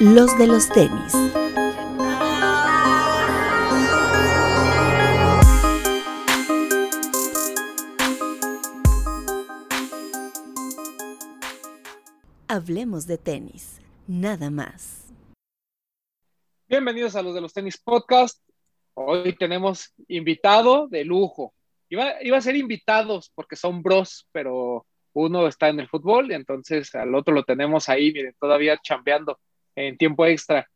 Los de los tenis. Hablemos de tenis, nada más. Bienvenidos a los de los tenis podcast. Hoy tenemos invitado de lujo. Iba, a ser invitados porque son bros, pero uno está en el fútbol y entonces al otro lo tenemos ahí, miren, todavía chambeando en tiempo extra.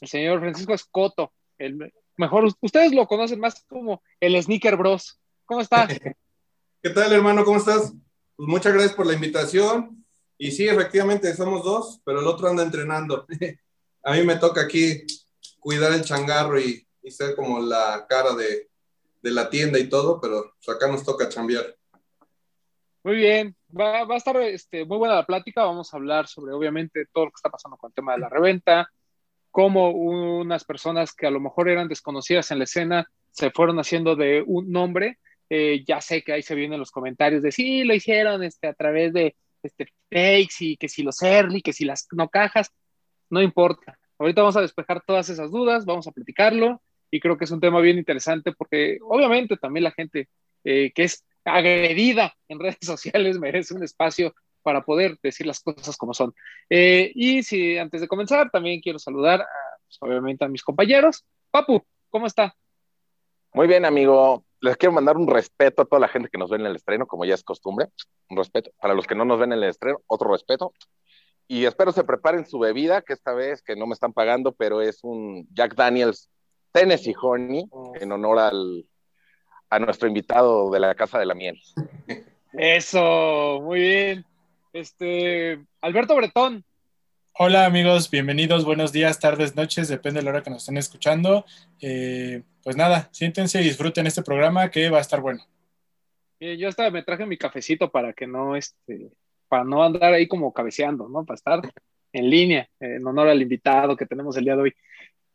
El señor Francisco Escoto, el mejor, ustedes lo conocen más como el Sneaker Bros. ¿Cómo está? ¿Qué tal, hermano? ¿Cómo estás? Pues muchas gracias por la invitación. Y sí, efectivamente, somos dos, pero el otro anda entrenando. A mí me toca aquí cuidar el changarro y, ser como la cara de, la tienda y todo, pero pues, acá nos toca chambear. Muy bien, va, a estar este, muy buena la plática. Vamos a hablar sobre, obviamente, todo lo que está pasando con el tema de la reventa, cómo unas personas que a lo mejor eran desconocidas en la escena se fueron haciendo de un nombre. Eh, ya sé que ahí se vienen los comentarios de sí, lo hicieron este, a través de este, fakes y que si los early, que si las no cajas, no importa. Ahorita vamos a despejar todas esas dudas, vamos a platicarlo y creo que es un tema bien interesante porque obviamente también la gente eh, que es agredida en redes sociales merece un espacio para poder decir las cosas como son. Eh, y si antes de comenzar, también quiero saludar pues, obviamente a mis compañeros. Papu, ¿cómo está? Muy bien, amigo les quiero mandar un respeto a toda la gente que nos ve en el estreno, como ya es costumbre. Un respeto. Para los que no nos ven en el estreno, otro respeto. Y espero se preparen su bebida, que esta vez, que no me están pagando, pero es un Jack Daniels Tennessee Honey, en honor al, a nuestro invitado de la Casa de la Miel. Eso, muy bien. Este, Alberto Bretón, Hola amigos, bienvenidos, buenos días, tardes, noches, depende de la hora que nos estén escuchando. Eh, pues nada, siéntense y disfruten este programa que va a estar bueno. yo hasta me traje mi cafecito para que no, este, para no andar ahí como cabeceando, ¿no? Para estar en línea, en honor al invitado que tenemos el día de hoy.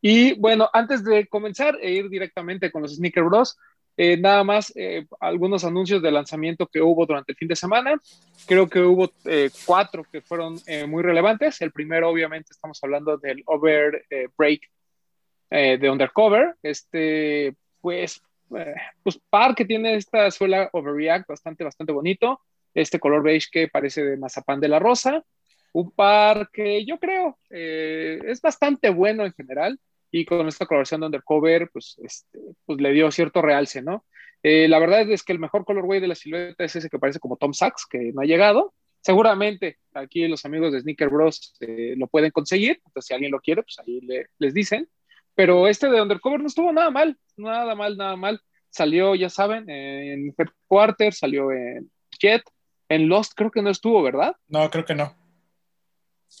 Y bueno, antes de comenzar e ir directamente con los Sneaker Bros, eh, nada más eh, algunos anuncios de lanzamiento que hubo durante el fin de semana. Creo que hubo eh, cuatro que fueron muy relevantes. El primero, obviamente, estamos hablando del Over Break de Undercover. Este, pues, pues, par que tiene esta suela Overreact bastante, bastante bonito. Este color beige que parece de mazapán de la rosa. Un par que yo creo es bastante bueno en general y con esta coloración de undercover, pues, este, pues le dio cierto realce, ¿no? Eh, la verdad es que el mejor colorway de la silueta es ese que parece como Tom Sachs, que no ha llegado. Seguramente aquí los amigos de Sneaker Bros eh, lo pueden conseguir, entonces si alguien lo quiere, pues ahí les dicen. Pero este de Undercover no estuvo nada mal, nada mal, nada mal. Salió, ya saben, en Headquarter, salió en Jet, en Lost creo que no estuvo, ¿verdad? No, creo que no.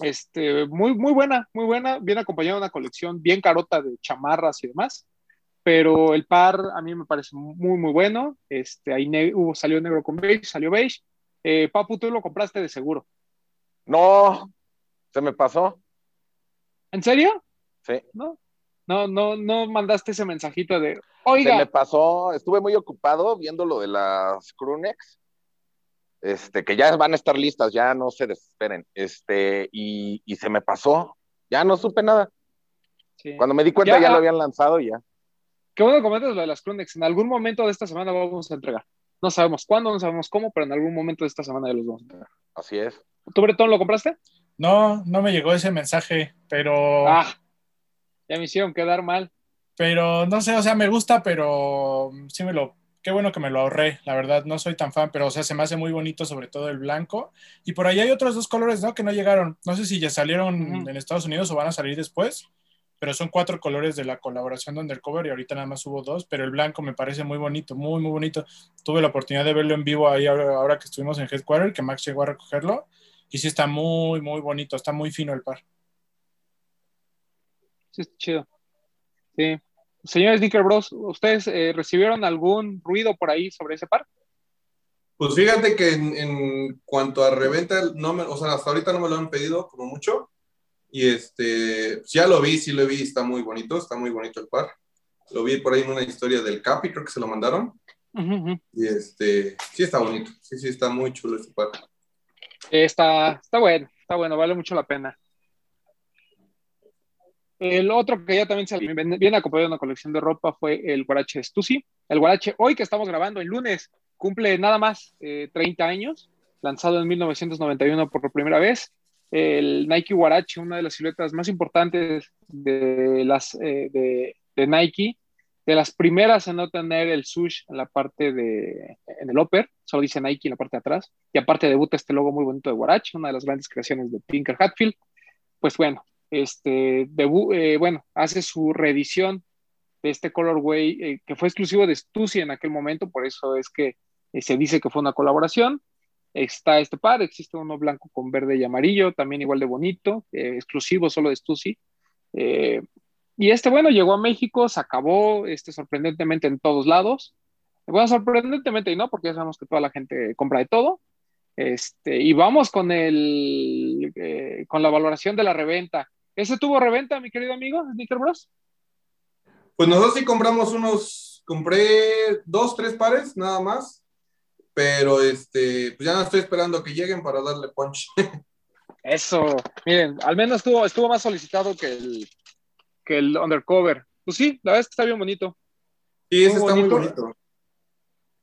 Este, muy, muy buena, muy buena, bien acompañada de una colección bien carota de chamarras y demás. Pero el par a mí me parece muy, muy bueno. Este, ahí hubo, salió negro con beige, salió beige. Eh, Papu, tú lo compraste de seguro. No, se me pasó. ¿En serio? Sí. No, no, no, no mandaste ese mensajito de, oiga. Se me pasó, estuve muy ocupado viendo lo de las Crunex este, que ya van a estar listas, ya no se desesperen, este, y, se me pasó, ya no supe nada. Cuando me di cuenta ya, lo habían lanzado y ya. Qué bueno comentas lo de las Crunex, en algún momento de esta semana vamos a entregar. No sabemos cuándo, no sabemos cómo, pero en algún momento de esta semana ya los vamos a entregar. Así es. ¿Tú, Bretón, lo compraste? No, no me llegó ese mensaje, pero... Ah, ya me hicieron quedar mal. Pero no sé, o sea, me gusta, pero sí me lo qué bueno que me lo ahorré, la verdad, no soy tan fan, pero o sea, se me hace muy bonito, sobre todo el blanco. Y por ahí hay otros dos colores, ¿no? Que no llegaron. No sé si ya salieron en Estados Unidos o van a salir después, pero son cuatro colores de la colaboración de Undercover y ahorita nada más hubo dos, pero el blanco me parece muy bonito, muy, muy bonito. Tuve la oportunidad de verlo en vivo ahí ahora, que estuvimos en Headquarter, que Max llegó a recogerlo, y sí está muy, muy bonito, está muy fino el par. Sí, está chido. Sí, Señores Sneaker Bros, ¿ustedes eh, recibieron algún ruido por ahí sobre ese par? Pues fíjate que en, cuanto a reventa, no me, o sea, hasta ahorita no me lo han pedido como mucho. Y este, ya lo vi, sí lo vi, está muy bonito, está muy bonito el par. Lo vi por ahí en una historia del Capi, creo que se lo mandaron. Y este, sí está bonito, sí, sí, está muy chulo este par. Está, está bueno, está bueno, vale mucho la pena. El otro que ya también se viene acompañado de una colección de ropa fue el Guarache Stussy. El Guarache, hoy que estamos grabando, el lunes, cumple nada más 30 eh, años, lanzado en 1991 por primera vez. El Nike Guarache, una de las siluetas más importantes de, las, eh, de, de, Nike, de las primeras en no tener el sush en la parte de, en el upper, solo dice Nike en la parte de atrás, y aparte debuta este logo muy bonito de Guarache, una de las grandes creaciones de Tinker Hatfield. Pues bueno, este, eh, bueno, hace su reedición de este colorway eh, que fue exclusivo de Stussy en aquel momento, por eso es que eh, se dice que fue una colaboración. Está este par, existe uno blanco con verde y amarillo, también igual de bonito, exclusivo solo de Stussy. y este, bueno, llegó a México, se acabó este, sorprendentemente en todos lados. Bueno, sorprendentemente y no, porque ya sabemos que toda la gente compra de todo. Este, y vamos con, el, con la valoración de la reventa. ¿Ese tuvo reventa, mi querido amigo, Sneaker Bros? Pues nosotros sí compramos unos, compré dos, tres pares, nada más. Pero este, pues ya no estoy esperando que lleguen para darle punch. Eso, miren, al menos estuvo, estuvo más solicitado que el, que el undercover. Pues sí, la verdad es que está bien bonito. Sí, ese está muy bonito.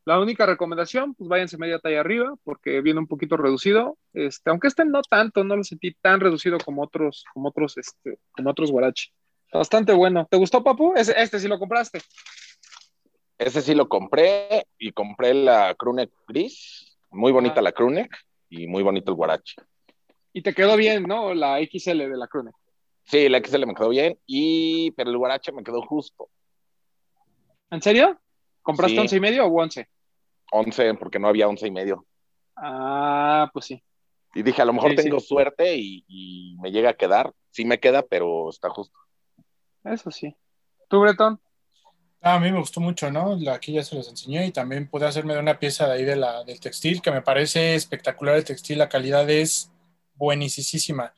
La única recomendación, pues váyanse media talla arriba, porque viene un poquito reducido. Este, aunque este no tanto, no lo sentí tan reducido como otros, como otros, este, como otros guarachi. Bastante bueno. ¿Te gustó, Papu? Este, sí lo compraste. Ese sí lo compré y compré la crewneck gris. Muy bonita ah. la crewneck y muy bonito el guarachi. Y te quedó bien, ¿no? La XL de la crewneck. Sí, la XL me quedó bien, y pero el guarache me quedó justo. ¿En serio? ¿Compraste once y medio o once? 11 porque no había once y medio. Ah, pues sí. Y dije, a lo mejor tengo suerte y, me llega a quedar. Sí me queda, pero está justo. Eso sí. ¿Tú, Bretón? Ah, a mí me gustó mucho, ¿no? Aquí ya se los enseñé y también pude hacerme de una pieza de ahí de la, del textil que me parece espectacular el textil, la calidad es buenísima.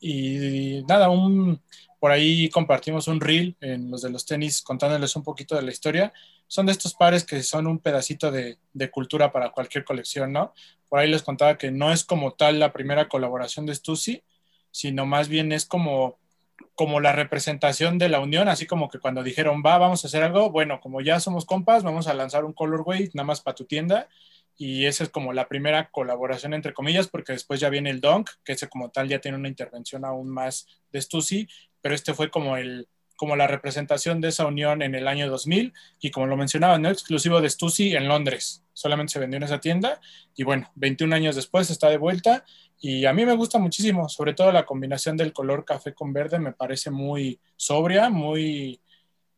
Y, nada, un, por ahí compartimos un reel en los de los tenis contándoles un poquito de la historia son de estos pares que son un pedacito de, cultura para cualquier colección, ¿no? Por ahí les contaba que no es como tal la primera colaboración de Stussy, sino más bien es como, como la representación de la unión, así como que cuando dijeron, va, vamos a hacer algo, bueno, como ya somos compas, vamos a lanzar un colorway nada más para tu tienda, y esa es como la primera colaboración entre comillas, porque después ya viene el Dunk, que ese como tal ya tiene una intervención aún más de Stussy, pero este fue como el, como la representación de esa unión en el año 2000 y como lo mencionaba, no exclusivo de Stussy en Londres, solamente se vendió en esa tienda y bueno, 21 años después está de vuelta y a mí me gusta muchísimo, sobre todo la combinación del color café con verde me parece muy sobria, muy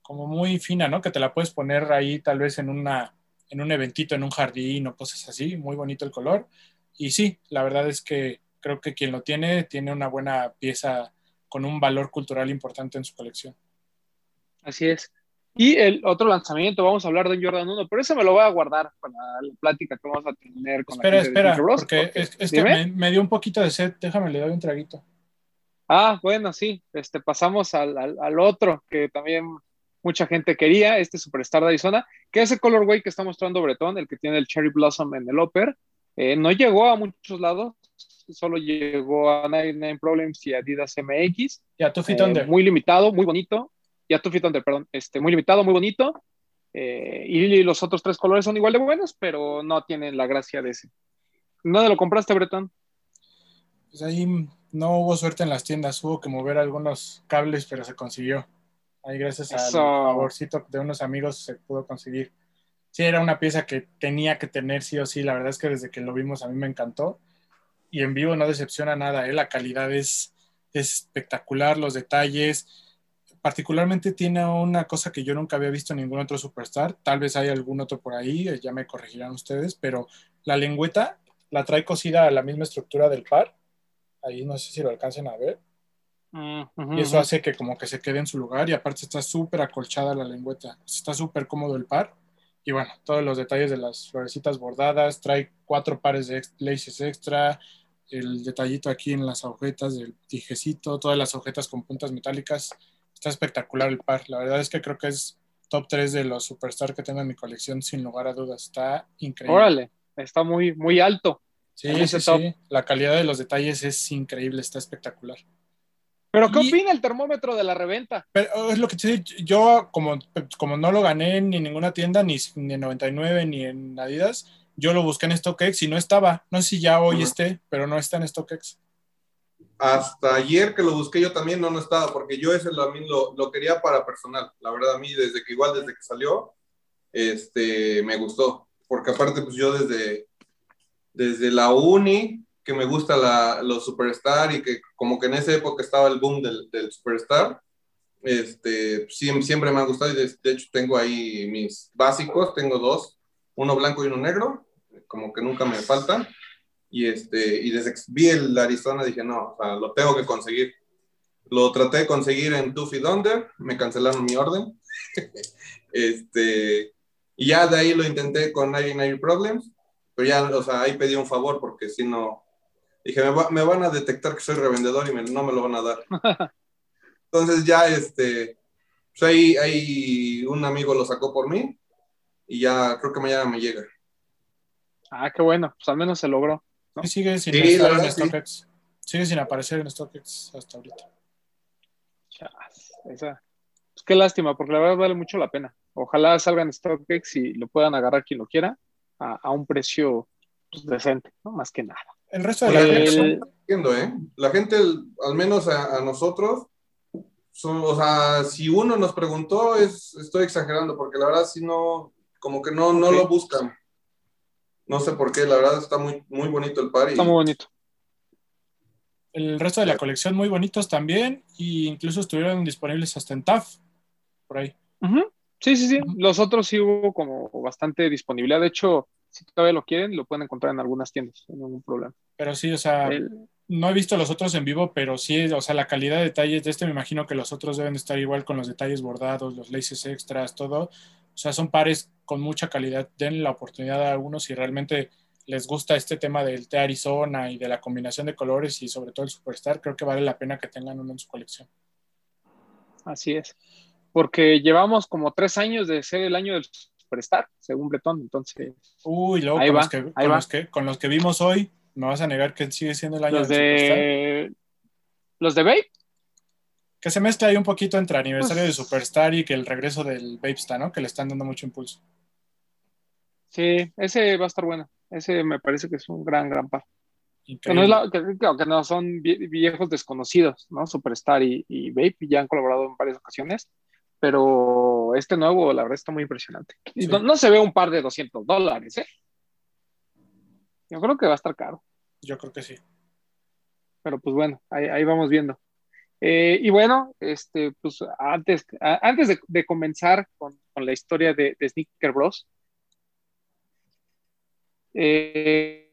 como muy fina, ¿no? Que te la puedes poner ahí tal vez en una en un eventito en un jardín o cosas así, muy bonito el color y sí, la verdad es que creo que quien lo tiene tiene una buena pieza con un valor cultural importante en su colección. Así es. Y el otro lanzamiento, vamos a hablar de Jordan 1, pero eso me lo voy a guardar para la plática que vamos a tener con espera, la Espera, porque, es, que me, dio un poquito de sed, déjame le doy un traguito. Ah, bueno, sí, este, pasamos al, al, otro que también mucha gente quería, este Superstar de Arizona, que es el colorway que está mostrando Bretón, el que tiene el Cherry Blossom en el upper. Eh, no llegó a muchos lados, solo llegó a 99 Problems y Adidas MX. Ya, tu fit eh, Muy limitado, muy bonito ya tu Fit Under, perdón, este, muy limitado, muy bonito. Eh, y los otros tres colores son igual de buenos, pero no tienen la gracia de ese. ¿Dónde lo compraste, Bretón? Pues ahí no hubo suerte en las tiendas, hubo que mover algunos cables, pero se consiguió. Ahí gracias al favorcito de unos amigos se pudo conseguir. Sí, era una pieza que tenía que tener sí o sí. La verdad es que desde que lo vimos a mí me encantó. Y en vivo no decepciona nada. ¿eh? La calidad es, es espectacular, los detalles particularmente tiene una cosa que yo nunca había visto en ningún otro superstar, tal vez hay algún otro por ahí, eh, ya me corregirán ustedes, pero la lengüeta la trae cosida a la misma estructura del par, ahí no sé si lo alcancen a ver, mm, y eso hace que como que se quede en su lugar y aparte está súper acolchada la lengüeta, está súper cómodo el par. Y bueno, todos los detalles de las florecitas bordadas, trae cuatro pares de laces extra, el detallito aquí en las agujetas del tijecito, todas las agujetas con puntas metálicas, está espectacular el par. La verdad es que creo que es top 3 de los superstars que tengo en mi colección, sin lugar a dudas. Está increíble. Órale, está muy, muy alto. Sí, sí, sí. La calidad de los detalles es increíble, está espectacular. Pero ¿qué Y- opina el termómetro de la reventa? Pero oh, es lo que te digo, yo como, como no lo gané ni en ninguna tienda, ni, ni en 99, ni en Adidas, yo lo busqué en StockX y no estaba. No sé si ya hoy esté, pero no está en StockX. Hasta ayer que lo busqué yo también no, no estaba, porque yo ese lo, lo, lo quería para personal. La verdad, a mí desde que igual desde que salió, este, me gustó. Porque aparte, pues yo desde, desde la uni, que me gusta la, los Superstar y que como que en esa época estaba el boom del, del Superstar, este, sí, siempre me ha gustado y de, de hecho tengo ahí mis básicos, tengo dos, uno blanco y uno negro, como que nunca me faltan. Y, este, y desde que vi el Arizona dije, no, o sea, lo tengo que conseguir. Lo traté de conseguir en Tuffy Thunder, me cancelaron mi orden. este, y ya de ahí lo intenté con 99 Problems, pero ya, o sea, ahí pedí un favor porque si no, dije, me, va- me van a detectar que soy revendedor y me- no me lo van a dar. Entonces ya, este, pues ahí, ahí un amigo lo sacó por mí y ya creo que mañana me llega. Ah, qué bueno, pues al menos se logró. ¿No? Sí, sigue sin Sí, estar la en verdad, sí. StockX. Sigue sin aparecer en StockX hasta ahorita. Chas, esa. Pues qué lástima, porque la verdad vale mucho la pena. Ojalá salga en StockX y lo puedan agarrar quien lo quiera a, a un precio pues, decente, ¿no? Más que nada. El resto de la El- colección, entiendo, ¿eh? La gente, el- al menos a, a nosotros, son- o sea, si uno nos preguntó, es, estoy exagerando, porque la verdad si no, como que no, no lo buscan. No sé por qué, la verdad está muy, muy bonito el par. y- Está muy bonito. el resto de la colección muy bonitos también, y incluso estuvieron disponibles hasta en TAF, por ahí. Sí, sí, sí. Los otros sí hubo como bastante disponibilidad. De hecho, si todavía lo quieren, lo pueden encontrar en algunas tiendas, sin ningún problema. Pero sí, o sea, El- no he visto los otros en vivo, pero sí, o sea, la calidad de detalles de este me imagino que los otros deben estar igual con los detalles bordados, los laces extras, todo. O sea, son pares con mucha calidad. Den la oportunidad a algunos si realmente les gusta este tema del té Arizona y de la combinación de colores y sobre todo el Superstar, creo que vale la pena que tengan uno en su colección. Así es. Porque llevamos como tres años de ser el año del Superstar, según Bretón. Entonces, Uy, luego Ahí con, va, los que, ahí con, va. los que, con los que vimos hoy, me vas a negar que sigue siendo el año los del Superstar. de. Los de Babe, Que se mezcla ahí un poquito entre aniversario Pues- de Superstar y que el regreso del Vapesta, ¿no? Que le están dando mucho impulso. sí, ese va a estar bueno. Ese me parece que es un gran, gran par. Que no, es la- que, no son vie- viejos desconocidos, ¿no? Superstar y, y Vape ya han colaborado en varias ocasiones, pero este nuevo, la verdad, está muy impresionante. Sí. no, no se ve un par de 200 dólares, ¿eh? Yo creo que va a estar caro, Yo creo que sí. pero pues bueno, ahí, vamos viendo. Eh, y bueno, este, pues antes, antes de, comenzar con, la historia de, de Sneaker Bros, eh,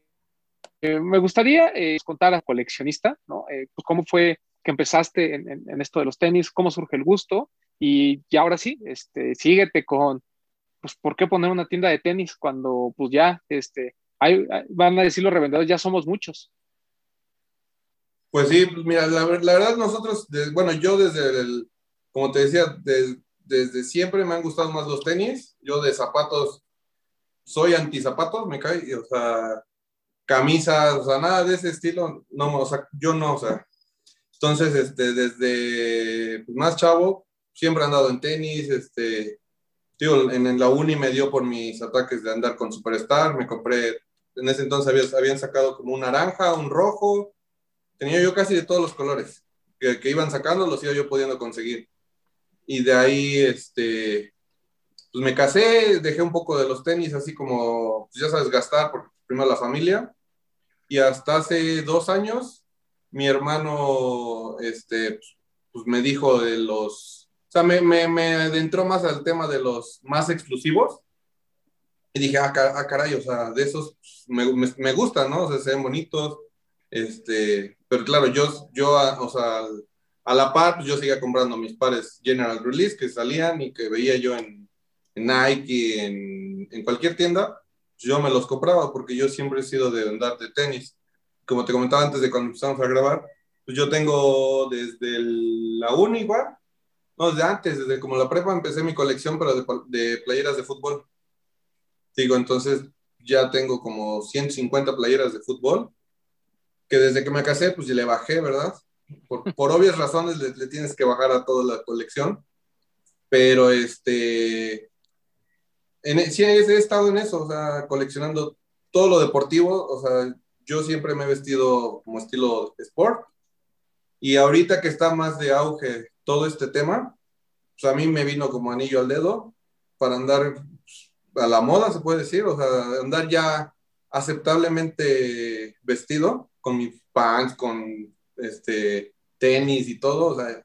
eh, me gustaría contar a coleccionista, ¿no? Pues, cómo fue que empezaste en esto de los tenis, cómo surge el gusto y, y ahora sí, este, síguete con, pues, ¿por qué poner una tienda de tenis cuando, pues ya, este, hay, van a decir los revendedores, ya somos muchos? Pues sí, pues mira, la, la verdad nosotros, bueno, yo desde el, como te decía, de- desde siempre me han gustado más los tenis. Yo de zapatos soy anti zapatos, me cae, o sea, camisas, o sea, nada de ese estilo, no, o sea, yo no, o sea. Entonces, este, desde pues, más chavo, siempre he andado en tenis, este, en, en la uni me dio por mis ataques de andar con Superstar, me compré, en ese entonces había- habían sacado como un naranja, un rojo, tenía yo casi de todos los colores que, iban sacando, los iba yo pudiendo conseguir. Y de ahí, este, pues me casé, dejé un poco de los tenis, así como, pues ya sabes, gastar, porque primero la familia. Y hasta hace dos años, mi hermano, este, pues me dijo de los, o sea, me, me, me adentró más al tema de los más exclusivos. Y dije, ah, ca- ah, caray, o sea, de esos me, me, me gustan, ¿no? O sea, se ven bonitos. Este, pero claro, yo, yo a, o sea, a la par, pues yo seguía comprando mis pares General Release que salían y que veía yo en, en Nike, en, en cualquier tienda, yo me los compraba porque yo siempre he sido de andar de tenis. Como te comentaba antes de cuando empezamos a grabar, pues yo tengo desde el- la uni igual, no, desde antes, desde como la prepa empecé mi colección, pero de, de playeras de fútbol. Digo, entonces ya tengo como 150 playeras de fútbol, que desde que me casé, pues ya le bajé, ¿verdad? por, por obvias razones le, le, tienes que bajar a toda la colección, pero este, en, sí he, estado en eso, o sea, coleccionando todo lo deportivo, o sea, yo siempre me he vestido como estilo sport, y ahorita que está más de auge todo este tema, pues a mí me vino como anillo al dedo para andar a la moda, se puede decir, o sea, andar ya aceptablemente vestido, con mis pants, con este, tenis y todo, o sea,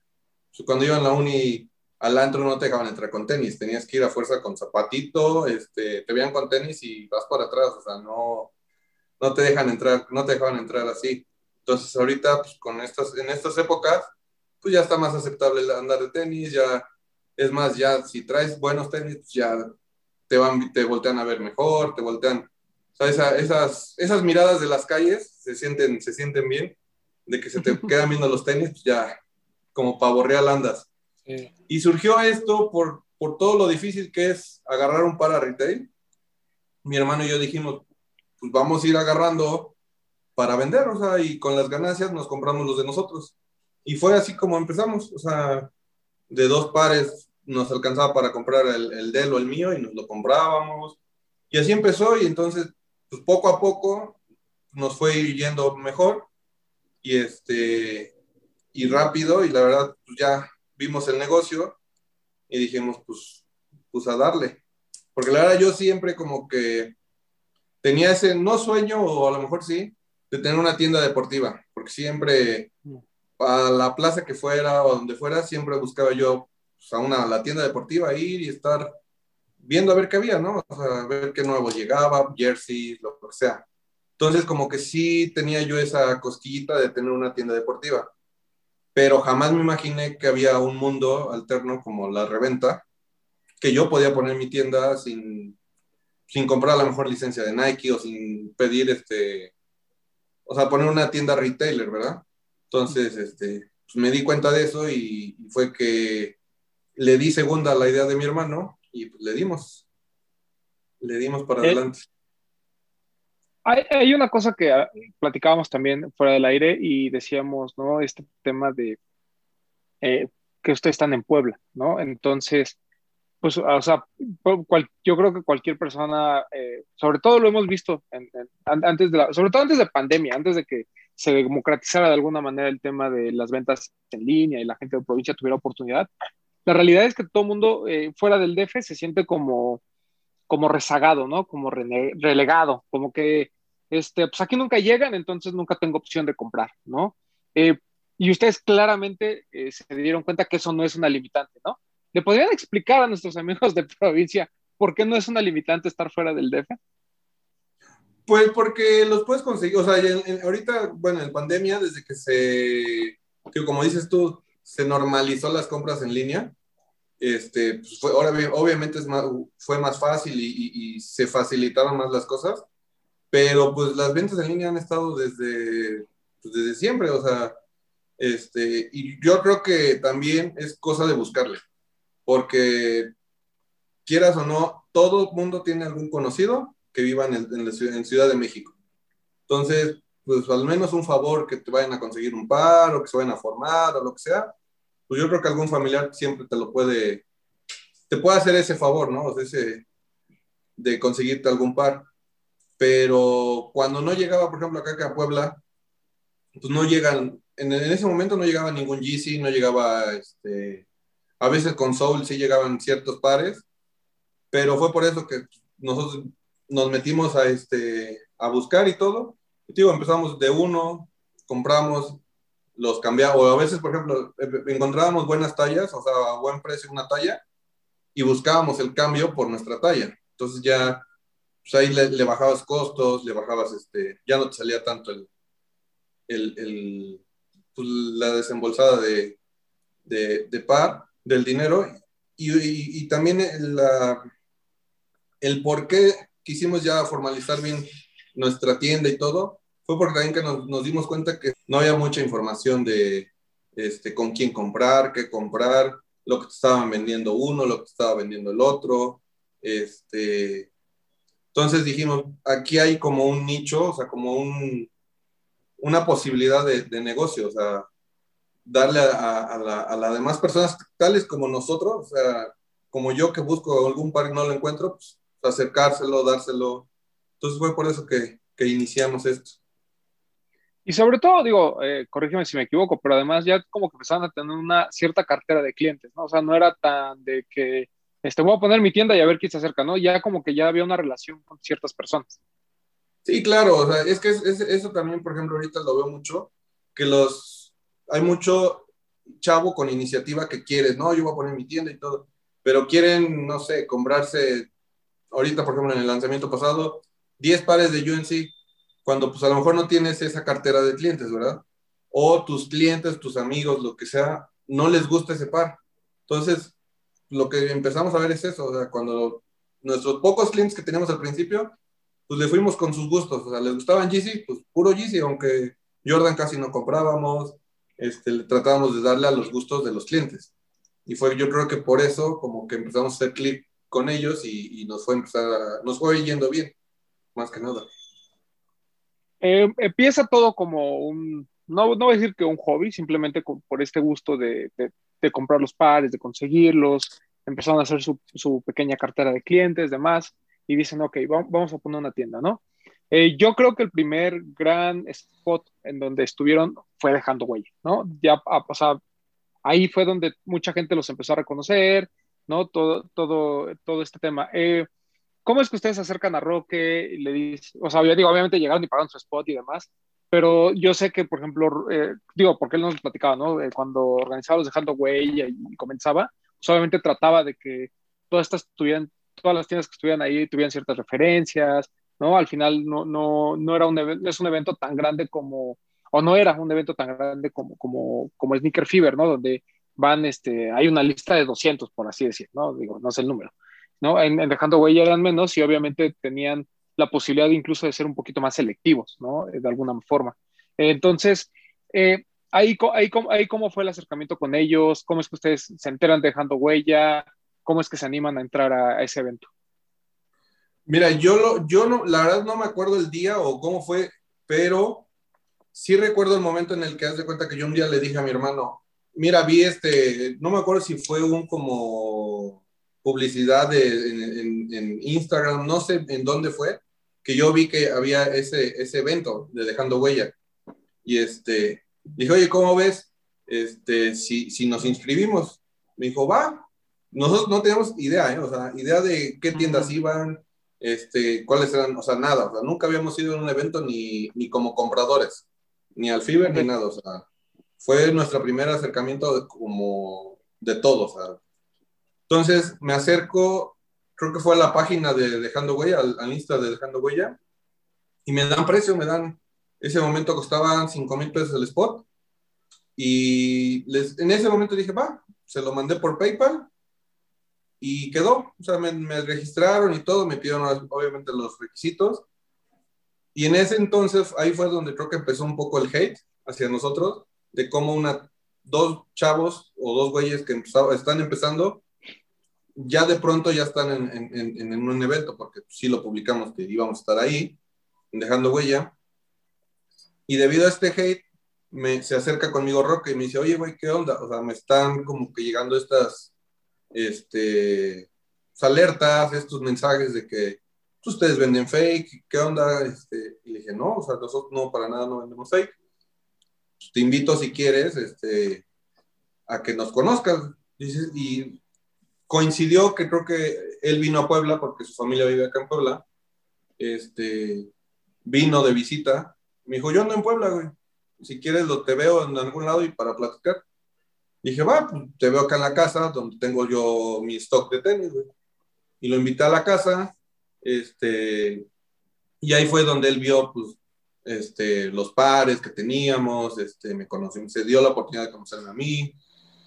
pues, cuando iba en la uni al antro no te dejaban entrar con tenis, tenías que ir a fuerza con zapatito, este, te veían con tenis y vas para atrás, o sea, no, no te dejan entrar, no te dejaban entrar así. Entonces ahorita, pues con estas, en estas épocas, pues ya está más aceptable andar de tenis, ya, es más, ya si traes buenos tenis, pues ya te van, te voltean a ver mejor, te voltean, o sea, esa, esas, esas miradas de las calles se sienten, se sienten bien, de que se te quedan viendo los tenis, pues ya, como pavo real andas. Sí. Y surgió esto por, por todo lo difícil que es agarrar un para retail. Mi hermano y yo dijimos, pues vamos a ir agarrando para vender, o sea, y con las ganancias nos compramos los de nosotros. Y fue así como empezamos, o sea, de dos pares nos alcanzaba para comprar el, el de él o el mío y nos lo comprábamos. Y así empezó y entonces, pues poco a poco nos fue yendo mejor y este, y rápido y la verdad, pues ya vimos el negocio y dijimos, pues, pues a darle. Porque la verdad yo siempre como que tenía ese, no sueño, o a lo mejor sí, de tener una tienda deportiva, porque siempre a la plaza que fuera o donde fuera, siempre buscaba yo pues, a una, la tienda deportiva, ir y estar viendo a ver qué había, ¿no? O sea, a ver qué nuevo llegaba, jersey, lo que sea. Entonces, como que sí tenía yo esa cosquillita de tener una tienda deportiva, pero jamás me imaginé que había un mundo alterno como la reventa, que yo podía poner mi tienda sin, sin comprar la mejor licencia de Nike o sin pedir este, o sea, poner una tienda retailer, ¿verdad? Entonces, este, pues me di cuenta de eso y, y, fue que le di segunda a la idea de mi hermano y pues le dimos, le dimos para eh, adelante. Hay, hay, una cosa que ah, platicábamos también fuera del aire y decíamos, ¿no? Este tema de eh, que ustedes están en Puebla, ¿no? Entonces, pues, o sea, cual, yo creo que cualquier persona, eh, sobre todo lo hemos visto en, en, antes de la, sobre todo antes de pandemia, antes de que se democratizara de alguna manera el tema de las ventas en línea y la gente de provincia tuviera oportunidad. La realidad es que todo el mundo eh, fuera del DF se siente como, como rezagado, ¿no? Como relegado, como que, este, pues aquí nunca llegan, entonces nunca tengo opción de comprar, ¿no? Eh, y ustedes claramente eh, se dieron cuenta que eso no es una limitante, ¿no? ¿Le podrían explicar a nuestros amigos de provincia por qué no es una limitante estar fuera del DF? Pues porque los puedes conseguir, o sea, ahorita, bueno, en pandemia, desde que se, que como dices tú, se normalizó las compras en línea, este, pues fue, ahora, obviamente es más, fue más fácil y, se facilitaron más las cosas, pero pues las ventas en línea han estado desde, pues, desde siempre, o sea, este, y yo creo que también es cosa de buscarle porque quieras o no, todo el mundo tiene algún conocido que viva en, en, Ciudad, de México. Entonces, pues al menos un favor que te vayan a conseguir un par o que se vayan a formar o lo que sea, pues yo creo que algún familiar siempre te lo puede, te puede hacer ese favor, ¿no? O sea, ese, de conseguirte algún par. Pero cuando no llegaba, por ejemplo, acá a Puebla, pues no llegan, en, ese momento no llegaba ningún GC, no llegaba este, a veces con Soul sí llegaban ciertos pares, pero fue por eso que nosotros nos metimos a, este, a buscar y todo. Digo, empezamos de uno, compramos, los cambiamos, o a veces, por ejemplo, encontrábamos buenas tallas, o sea, a buen precio una talla, y buscábamos el cambio por nuestra talla. Entonces ya, pues ahí le, le bajabas costos, le bajabas, este, ya no te salía tanto el, el, el pues, la desembolsada de, de, de par del dinero y, y, y también la, el por qué quisimos ya formalizar bien nuestra tienda y todo, fue porque también que nos, nos, dimos cuenta que no había mucha información de este, con quién comprar, qué comprar, lo que te estaban vendiendo uno, lo que te estaba vendiendo el otro. Este, entonces dijimos, aquí hay como un nicho, o sea, como un, una posibilidad de, de negocio, o sea, darle a, a, la, a las demás personas, tales como nosotros, o sea, como yo que busco algún par y no lo encuentro, pues acercárselo, dárselo. Entonces fue por eso que, que iniciamos esto. Y sobre todo, digo, eh, corrígeme si me equivoco, pero además ya como que empezaron a tener una cierta cartera de clientes, ¿no? O sea, no era tan de que, este, voy a poner mi tienda y a ver quién se acerca, ¿no? Ya como que ya había una relación con ciertas personas. Sí, claro, o sea, es que es, es, eso también, por ejemplo, ahorita lo veo mucho, que los, hay mucho chavo con iniciativa que quieres, no, yo voy a poner mi tienda y todo, pero quieren, no sé, comprarse, ahorita, por ejemplo, en el lanzamiento pasado, 10 pares de UNC, cuando pues a lo mejor no tienes esa cartera de clientes, ¿verdad? O tus clientes, tus amigos, lo que sea, no les gusta ese par. Entonces, lo que empezamos a ver es eso, o sea, cuando nuestros pocos clientes que teníamos al principio, pues le fuimos con sus gustos, o sea, les gustaban Yeezy, pues puro Yeezy, aunque Jordan casi no comprábamos, este, tratábamos de darle a los gustos de los clientes. Y fue, yo creo que por eso, como que empezamos a hacer clic con ellos y, y, nos fue empezar a, nos fue yendo bien, más que nada. Eh, empieza todo como un, no, no voy a decir que un hobby, simplemente por este gusto de, de, de, comprar los pares, de conseguirlos, empezaron a hacer su, su, pequeña cartera de clientes, demás, y dicen, ok, vamos a poner una tienda, ¿no? Eh, yo creo que el primer gran spot en donde estuvieron fue dejando huella, ¿no? Ya, o sea, ahí fue donde mucha gente los empezó a reconocer, ¿no? Todo, todo, todo este tema. Eh, ¿Cómo es que ustedes se acercan a Roque y le dicen, o sea, yo digo, obviamente llegaron y pagaron su spot y demás, pero yo sé que, por ejemplo, eh, digo, porque él nos platicaba, ¿no? Eh, cuando organizaba los Dejando Huella y comenzaba, pues obviamente trataba de que todas estas tuvieran, todas las tiendas que estuvieran ahí tuvieran ciertas referencias, ¿no? Al final no, no, no era un es un evento tan grande como, o no era un evento tan grande como, como, como Sneaker Fever, ¿no? Donde van, este, hay una lista de 200, por así decir, ¿no? Digo, no sé el número. En, dejando huella eran menos y obviamente tenían la posibilidad incluso de ser un poquito más selectivos, ¿no? De alguna forma. Entonces, eh, ahí, ahí, ahí cómo fue el acercamiento con ellos, cómo es que ustedes se enteran dejando huella, cómo es que se animan a entrar a, a ese evento. Mira, yo, lo, yo no, la verdad no me acuerdo el día o cómo fue, pero sí recuerdo el momento en el que haz de cuenta que yo un día le dije a mi hermano, mira, vi este, no me acuerdo si fue un como publicidad de, en, en, en, Instagram, no sé en dónde fue, que yo vi que había ese, ese evento de Dejando Huella. Y este, dije, oye, ¿cómo ves? Este, si, si nos inscribimos. Me dijo, va. Nosotros no tenemos idea, ¿eh? o sea, idea de qué tiendas iban, este, cuáles eran, o sea, nada, o sea, nunca habíamos ido a un evento ni, ni como compradores, ni al FIBER, ni nada, o sea, fue nuestro primer acercamiento de, como de todo, o sea, entonces me acerco, creo que fue a la página de Dejando Huella, al, al, Insta de Dejando Huella, y me dan precio, me dan, ese momento costaban 5 mil pesos el spot, y les, en ese momento dije, va, se lo mandé por PayPal, y quedó, o sea, me, me registraron y todo, me pidieron obviamente los requisitos, y en ese entonces, ahí fue donde creo que empezó un poco el hate hacia nosotros, de cómo una, dos chavos o dos güeyes que están empezando, ya de pronto ya están en, en, en, un evento, porque sí lo publicamos que íbamos a estar ahí, dejando huella. Y debido a este hate, me, se acerca conmigo Roque y me dice, oye, güey, ¿qué onda? O sea, me están como que llegando estas este, alertas, estos mensajes de que pues, ustedes venden fake, ¿qué onda? Este, y le dije, no, o sea, nosotros no, para nada no vendemos fake. Pues, te invito si quieres este, a que nos conozcas. Dices, y coincidió que creo que él vino a Puebla porque su familia vive acá en Puebla. Este, vino de visita. Me dijo, yo ando en Puebla, güey. Si quieres, lo te veo en algún lado y para platicar. Dije, va, pues, te veo acá en la casa donde tengo yo mi stock de tenis, güey. Y lo invité a la casa. Este, y ahí fue donde él vio, pues, este, los pares que teníamos. Este, me conoció, se dio la oportunidad de conocerme a mí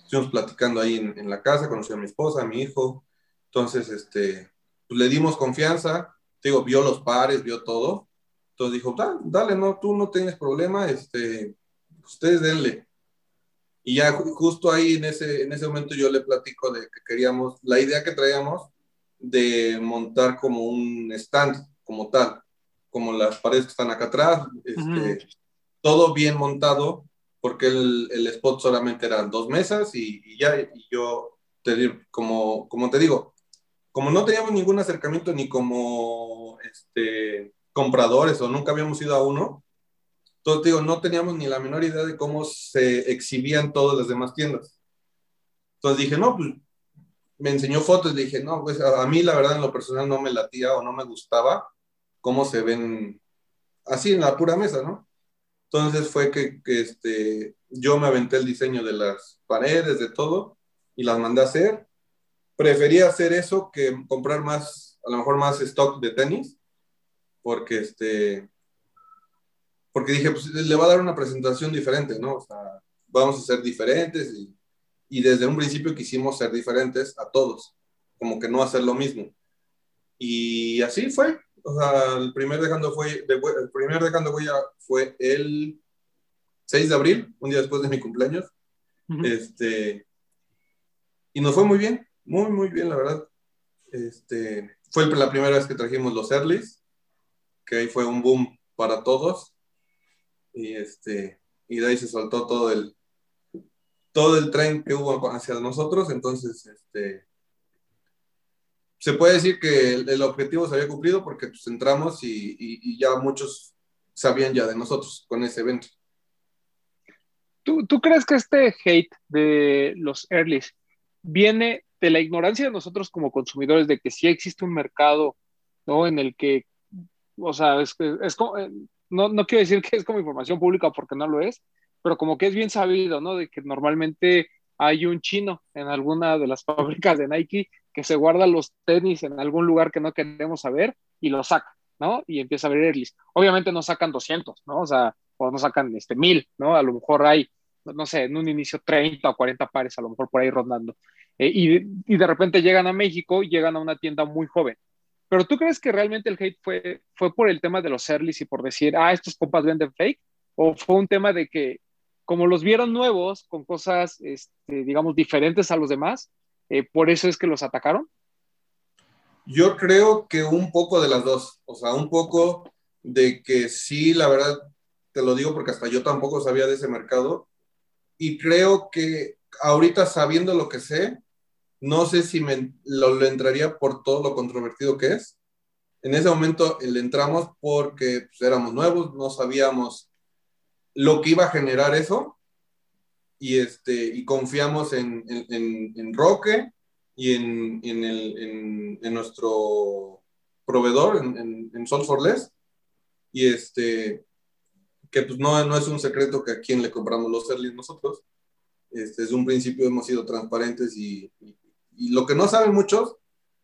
estuvimos platicando ahí en, en, la casa, conocí a mi esposa, a mi hijo, entonces, este, pues le dimos confianza, te digo, vio los pares, vio todo, entonces dijo, dale, dale, no, tú no tienes problema, este, ustedes denle. Y ya justo ahí en ese, en ese momento yo le platico de que queríamos, la idea que traíamos de montar como un stand, como tal, como las paredes que están acá atrás, este, todo bien montado, porque el, el spot solamente eran dos mesas y, y ya, y yo, te, como, como te digo, como no teníamos ningún acercamiento ni como este, compradores o nunca habíamos ido a uno, entonces digo, no teníamos ni la menor idea de cómo se exhibían todas las demás tiendas. Entonces dije, no, pues me enseñó fotos dije, no, pues a mí la verdad en lo personal no me latía o no me gustaba cómo se ven así en la pura mesa, ¿no? Entonces fue que, este, yo me aventé el diseño de las paredes, de todo, y las mandé a hacer. Prefería hacer eso que comprar más, a lo mejor más stock de tenis, porque este, porque dije, pues le va a dar una presentación diferente, ¿no? O sea, vamos a ser diferentes y, y desde un principio quisimos ser diferentes a todos, como que no hacer lo mismo. Y así fue, o sea, el primer dejando fue, el primer dejando huella fue el 6 de abril, un día después de mi cumpleaños. Uh -huh. Este, y nos fue muy bien, muy, muy bien, la verdad. Este, fue la primera vez que trajimos los Earlys, que ahí fue un boom para todos. Y, este, y de ahí se soltó todo el, todo el tren que hubo hacia nosotros. Entonces, este, se puede decir que el, el, objetivo se había cumplido porque pues, entramos y, y, y, ya muchos sabían ya de nosotros con ese evento. ¿Tú, ¿Tú, crees que este hate de los earlys viene de la ignorancia de nosotros como consumidores de que sí existe un mercado ¿no? en el que, o sea, es, es como, eh, no, no quiero decir que es como información pública porque no lo es, pero como que es bien sabido, ¿no? De que normalmente hay un chino en alguna de las fábricas de Nike que se guarda los tenis en algún lugar que no queremos saber y los saca, ¿no? Y empieza a ver earlys. Obviamente no sacan 200, ¿no? O sea, o no sacan este 1000, ¿no? A lo mejor hay, no sé, en un inicio 30 o 40 pares, a lo mejor por ahí rondando. Eh, y, y, de repente llegan a México y llegan a una tienda muy joven. Pero tú crees que realmente el hate fue, fue por el tema de los earlys y por decir, ah, estos compas venden fake? ¿O fue un tema de que, como los vieron nuevos, con cosas, este, digamos, diferentes a los demás, eh, por eso es que los atacaron? Yo creo que un poco de las dos, o sea, un poco de que sí, la verdad, te lo digo porque hasta yo tampoco sabía de ese mercado, y creo que ahorita sabiendo lo que sé, no sé si me, lo, entraría por todo lo controvertido que es. En ese momento le entramos porque pues, éramos nuevos, no sabíamos lo que iba a generar eso, y, este, y confiamos en, en, en Roque y en, en, el, en, nuestro proveedor, en, en, Sol for Less, y este, que pues no, no es un secreto que a quien le compramos los Erlis nosotros. Este, desde un principio hemos sido transparentes y, y, y, lo que no saben muchos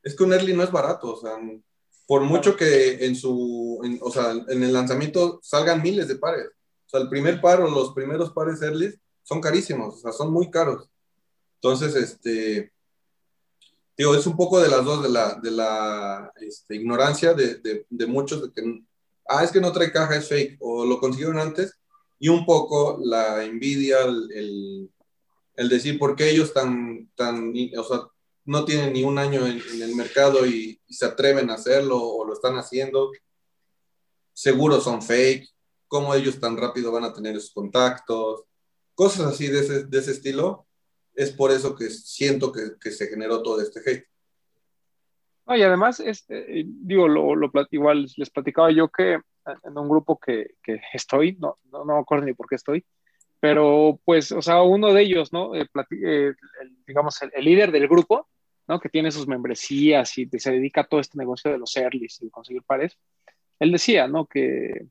es que un Early no es barato, o sea, por mucho que en su, en, o sea, en el lanzamiento salgan miles de pares, o sea, el primer par o los primeros pares Early son carísimos, o sea, son muy caros. Entonces, este, digo, es un poco de las dos, de la, de la este, ignorancia de, de, muchos, que, ah, es que no trae caja, es fake, o lo consiguieron antes, y un poco la envidia, el, el, decir por qué ellos tan, tan, o sea, no tienen ni un año en, en el mercado y, y, se atreven a hacerlo o lo están haciendo, seguro son fake, cómo ellos tan rápido van a tener esos contactos, cosas así de ese, de ese estilo, es por eso que siento que, que se generó todo este hate. No, y además, es, eh, digo, lo, lo, igual les platicaba yo que en un grupo que, que estoy, no, no, no, me acuerdo ni por qué estoy, pero pues, o sea, uno de ellos, ¿no? Eh, eh, el, digamos, el, el, líder del grupo, ¿no? Que tiene sus membresías y se dedica a todo este negocio de los earlys y conseguir pares, él decía, ¿no? Que,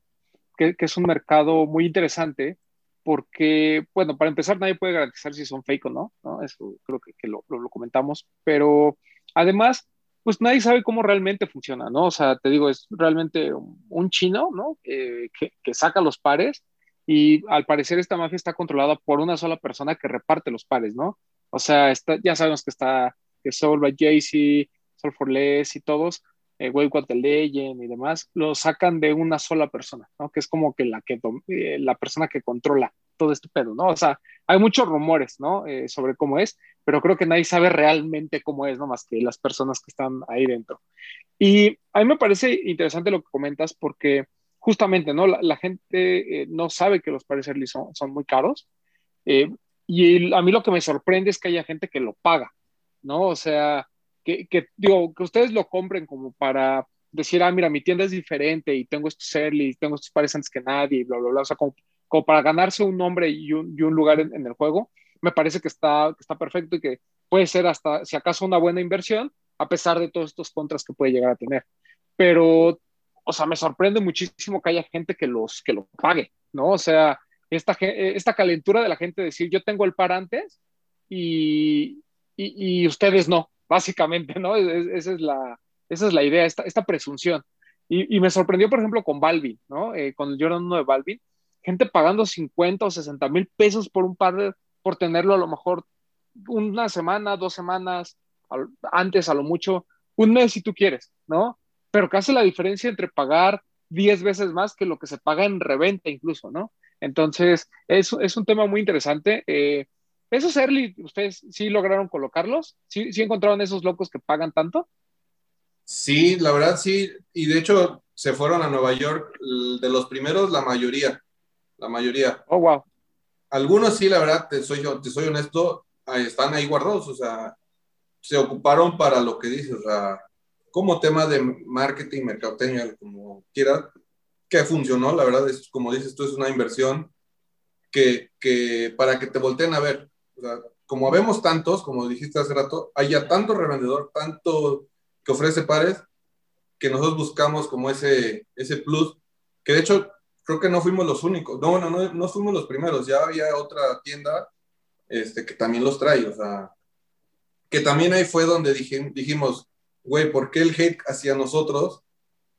que, que es un mercado muy interesante porque, bueno, para empezar, nadie puede garantizar si son fake o no, ¿no? Eso creo que, lo, comentamos, pero además, pues nadie sabe cómo realmente funciona, ¿no? O sea, te digo, es realmente un, chino, ¿no? Eh, que, que, saca los pares y al parecer esta mafia está controlada por una sola persona que reparte los pares, ¿no? O sea, está, ya sabemos que está que Soul by Jay-Z, Soul for Less y todos, eh, Wake What the Legend y demás, lo sacan de una sola persona, ¿no? Que es como que la, que, eh, la persona que controla todo este pedo, ¿no? O sea, hay muchos rumores, ¿no? Eh, sobre cómo es, pero creo que nadie sabe realmente cómo es, ¿no? Más que las personas que están ahí dentro. Y a mí me parece interesante lo que comentas porque justamente, ¿no? La, la gente eh, no sabe que los early son, son, muy caros Eh, y a mí lo que me sorprende es que haya gente que lo paga, ¿no? O sea, que, que, ustedes lo compren como para decir, ah, mira, mi tienda es diferente y tengo estos early, tengo estos pares antes que nadie, y bla, bla, bla. O sea, como, como para ganarse un nombre y un, y un lugar en, en, el juego, me parece que está, que está perfecto y que puede ser hasta, si acaso, una buena inversión, a pesar de todos estos contras que puede llegar a tener. Pero, o sea, me sorprende muchísimo que haya gente que, los, que lo pague, ¿no? O sea, esta, esta calentura de la gente de decir, yo tengo el par antes y, y, y ustedes no, básicamente, ¿no? Es, esa, es la, esa es la idea, esta, esta presunción. Y, me sorprendió, por ejemplo, con Balvin, ¿no? Eh, con el Jordan 1 de Balvin, gente pagando 50 o 60 mil pesos por un par de, por tenerlo a lo mejor una semana, dos semanas, antes a lo mucho, un mes si tú quieres, ¿no? Pero ¿qué hace la diferencia entre pagar 10 veces más que lo que se paga en reventa incluso, ¿no? Entonces, es, es un tema muy interesante. Eh, ¿Esos early, ustedes sí lograron colocarlos? ¿Sí, ¿Sí encontraron esos locos que pagan tanto? Sí, la verdad sí. Y de hecho, se fueron a Nueva York. De los primeros, la mayoría. La mayoría. Oh, wow. Algunos sí, la verdad, te soy, te soy honesto, están ahí guardados. O sea, se ocuparon para lo que dices, o sea, como tema de marketing, mercadotecnia, como quiera, que funcionó, la verdad, es como dices tú, es una inversión que, que para que te volteen a ver. O sea, como vemos tantos, como dijiste hace rato, hay ya tanto revendedor, tanto que ofrece pares, que nosotros buscamos como ese, ese plus, que de hecho creo que no fuimos los únicos, no, no, no, no fuimos los primeros, ya había otra tienda este, que también los trae, o sea, que también ahí fue donde dije, dijimos, güey, ¿por qué el hate hacia nosotros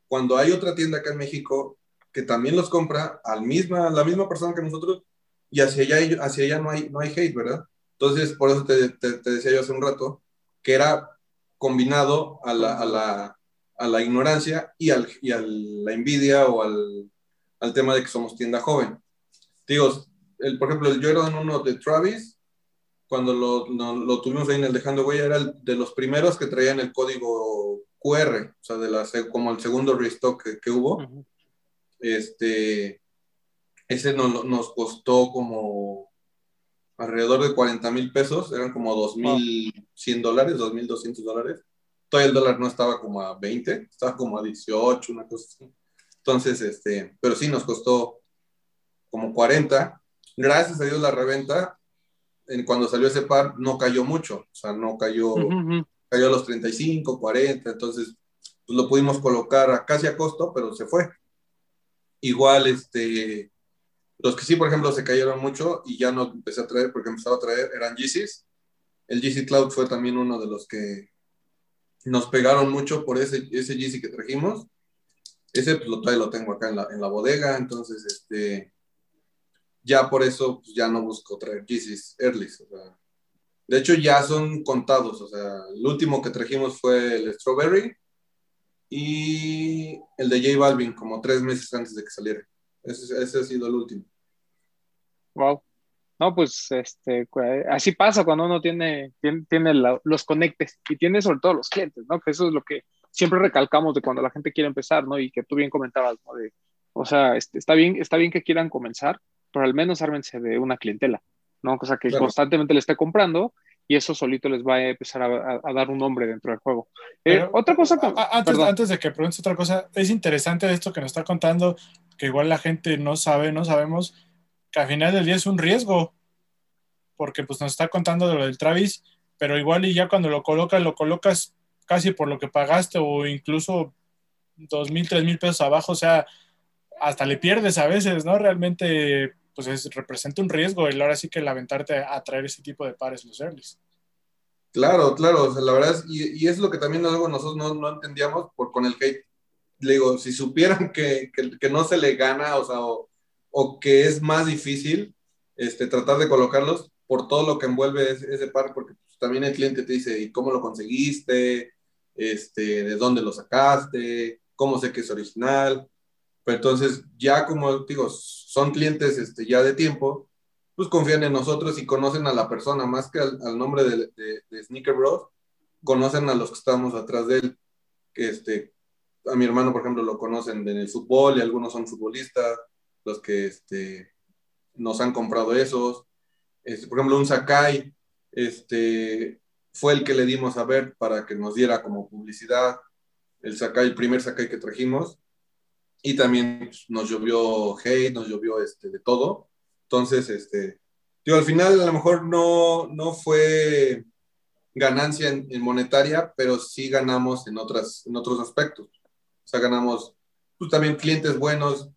cuando hay otra tienda acá en México que también los compra al misma, la misma persona que nosotros y hacia allá, hacia allá no, hay, no hay hate, ¿verdad? Entonces, por eso te, te, te decía yo hace un rato que era combinado a la, a la, a la ignorancia y, al, y a la envidia o al, al, tema de que somos tienda joven. Digo, el, por ejemplo, el Jordan 1 de Travis, cuando lo, lo, lo, tuvimos ahí en el Dejando Huella, era el, de los primeros que traían el código QR, o sea, de la, como el segundo restock que, que hubo. Uh -huh. Este, ese nos, nos costó como alrededor de 40 mil pesos, eran como 2.100 dólares, 2.200 dólares. Todavía el dólar no estaba como a 20, estaba como a 18, una cosa así. Entonces, este, pero sí nos costó como 40. Gracias a Dios la reventa en, cuando salió ese par no cayó mucho, o sea, no cayó, uh -huh. cayó a los 35, 40, entonces pues lo pudimos colocar a casi a costo, pero se fue. Igual, este, los que sí, por ejemplo, se cayeron mucho y ya no empecé a traer porque empezaba a traer eran Yeezys. El Yeezy Cloud fue también uno de los que nos pegaron mucho por ese, ese Yeezy que trajimos. Ese pues, lo, lo tengo acá en la, en la bodega, entonces, este, ya por eso pues, ya no busco traer Yeezys Earlys. O sea, de hecho, ya son contados. O sea, el último que trajimos fue el Strawberry y el de J Balvin, como tres meses antes de que saliera. Ese, ese ha sido el último. Wow. No, pues este, así pasa cuando uno tiene, tiene, tiene la, los conectes y tiene sobre todo los clientes, ¿no? Que eso es lo que siempre recalcamos de cuando la gente quiere empezar, ¿no? Y que tú bien comentabas, ¿no? De, o sea, este, está, bien, está bien que quieran comenzar, pero al menos ármense de una clientela, ¿no? Cosa que claro. constantemente le esté comprando y eso solito les va a empezar a, a, a dar un nombre dentro del juego. Eh, otra cosa que, antes, antes, de que preguntes otra cosa, es interesante esto que nos está contando, que igual la gente no sabe, no sabemos, que al final del día es un riesgo, porque pues nos está contando de lo del Travis, pero igual y ya cuando lo colocas, lo colocas casi por lo que pagaste o incluso dos mil, tres mil pesos abajo, o sea, hasta le pierdes a veces, ¿no? Realmente pues es, representa un riesgo el ahora sí que el aventarte a traer ese tipo de pares los earlys. Claro, claro, o sea, la verdad es, y, y, es lo que también algo nosotros no, no, entendíamos por con el hate. Le digo, si supieran que, que, que no se le gana, o sea, o, o, que es más difícil este, tratar de colocarlos por todo lo que envuelve ese, ese par, porque pues, también el cliente te dice, ¿y cómo lo conseguiste? Este, ¿De dónde lo sacaste? ¿Cómo sé que es original? Pero entonces, ya como digo, son clientes este, ya de tiempo, pues confían en nosotros y conocen a la persona, más que al, al nombre de, de, de, Sneaker Bros, conocen a los que estamos atrás de él, que este, a mi hermano, por ejemplo, lo conocen en el fútbol y algunos son futbolistas, los que este, nos han comprado esos. Este, por ejemplo, un Sakai, este, fue el que le dimos a ver para que nos diera como publicidad el Sakai, el primer Sakai que trajimos. Y también pues, nos llovió hate, nos llovió este, de todo. Entonces, este, digo, al final a lo mejor no, no fue ganancia en, monetaria, pero sí ganamos en, otras, en otros aspectos. O sea, ganamos pues, también clientes buenos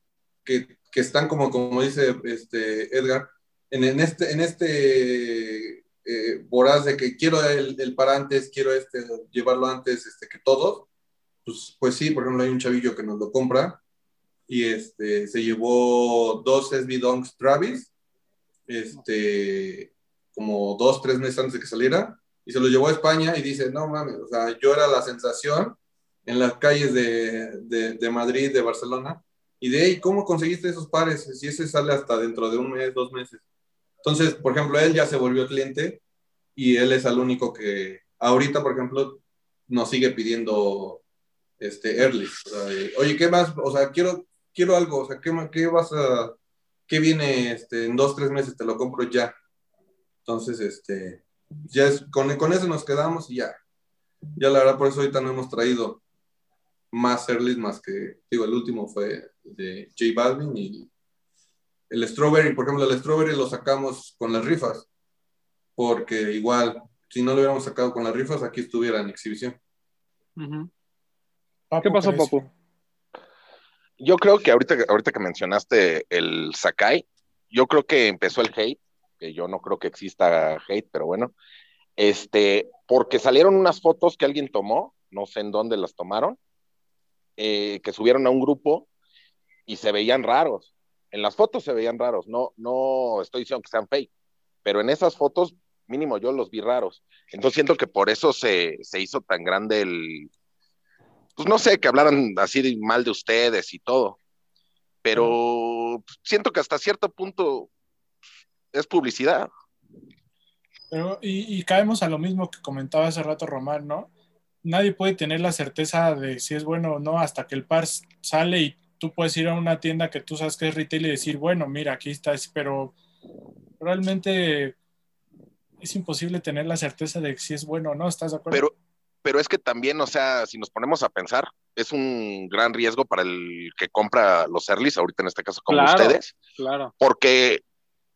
que, que, están como, como dice este Edgar, en, en este, en este eh, voraz de que quiero el, el, para antes, quiero este, llevarlo antes este, que todos. Pues, pues sí, por ejemplo, hay un chavillo que nos lo compra y este, se llevó dos SB Donks Travis, este, como dos, tres meses antes de que saliera y se lo llevó a España y dice, no mames, o sea, yo era la sensación en las calles de, de Madrid, de Barcelona, y de, ahí, ¿cómo conseguiste esos pares? Si ese sale hasta dentro de un mes, dos meses. Entonces, por ejemplo, él ya se volvió cliente y él es el único que ahorita, por ejemplo, nos sigue pidiendo este early. O sea, Oye, ¿qué más? O sea, quiero, quiero algo, o sea, ¿qué, qué vas a, qué viene este, en dos, tres meses? Te lo compro ya. Entonces, este, ya es, con, con eso nos quedamos y ya. Ya la verdad, por eso ahorita no hemos traído más early más que, digo, el último fue de J Balvin y el Strawberry, por ejemplo, el Strawberry lo sacamos con las rifas, porque igual, si no lo hubiéramos sacado con las rifas, aquí estuviera en exhibición. ¿Qué pasó, Papu? Yo creo que ahorita, ahorita que mencionaste el Sakai, yo creo que empezó el hate que yo no creo que exista hate, pero bueno, este, porque salieron unas fotos que alguien tomó, no sé en dónde las tomaron, eh, que subieron a un grupo y se veían raros. En las fotos se veían raros, no, no estoy diciendo que sean fake, pero en esas fotos mínimo yo los vi raros. Entonces siento que por eso se, se hizo tan grande el, pues no sé, que hablaran así mal de ustedes y todo, pero siento que hasta cierto punto es publicidad. Pero, y, caemos a lo mismo que comentaba hace rato Román, ¿no? Nadie puede tener la certeza de si es bueno o no hasta que el par sale y tú puedes ir a una tienda que tú sabes que es retail y decir, bueno, mira, aquí está, pero realmente es imposible tener la certeza de si es bueno o no, ¿estás de acuerdo? Pero, pero es que también, o sea, si nos ponemos a pensar, es un gran riesgo para el que compra los earlys, ahorita en este caso como ustedes. Claro. Porque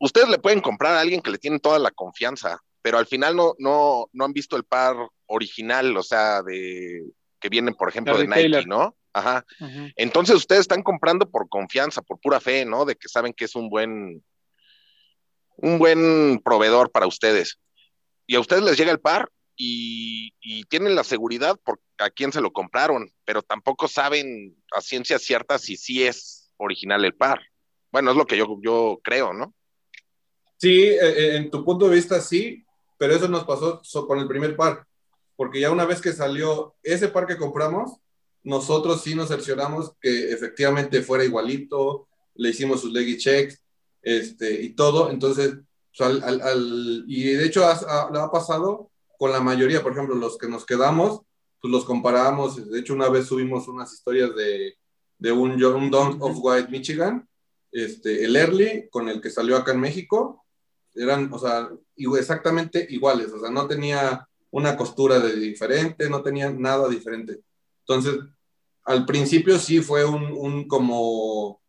ustedes le pueden comprar a alguien que le tiene toda la confianza, pero al final no, no, no han visto el par original, o sea, de que vienen, por ejemplo, de, Nike, ¿no? Ajá. Entonces ustedes están comprando por confianza, por pura fe, ¿no? De que saben que es un buen, un buen proveedor para ustedes. Y a ustedes les llega el par y, y, tienen la seguridad por a quién se lo compraron, pero tampoco saben a ciencia cierta si sí es original el par. Bueno, es lo que yo, yo creo, ¿no? Sí, eh, eh, en tu punto de vista sí, pero eso nos pasó con el primer par, porque ya una vez que salió ese par que compramos, nosotros sí nos cercioramos que efectivamente fuera igualito, le hicimos sus leggy checks este, y todo, entonces, pues, al, y de hecho ha, ha, pasado con la mayoría, por ejemplo, los que nos quedamos, pues los comparábamos, de hecho una vez subimos unas historias de, de un, un Dunk of White Michigan, este, el Early con el que salió acá en México, eran, o sea, exactamente iguales, o sea, no tenía una costura de diferente, no tenía nada diferente. Entonces, al principio sí fue un, como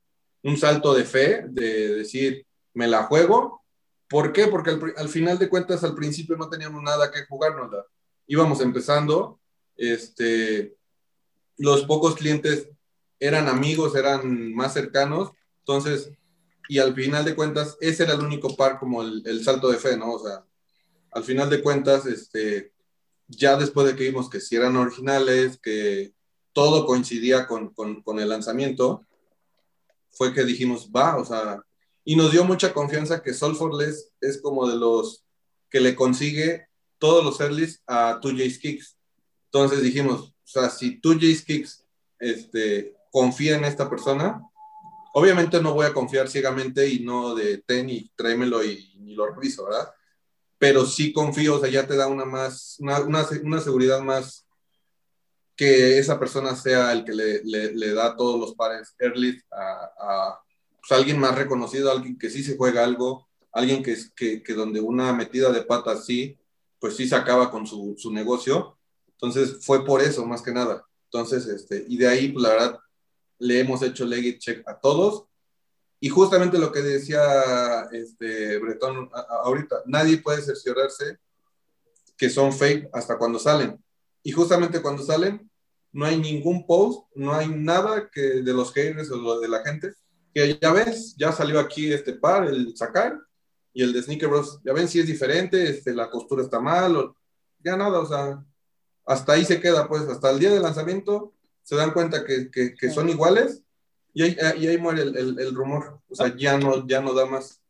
un salto de fe, de decir, me la juego. ¿Por qué? Porque al, final de cuentas, al principio no teníamos nada que jugarnos. Íbamos empezando, este, los pocos clientes eran amigos, eran más cercanos, entonces y al final de cuentas, ese era el único par como el, el, salto de fe, ¿no? O sea, al final de cuentas, este, ya después de que vimos que si eran originales, que todo coincidía con, con, con, el lanzamiento, fue que dijimos, va, o sea, y nos dio mucha confianza que Solforless es como de los que le consigue todos los earlys a 2J Kicks. Entonces dijimos, o sea, si 2J Kicks este, confía en esta persona, Obviamente no voy a confiar ciegamente y no de ten y tráemelo y ni lo reviso, ¿verdad? Pero sí confío, o sea, ya te da una más, una, una, seguridad más que esa persona sea el que le, le, da todos los pares early a, a pues, alguien más reconocido, alguien que sí se juega algo, alguien que, que, que donde una metida de pata así, pues sí se acaba con su, su, negocio. Entonces fue por eso, más que nada. Entonces, este, y de ahí, pues la verdad, le hemos hecho legit check a todos. Y justamente lo que decía este, Bretón ahorita, nadie puede cerciorarse que son fake hasta cuando salen. Y justamente cuando salen, no hay ningún post, no hay nada que de los haters o de la gente, que ya ves, ya salió aquí este par, el sacar, y el de Sneaker Bros. Ya ven si es diferente, este, la costura está mal, o, ya nada, o sea, hasta ahí se queda, pues, hasta el día del lanzamiento se dan cuenta que, que, que son iguales y ahí, y ahí muere el, el, el, rumor, o sea, ya no, ya no da más.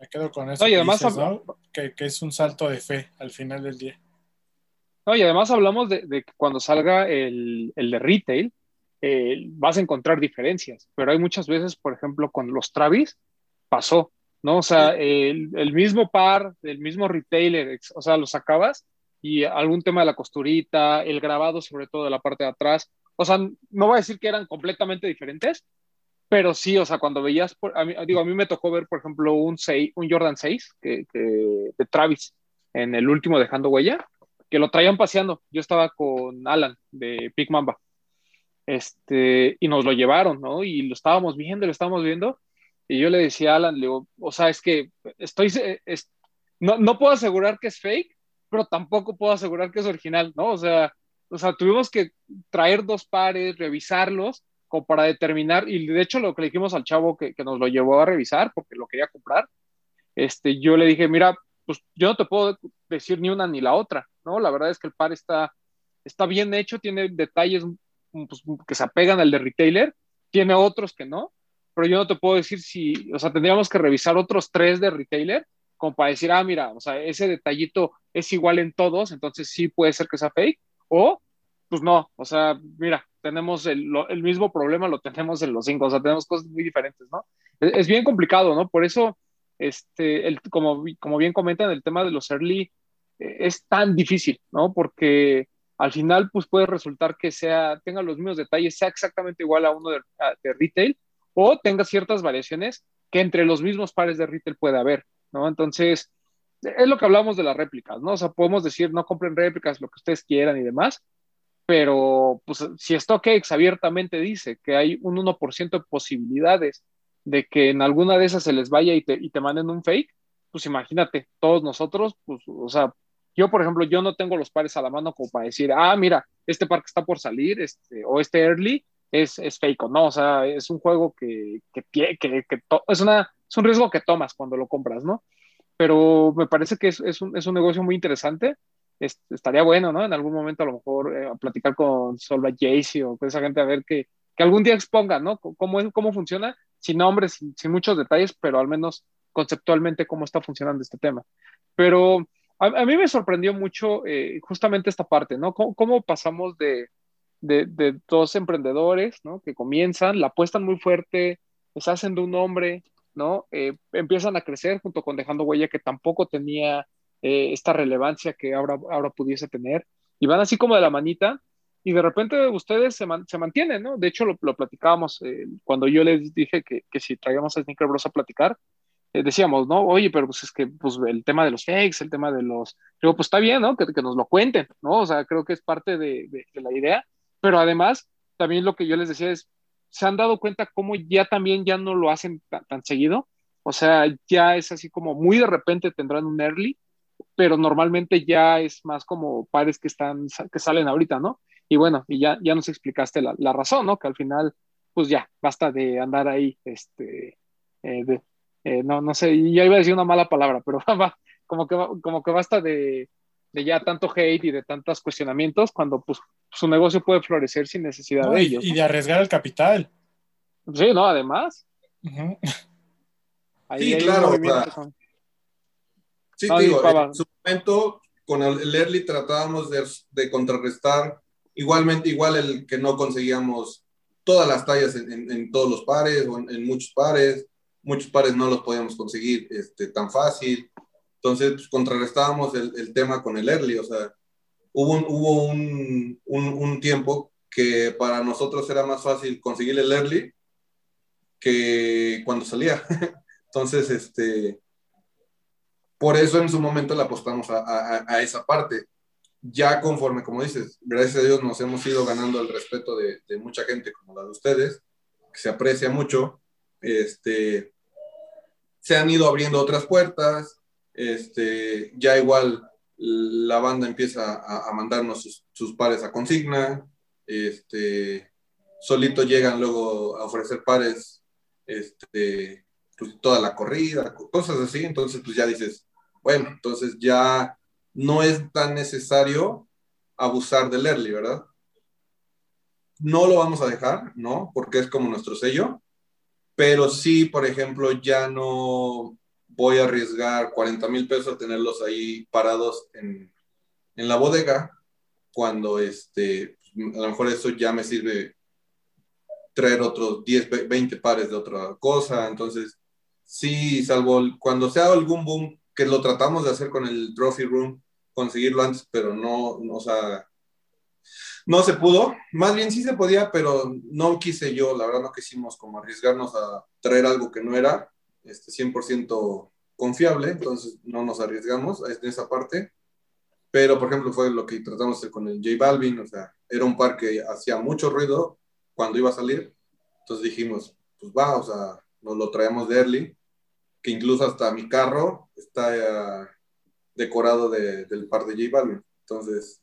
Me quedo con eso. No, y además, dices, ¿no? que, que, es un salto de fe al final del día. No, y además hablamos de, de que cuando salga el, el de retail, eh, vas a encontrar diferencias, pero hay muchas veces, por ejemplo, con los Travis, pasó, ¿no? O sea, el, el, mismo par, el mismo retailer, o sea, lo sacabas y algún tema de la costurita, el grabado sobre todo de la parte de atrás, o sea, no voy a decir que eran completamente diferentes, pero sí, o sea, cuando veías, por, a mí, digo, a mí me tocó ver, por ejemplo, un, 6, un Jordan 6 que, de Travis en el último Dejando Huella, que lo traían paseando. Yo estaba con Alan de Big Mamba. Este, y nos lo llevaron, ¿no? Y lo estábamos viendo, lo estábamos viendo. Y yo le decía a Alan, le digo, o sea, es que estoy, es, no, no puedo asegurar que es fake, pero tampoco puedo asegurar que es original, ¿no? O sea, o sea, tuvimos que traer dos pares, revisarlos, como para determinar, y de hecho lo que le dijimos al chavo que, que, nos lo llevó a revisar, porque lo quería comprar, este, yo le dije, mira, pues yo no te puedo decir ni una ni la otra, ¿no? La verdad es que el par está, está bien hecho, tiene detalles pues, que se apegan al de retailer, tiene otros que no, pero yo no te puedo decir si, o sea, tendríamos que revisar otros tres de retailer como para decir, ah, mira, o sea, ese detallito es igual en todos, entonces sí puede ser que sea fake, o pues no, o sea, mira, tenemos el, lo, el, mismo problema, lo tenemos en los cinco, o sea, tenemos cosas muy diferentes, ¿no? Es, es bien complicado, ¿no? Por eso, este, el, como, como bien comentan, el tema de los early eh, es tan difícil, ¿no? Porque al final, pues puede resultar que sea, tenga los mismos detalles, sea exactamente igual a uno de, a, de retail, o tenga ciertas variaciones que entre los mismos pares de retail puede haber, ¿no? Entonces, es lo que hablamos de las réplicas, ¿no? O sea, podemos decir, no compren réplicas, lo que ustedes quieran y demás, pero pues si StockX abiertamente dice que hay un 1% de posibilidades de que en alguna de esas se les vaya y te, y te manden un fake, pues imagínate, todos nosotros, pues, o sea, yo, por ejemplo, yo no tengo los pares a la mano como para decir, ah, mira, este par que está por salir, este, o este early, es, es fake o no, o sea, es un juego que, que, que, que es, una, es un riesgo que tomas cuando lo compras, ¿no? Pero me parece que es, es, un, es un negocio muy interesante es, estaría bueno, ¿no? En algún momento a lo mejor eh, platicar con Solva Jaycee o con esa gente a ver que, que algún día exponga, ¿no? Cómo, es, cómo funciona, sin nombres, sin, sin, muchos detalles, pero al menos conceptualmente cómo está funcionando este tema. Pero a, a mí me sorprendió mucho eh, justamente esta parte, ¿no? ¿Cómo, cómo pasamos de, de, de, dos emprendedores, ¿no? Que comienzan, la apuestan muy fuerte, se hacen de un nombre, ¿no? Eh, empiezan a crecer junto con Dejando Huella, que tampoco tenía eh, esta relevancia que ahora, ahora pudiese tener. Y van así como de la manita y de repente ustedes se, man, se mantienen, ¿no? De hecho, lo, lo platicábamos eh, cuando yo les dije que, que si traíamos a Sneaker Bros a platicar, decíamos, ¿no? Oye, pero pues es que pues, el tema de los fakes, el tema de los... Digo, pues está bien, ¿no? Que, que nos lo cuenten, ¿no? O sea, creo que es parte de, de, de la idea, pero además, también lo que yo les decía es, se han dado cuenta cómo ya también ya no lo hacen tan, seguido, o sea, ya es así como muy de repente tendrán un early, pero normalmente ya es más como pares que están, que salen ahorita, ¿no? Y bueno, y ya, ya nos explicaste la, razón, ¿no? Que al final, pues ya, basta de andar ahí, este, eh, de, eh, no, no sé, ya iba a decir una mala palabra, pero como que, como que basta de, de ya tanto hate y de tantos cuestionamientos cuando pues su negocio puede florecer sin necesidad no, de y, ellos. Y de arriesgar el capital. Sí, no, además. Uh -huh. Ahí sí, hay claro. Claro. Sí, no, digo, en su momento con el early tratábamos de, de, contrarrestar igualmente, igual el que no conseguíamos todas las tallas en, en, en todos los pares o en, en, muchos pares, muchos pares no los podíamos conseguir este, tan fácil, entonces pues, contrarrestábamos el, el, tema con el early, o sea, hubo, un, hubo un, un, un, tiempo que para nosotros era más fácil conseguir el early que cuando salía. Entonces, este, por eso en su momento le apostamos a, a, a esa parte. Ya conforme, como dices, gracias a Dios nos hemos ido ganando el respeto de, de mucha gente como la de ustedes, que se aprecia mucho. Este, se han ido abriendo otras puertas, este, ya igual la banda empieza a, mandarnos sus, sus, pares a consigna, este, solito llegan luego a ofrecer pares este, pues, toda la corrida, cosas así, entonces pues ya dices, bueno, entonces ya no es tan necesario abusar del early, ¿verdad? No lo vamos a dejar, ¿no? Porque es como nuestro sello, pero sí, por ejemplo, ya no voy a arriesgar 40 mil pesos a tenerlos ahí parados en, en, la bodega, cuando este, a lo mejor eso ya me sirve traer otros 10, 20 pares de otra cosa, entonces sí, salvo cuando sea algún boom, que lo tratamos de hacer con el Trophy Room, conseguirlo antes, pero no, no o no se pudo, más bien sí se podía, pero no quise yo, la verdad no quisimos como arriesgarnos a traer algo que no era este, 100% confiable, entonces no nos arriesgamos en esa parte. Pero, por ejemplo, fue lo que tratamos con el J Balvin, o sea, era un par que hacía mucho ruido cuando iba a salir, entonces dijimos, pues va, o sea, nos lo traemos de early, que incluso hasta mi carro está uh, decorado de, del par de J Balvin. Entonces,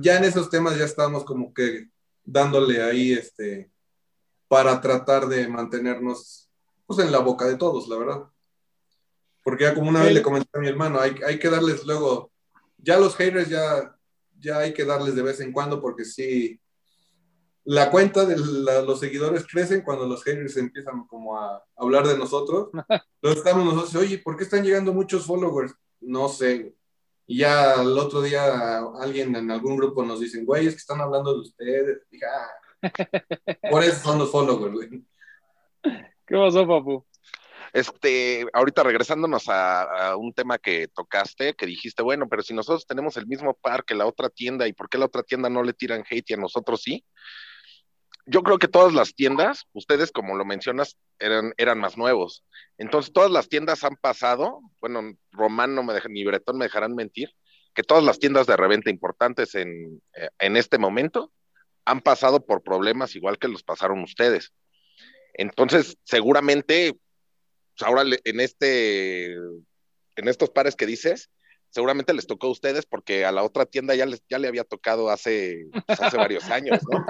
ya en esos temas ya estamos como que dándole ahí este para tratar de mantenernos pues en la boca de todos, la verdad. Porque ya como una vez le comenté a mi hermano, hay, hay que darles luego, ya los haters ya, ya hay que darles de vez en cuando porque sí, la cuenta de la, los seguidores crecen cuando los haters empiezan como a hablar de nosotros. Entonces estamos nosotros, oye, ¿por qué están llegando muchos followers? No sé, y ya el otro día alguien en algún grupo nos dicen, güey, es que están hablando de ustedes. Y, ah, por eso son los followers, güey. ¿Qué pasó, papu? Este, ahorita regresándonos a, un tema que tocaste, que dijiste, bueno, pero si nosotros tenemos el mismo par que la otra tienda, ¿y por qué la otra tienda no le tiran hate y a nosotros sí? yo creo que todas las tiendas, ustedes como lo mencionas, eran, eran más nuevos. Entonces, todas las tiendas han pasado, bueno, Román no me deja, ni Bretón me dejarán mentir, que todas las tiendas de reventa importantes en, eh, en este momento han pasado por problemas igual que los pasaron ustedes. Entonces, seguramente, ahora en este, en estos pares que dices, seguramente les tocó a ustedes porque a la otra tienda ya, les, ya le había tocado hace, pues, hace varios años, ¿no?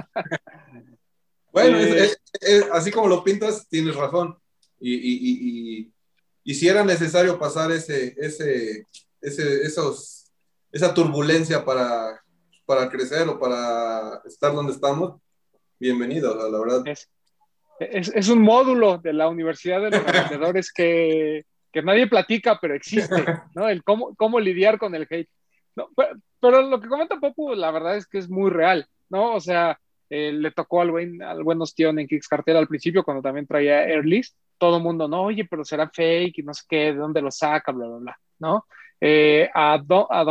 Bueno, es, es, es, así como lo pintas, tienes razón. Y, y, y, y, si era necesario pasar ese, ese, ese, esos, esa turbulencia para, para crecer o para estar donde estamos, bienvenido, la, la verdad. Es, un módulo de la Universidad de los Emprendedores que, que, nadie platica, pero existe, ¿no? El cómo, cómo lidiar con el hate. No, pero, pero, lo que comenta Popu, la verdad es que es muy real, ¿no? O sea, eh, le tocó al buen, al buen ostión en Kickstarter al principio, cuando también traía Airlist, todo el mundo, no, oye, pero será fake y no sé qué, de dónde lo saca, bla, bla, bla, ¿no? Eh, a, Don, a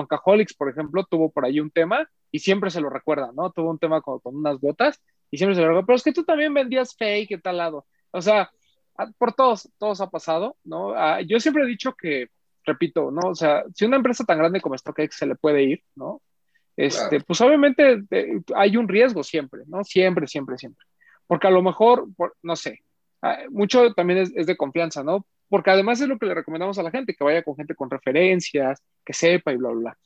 por ejemplo, tuvo por ahí un tema y siempre se lo recuerda, ¿no? Tuvo un tema con, con unas botas y siempre se recuerda, pero es que tú también vendías fake y tal lado. O sea, por todos, todos ha pasado, ¿no? Ah, yo siempre he dicho que, repito, ¿no? O sea, si una empresa tan grande como StockX se le puede ir, ¿no? Este, claro. Pues obviamente eh, hay un riesgo siempre, ¿no? Siempre, siempre, siempre. Porque a lo mejor, por, no sé, ah, mucho también es, es, de confianza, ¿no? Porque además es lo que le recomendamos a la gente, que vaya con gente con referencias, que sepa y bla, bla, bla.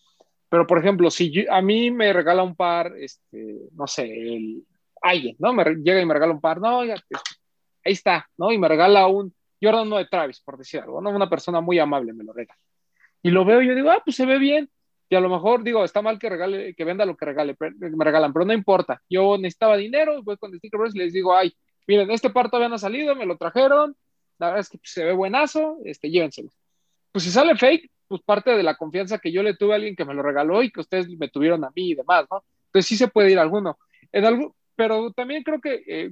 Pero, por ejemplo, si yo, a mí me regala un par, este, no sé, el, alguien, ¿no? Me llega y me regala un par, no, ya, ahí está, ¿no? Y me regala un Jordan no de Travis, por decir algo, ¿no? Una persona muy amable me lo regala. Y lo veo y yo digo, ah, pues se ve bien y a lo mejor digo, está mal que regale, que venda lo que regale, me regalan, pero no importa. Yo necesitaba dinero, voy con Sticker y les digo, ay, miren, este par todavía no ha salido, me lo trajeron, la verdad es que se ve buenazo, este, llévenselo. Pues si sale fake, pues parte de la confianza que yo le tuve a alguien que me lo regaló y que ustedes me tuvieron a mí y demás, ¿no? Entonces sí se puede ir alguno. En algo, pero también creo que eh,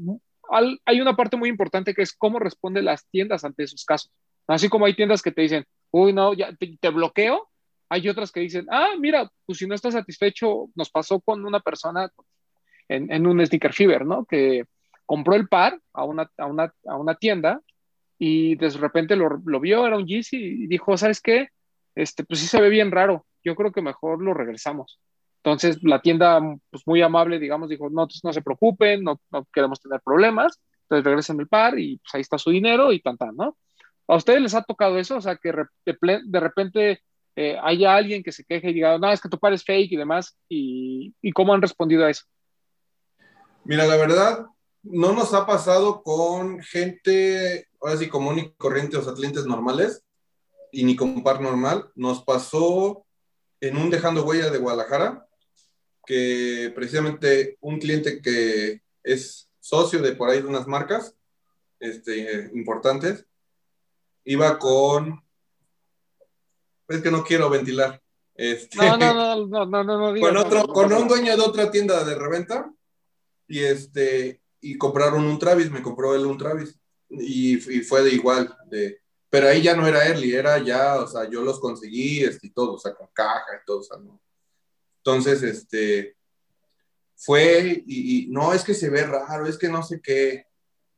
al, hay una parte muy importante que es cómo responden las tiendas ante esos casos. Así como hay tiendas que te dicen, uy, no, ya te, te bloqueo, hay otras que dicen, ah, mira, pues si no estás satisfecho, nos pasó con una persona en, en un Sneaker Fever, ¿no? Que compró el par a una, a una, a una tienda y de repente lo, lo vio, era un Yeezy y dijo, ¿sabes qué? Este, pues sí se ve bien raro, yo creo que mejor lo regresamos. Entonces la tienda, pues muy amable, digamos, dijo, no, no se preocupen, no, no queremos tener problemas, entonces regresen el par y pues ahí está su dinero y tan, tan, ¿no? ¿A ustedes les ha tocado eso? O sea, que de repente eh, haya alguien que se queje y diga, no, es que tu par es fake y demás, y, y cómo han respondido a eso. Mira, la verdad, no nos ha pasado con gente, ahora sí, común y corriente, o sea, clientes normales, y ni con par normal. Nos pasó en un Dejando Huella de Guadalajara, que precisamente un cliente que es socio de por ahí de unas marcas este, importantes, iba con... Es que no quiero ventilar. Este, no, no, no, no, no, no, no con, otro, con un dueño de otra tienda de reventa y este y compraron un Travis, me compró él un Travis y, y, fue de igual, de, pero ahí ya no era early, era ya, o sea, yo los conseguí este, y todo, o sea, con caja y todo, o sea, no. Entonces, este, fue y, y, no, es que se ve raro, es que no sé qué,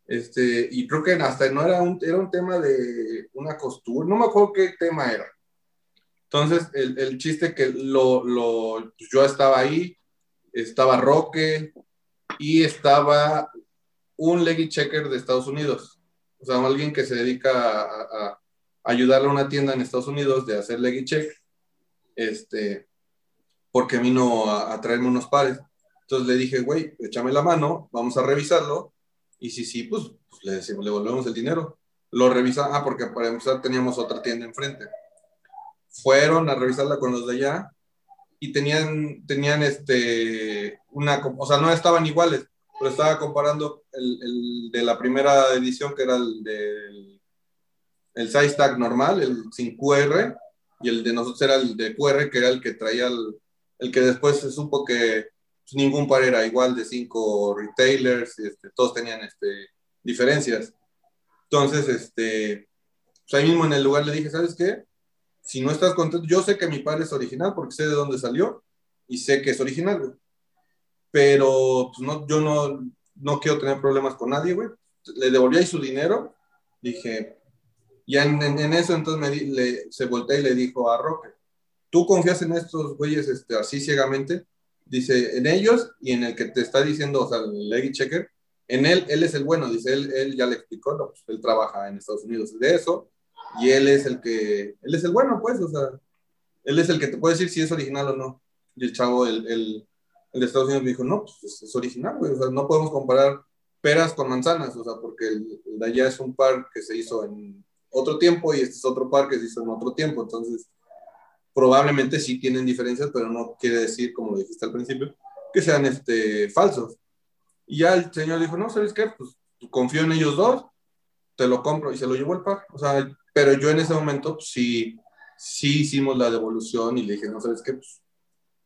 este, y creo que hasta no era un, era un tema de una costura, no me acuerdo qué tema era. Entonces, el, el chiste que lo, lo, pues, yo estaba ahí, estaba Roque y estaba un leggy checker de Estados Unidos. O sea, alguien que se dedica a, a ayudarle a una tienda en Estados Unidos de hacer leggy check, este, porque vino a, a traerme unos pares. Entonces le dije, güey, échame la mano, vamos a revisarlo y si sí, pues, pues le, decimos, le volvemos el dinero. Lo revisan, ah, porque para empezar teníamos otra tienda enfrente. Fueron a revisarla con los de allá y tenían, tenían este, una, o sea, no estaban iguales, pero estaba comparando el, el de la primera edición, que era el del el size tag normal, el sin QR, y el de nosotros era el de QR, que era el que traía el, el que después se supo que pues, ningún par era igual de cinco retailers, este, todos tenían este, diferencias. Entonces, este, pues ahí mismo en el lugar le dije, ¿sabes qué? Si no estás contento, yo sé que mi par es original porque sé de dónde salió y sé que es original, güey. Pero pues, no, yo no, no quiero tener problemas con nadie, güey. Le devolví ahí su dinero. Dije, ya en, en, en eso entonces me di, le, se voltea y le dijo a Roque, ¿tú confías en estos güeyes este, así ciegamente? dice, en ellos y en el que te está diciendo, o sea, el leggy checker, en él, él es el bueno, dice, él, él ya le explicó, no, pues él trabaja en Estados Unidos de eso, y él es el que, él es el bueno, pues, o sea, él es el que te puede decir si es original o no. Y el chavo, el, el, el de Estados Unidos me dijo, no, pues es original, güey, o sea, no podemos comparar peras con manzanas, o sea, porque el, el de allá es un par que se hizo en otro tiempo y este es otro par que se hizo en otro tiempo, entonces probablemente sí tienen diferencias, pero no quiere decir, como dijiste al principio, que sean este, falsos. Y ya el señor dijo, no, ¿sabes qué? Pues confío en ellos dos, te lo compro y se lo llevó el par. O sea, pero yo en ese momento pues, sí, sí hicimos la devolución y le dije, no, ¿sabes qué? Pues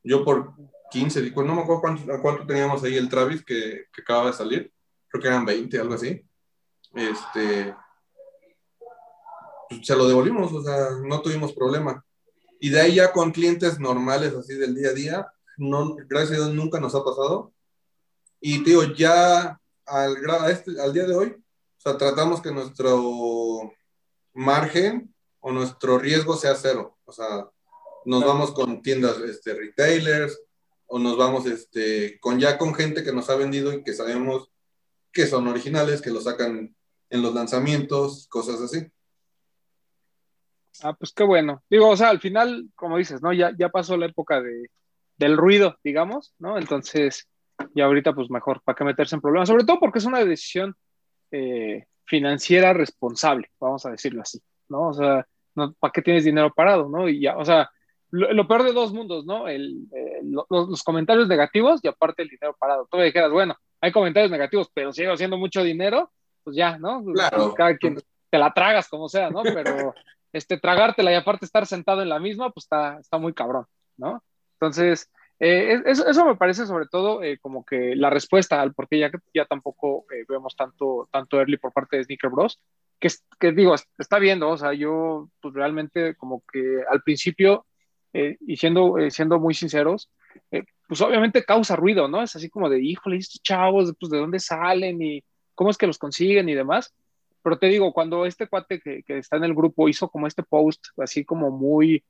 yo por 15, pues, no me acuerdo cuánto, cuánto teníamos ahí el Travis que, que acaba de salir, creo que eran 20, algo así. Este, pues, se lo devolvimos, o sea, no tuvimos problema. Y de ahí ya con clientes normales, así del día a día, no, gracias a Dios nunca nos ha pasado. Y digo, ya al, este, al día de hoy, o sea, tratamos que nuestro margen o nuestro riesgo sea cero. O sea, nos vamos con tiendas este, retailers o nos vamos este, con ya con gente que nos ha vendido y que sabemos que son originales, que lo sacan en los lanzamientos, cosas así. Ah, pues qué bueno. Digo, o sea, al final, como dices, ¿no? Ya, ya pasó la época de, del ruido, digamos, ¿no? Entonces, ya ahorita, pues mejor, ¿para qué meterse en problemas? Sobre todo porque es una decisión eh, financiera responsable, vamos a decirlo así, ¿no? O sea, no, ¿para qué tienes dinero parado, no? Y ya, o sea, lo, lo peor de dos mundos, ¿no? El, eh, lo, los comentarios negativos y aparte el dinero parado. Tú me dijeras, bueno, hay comentarios negativos, pero sigo haciendo mucho dinero, pues ya, ¿no? Claro. Cada quien te la tragas como sea, ¿no? Pero este, tragártela y aparte estar sentado en la misma, pues está, está muy cabrón, ¿no? Entonces, eh, eso, eso, me parece sobre todo eh, como que la respuesta al por qué ya, ya tampoco eh, vemos tanto, tanto early por parte de Sneaker Bros, que, que digo, está viendo, o sea, yo pues realmente como que al principio, y siendo, siendo muy sinceros, pues obviamente causa ruido, ¿no? Es así como de, híjole, estos chavos, pues de dónde salen y cómo es que los consiguen y demás Pero te digo, cuando este cuate que, que está en el grupo hizo como este post, así como muy,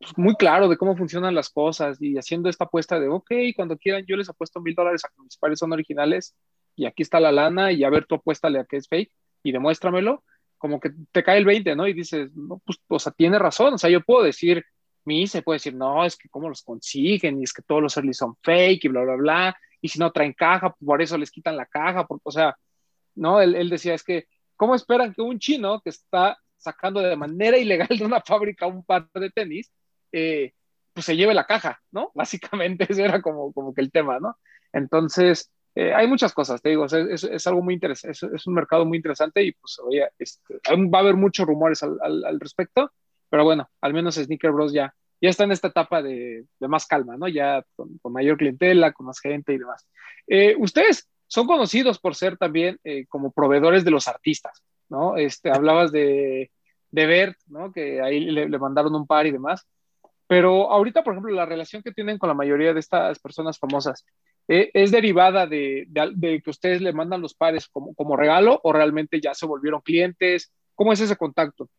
pues, muy claro de cómo funcionan las cosas y haciendo esta apuesta de, ok, cuando quieran yo les apuesto mil dólares a que mis pares son originales y aquí está la lana y a ver tú apuéstale a que es fake y demuéstramelo, como que te cae el 20, ¿no? Y dices, no, pues, o sea, tiene razón, o sea, yo puedo decir, mi se puede decir, no, es que cómo los consiguen y es que todos los early son fake y bla, bla, bla, y si no traen caja, por eso les quitan la caja, porque, o sea, ¿no? Él, él decía, es que ¿Cómo esperan que un chino que está sacando de manera ilegal de una fábrica un par de tenis, eh, pues se lleve la caja, ¿no? Básicamente ese era como, como que el tema, ¿no? Entonces, eh, hay muchas cosas, te digo, es, es, algo muy interesante, es, es, un mercado muy interesante y pues oye, este, va a haber muchos rumores al, al, al, respecto, pero bueno, al menos Sneaker Bros ya, ya está en esta etapa de, de más calma, ¿no? Ya con, con, mayor clientela, con más gente y demás. Eh, ¿Ustedes son conocidos por ser también eh, como proveedores de los artistas, ¿no? Este, hablabas de, de Bert, ¿no? Que ahí le, le, mandaron un par y demás. Pero ahorita, por ejemplo, la relación que tienen con la mayoría de estas personas famosas, eh, ¿es derivada de, de, de, que ustedes le mandan los pares como, como regalo o realmente ya se volvieron clientes? ¿Cómo es ese contacto?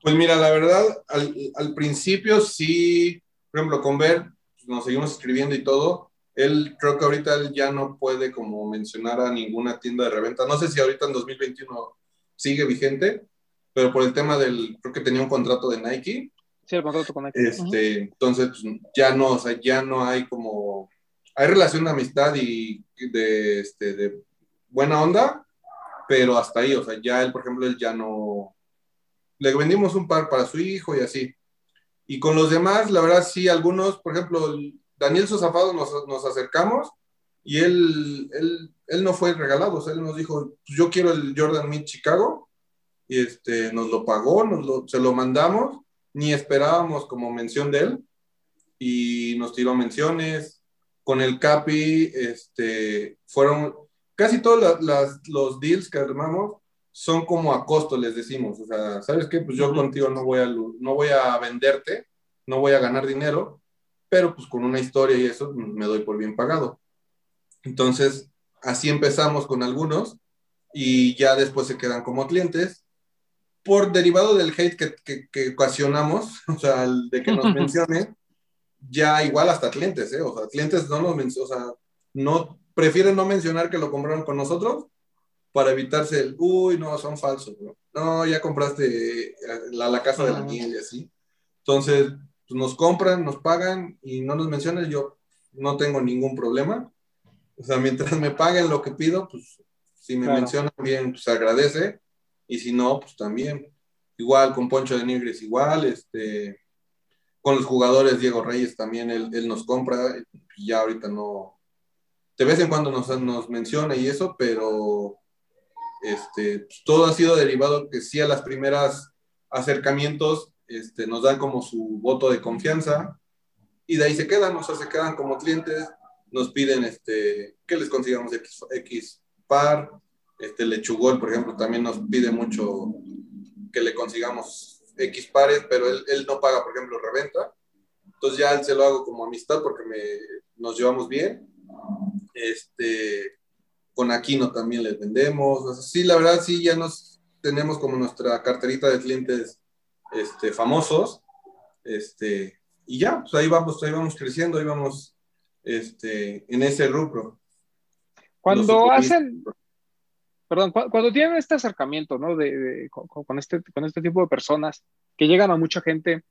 Pues mira, la verdad, al, al principio sí, por ejemplo, con Bert pues, nos seguimos escribiendo y todo, él creo que ahorita él ya no puede como mencionar a ninguna tienda de reventa. No sé si ahorita en 2021 sigue vigente, pero por el tema del, creo que tenía un contrato de Nike. Sí, el contrato con Nike. Este, uh -huh. Entonces, pues, ya no, o sea, ya no hay como, hay relación de amistad y de, este, de buena onda, pero hasta ahí, o sea, ya él, por ejemplo, él ya no, le vendimos un par para su hijo y así. Y con los demás, la verdad, sí, algunos, por ejemplo, Daniel Sosafado nos, nos acercamos y él, él, él, no fue regalado, o sea, él nos dijo, pues yo quiero el Jordan Mid Chicago, y este, nos lo pagó, nos lo, se lo mandamos, ni esperábamos como mención de él, y nos tiró menciones, con el Capi, este, fueron, casi todos las, las, los deals que armamos son como a costo, les decimos, o sea, ¿sabes qué? Pues yo uh -huh. contigo no voy, a, no voy a venderte, no voy a ganar dinero, pero pues con una historia y eso me doy por bien pagado. Entonces, así empezamos con algunos y ya después se quedan como clientes. Por derivado del hate que, que, que ocasionamos, o sea, de que nos mencionen, ya igual hasta clientes, ¿eh? O sea, clientes no nos mencionan, o sea, no, prefieren no mencionar que lo compraron con nosotros para evitarse el, uy, no, son falsos, ¿no? No, ya compraste la, la casa de la niña y así. Entonces, pues nos compran, nos pagan y no nos mencionan, yo no tengo ningún problema. O sea, mientras me paguen lo que pido, pues si me claro. mencionan bien, pues agradece. Y si no, pues también. Igual con Poncho de Nigris, igual. Este, con los jugadores, Diego Reyes también, él, él nos compra. Y ya ahorita no. De vez en cuando nos, nos menciona y eso, pero este, pues todo ha sido derivado que sí a las primeras acercamientos este, nos dan como su voto de confianza y de ahí se quedan, o sea, se quedan como clientes, nos piden este, que les consigamos X, X par, este Lechugol, por ejemplo, también nos pide mucho que le consigamos X pares, pero él, él no paga, por ejemplo, reventa, entonces ya se lo hago como amistad porque me, nos llevamos bien, este, con Aquino también les vendemos, sí, la verdad sí, ya nos tenemos como nuestra carterita de clientes este, famosos, este, y ya, pues ahí vamos, ahí vamos creciendo, ahí vamos este, en ese rubro. Cuando hacen, perdón, cuando tienen este acercamiento, ¿no? De, de con, con, este, con este tipo de personas que llegan a mucha gente,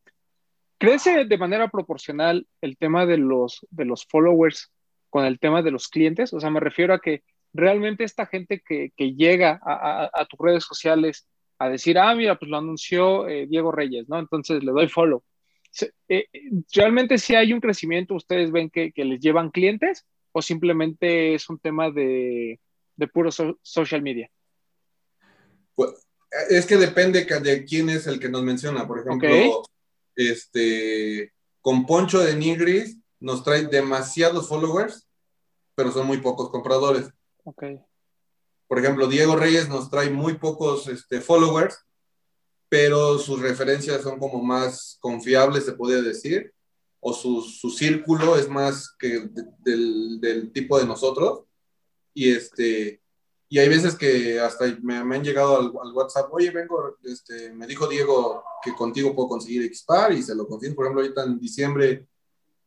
¿crece de manera proporcional el tema de los, de los followers con el tema de los clientes? O sea, me refiero a que realmente esta gente que, que llega a, a, a tus redes sociales a decir, ah, mira, pues lo anunció eh, Diego Reyes, ¿no? Entonces le doy follow. Eh, ¿Realmente si hay un crecimiento, ustedes ven que, que, les llevan clientes o simplemente es un tema de, de puro so social media? Pues, es que depende de quién es el que nos menciona. Por ejemplo, okay. este, con Poncho de Nigris nos trae demasiados followers, pero son muy pocos compradores. Okay. Por ejemplo, Diego Reyes nos trae muy pocos este, followers, pero sus referencias son como más confiables, se podría decir, o su, su círculo es más que de, del, del, tipo de nosotros. Y, este, Y hay veces que hasta me, me han llegado al, al, WhatsApp, oye, vengo, este, me dijo Diego que contigo puedo conseguir Xpar y se lo consigo. Por ejemplo, ahorita en diciembre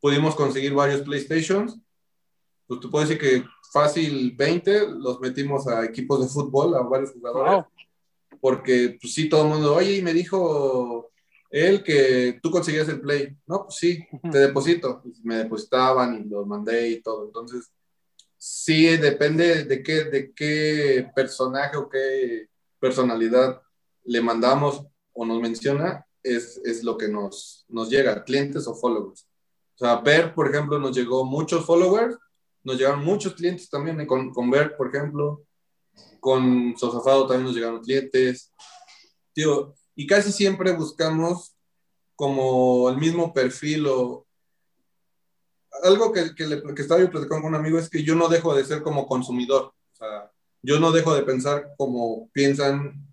pudimos conseguir varios PlayStations. Pues te puedo decir que fácil 20 los metimos a equipos de fútbol, a varios jugadores. Wow. Porque, pues sí, todo el mundo, oye, y me dijo él que tú conseguías el Play. No, pues sí, te deposito. Me depositaban y los mandé y todo. Entonces, sí, depende de qué, de qué personaje o qué personalidad le mandamos o nos menciona, es, es lo que nos, nos llega, clientes o followers. O sea, Ver, por ejemplo, nos llegó muchos followers, nos llegaron muchos clientes también con, con Ver, por ejemplo, con Sosafado también nos llegaron clientes. Tío, y casi siempre buscamos como el mismo perfil o algo que, que, le, que estaba yo platicando con un amigo es que yo no dejo de ser como consumidor. O sea, yo no dejo de pensar como piensan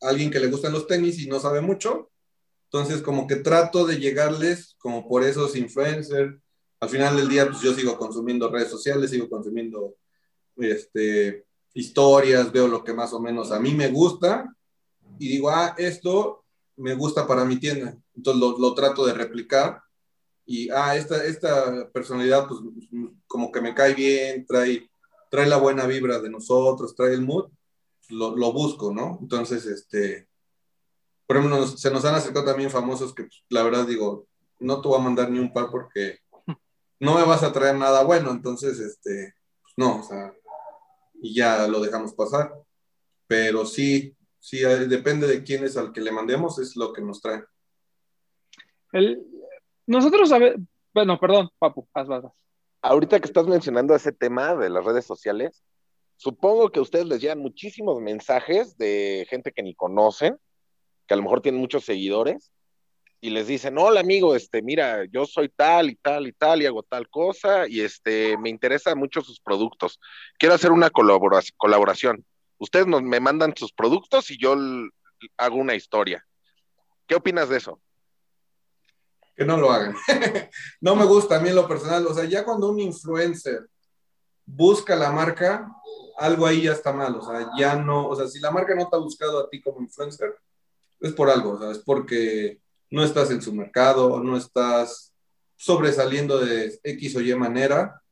alguien que le gustan los tenis y no sabe mucho. Entonces, como que trato de llegarles como por esos influencers. Al final del día, pues yo sigo consumiendo redes sociales, sigo consumiendo este, historias, veo lo que más o menos a mí me gusta y digo, ah, esto me gusta para mi tienda. Entonces lo, lo trato de replicar y, ah, esta, esta personalidad, pues como que me cae bien, trae, trae la buena vibra de nosotros, trae el mood, lo, lo busco, ¿no? Entonces, este, por ejemplo, se nos han acercado también famosos que, pues, la verdad, digo, no te voy a mandar ni un par porque no me vas a traer nada bueno, entonces, este, pues no, o sea, y ya lo dejamos pasar. Pero sí, sí, depende de quién es al que le mandemos, es lo que nos trae. El, nosotros, bueno, perdón, Papu, haz, haz. Ahorita que estás mencionando ese tema de las redes sociales, supongo que a ustedes les llegan muchísimos mensajes de gente que ni conocen, que a lo mejor tienen muchos seguidores, y les dicen, hola amigo, este, mira, yo soy tal y tal y tal y hago tal cosa, y este, me interesan mucho sus productos. Quiero hacer una colaboración. Ustedes nos, me mandan sus productos y yo hago una historia. ¿Qué opinas de eso? que no lo hagan. no me gusta a mí lo personal. O sea, ya cuando un influencer busca la marca, algo ahí ya está mal. O sea, ya no, o sea, si la marca no te ha buscado a ti como influencer, es por algo, o sea, es porque no estás en su mercado, no estás sobresaliendo de X o Y manera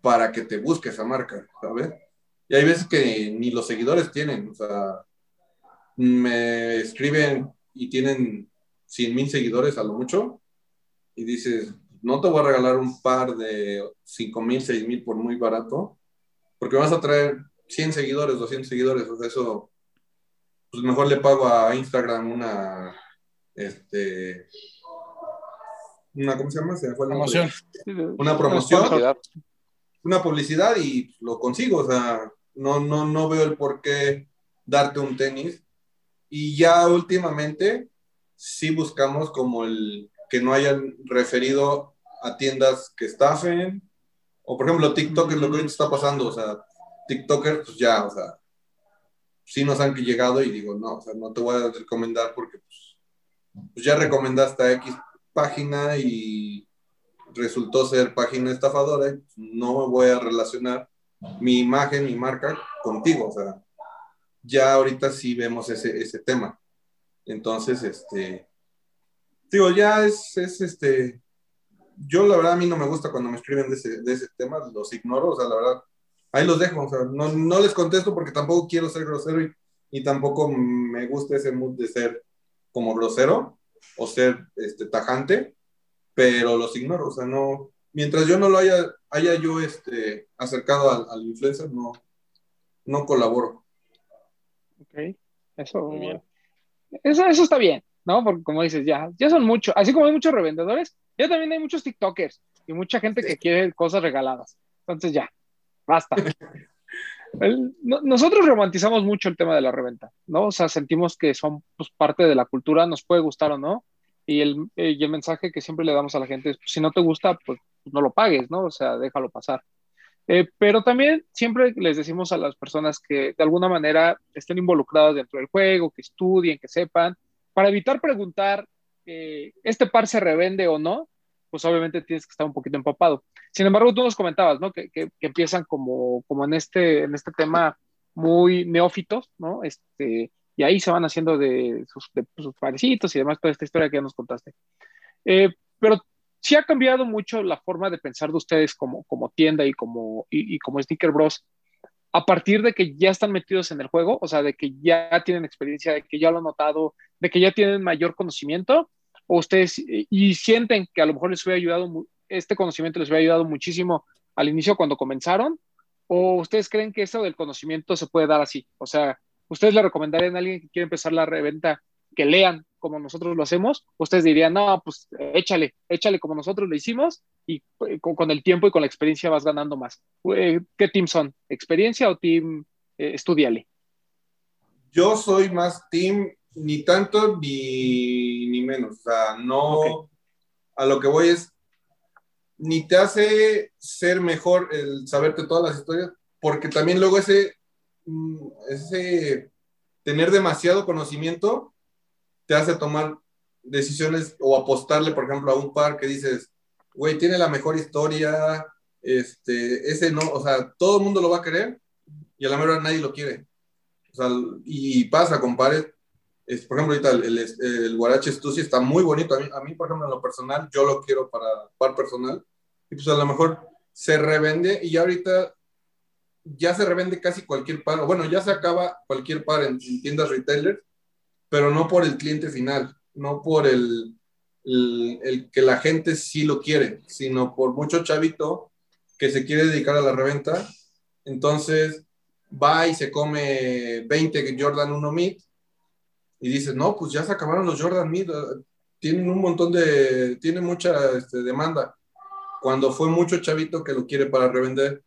para que te busque esa marca, ¿sabes? Y hay veces que ni los seguidores tienen, o sea, me escriben y tienen 100 mil seguidores a lo mucho, y dices, no te voy a regalar un par de 5 mil, 6 mil por muy barato, porque vas a traer 100 seguidores, 200 seguidores, o sea, eso, pues mejor le pago a Instagram una, este, una, ¿cómo se llama? Se fue promoción. Una promoción, una publicidad y lo consigo, o sea, no, no, no veo el por qué darte un tenis. Y ya últimamente sí buscamos como el, que no hayan referido a tiendas que estafen. O por ejemplo, TikTok es lo que ahorita está pasando. O sea, TikTokers, pues ya, o sea, sí nos han llegado y digo, no, o sea, no te voy a recomendar porque pues, pues ya recomendaste a X página y resultó ser página estafadora no voy a relacionar mi imagen, mi marca contigo. O sea, ya ahorita sí vemos ese, ese tema. Entonces, este, digo, ya es, es este, yo la verdad a mí no me gusta cuando me escriben de ese, de ese tema, los ignoro, o sea, la verdad, ahí los dejo, no, no les contesto porque tampoco quiero ser grosero y, y, tampoco me gusta ese mood de ser como grosero o ser este, tajante, pero los ignoro, o sea, no, mientras yo no lo haya, haya yo este, acercado al, al influencer, no, no colaboro. Ok, eso, eso, eso está bien. ¿no? Porque como dices, ya, ya son muchos, así como hay muchos revendedores, ya también hay muchos TikTokers y mucha gente que quiere cosas regaladas. Entonces ya, basta. nosotros romantizamos mucho el tema de la reventa, ¿no? O sea, sentimos que son pues, parte de la cultura, nos puede gustar o no, y el, y el mensaje que siempre le damos a la gente es, pues, si no te gusta, pues no lo pagues, ¿no? O sea, déjalo pasar. Eh, pero también siempre les decimos a las personas que de alguna manera estén involucradas dentro del juego, que estudien, que sepan, para evitar preguntar, eh, ¿este par se revende o no? Pues obviamente tienes que estar un poquito empapado. Sin embargo, tú nos comentabas, ¿no? Que, que, empiezan como, como en, este, en este tema muy neófitos, ¿no? Este, y ahí se van haciendo de sus, de sus parecitos y demás, toda esta historia que ya nos contaste. Eh, pero sí ha cambiado mucho la forma de pensar de ustedes como, como tienda y como, y, como Sneaker Bros. A partir de que ya están metidos en el juego, o sea, de que ya tienen experiencia, de que ya lo han notado, de que ya tienen mayor conocimiento, o ustedes y sienten que a lo mejor les hubiera ayudado, este conocimiento les hubiera ayudado muchísimo al inicio cuando comenzaron, o ustedes creen que eso del conocimiento se puede dar así, o sea, ustedes le recomendarían a alguien que quiere empezar la reventa que lean como nosotros lo hacemos, ustedes dirían, no, pues échale, échale como nosotros lo hicimos y eh, con, el tiempo y con la experiencia vas ganando más. Eh, ¿Qué team son? ¿Experiencia o team eh, estudiale? Yo soy más team ni tanto ni, ni menos. O sea, no. A lo que voy es. Ni te hace ser mejor el saberte todas las historias, porque también luego ese. Mm, ese tener demasiado conocimiento te hace tomar decisiones o apostarle, por ejemplo, a un par que dices, güey, tiene la mejor historia, este, ese no, o sea, todo el mundo lo va a querer y a la mejor nadie lo quiere. O sea, y pasa con pares. Es, por ejemplo, ahorita el, el, el Guarache Stussy está muy bonito. A mí, a mí, por ejemplo, en lo personal, yo lo quiero para par personal. Y pues a lo mejor se revende y ya ahorita ya se revende casi cualquier par. Bueno, ya se acaba cualquier par en, en tiendas retailers pero no por el cliente final, no por el, el, que la gente sí lo quiere, sino por mucho chavito que se quiere dedicar a la reventa. Entonces va y se come 20 Jordan 1 Mid y dice, no, pues ya se acabaron los Jordan Mid, tienen un montón de, tienen mucha este, demanda. Cuando fue mucho chavito que lo quiere para revender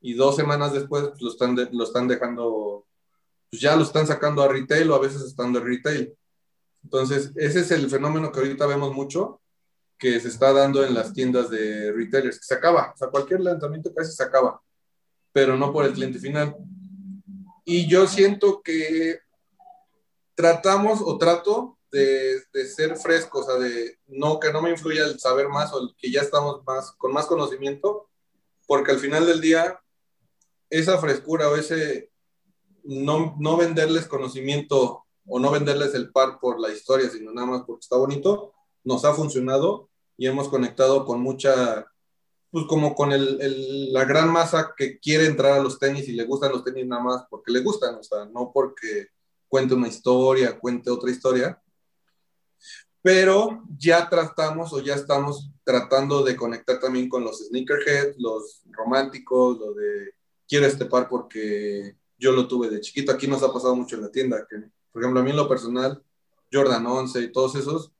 y dos semanas después pues, lo, están lo están dejando pues ya lo están sacando a retail o a veces estando en retail. Entonces, ese es el fenómeno que ahorita vemos mucho, que se está dando en las tiendas de retailers, que se acaba, o sea, cualquier lanzamiento casi se acaba, pero no por el cliente final. Y yo siento que tratamos o trato de, de, ser fresco, o sea, de no que no me influya el saber más o el que ya estamos más con más conocimiento, porque al final del día esa frescura o ese no, no venderles conocimiento o no venderles el par por la historia, sino nada más porque está bonito, nos ha funcionado y hemos conectado con mucha, pues como con el, la gran masa que quiere entrar a los tenis y le gustan los tenis nada más porque le gustan, o sea, no porque cuente una historia, cuente otra historia. Pero ya tratamos o ya estamos tratando de conectar también con los sneakerheads, los románticos, lo de quiero este par porque yo lo tuve de chiquito. Aquí nos ha pasado mucho en la tienda, que, por ejemplo, a mí en lo personal, Jordan 11 y todos esos,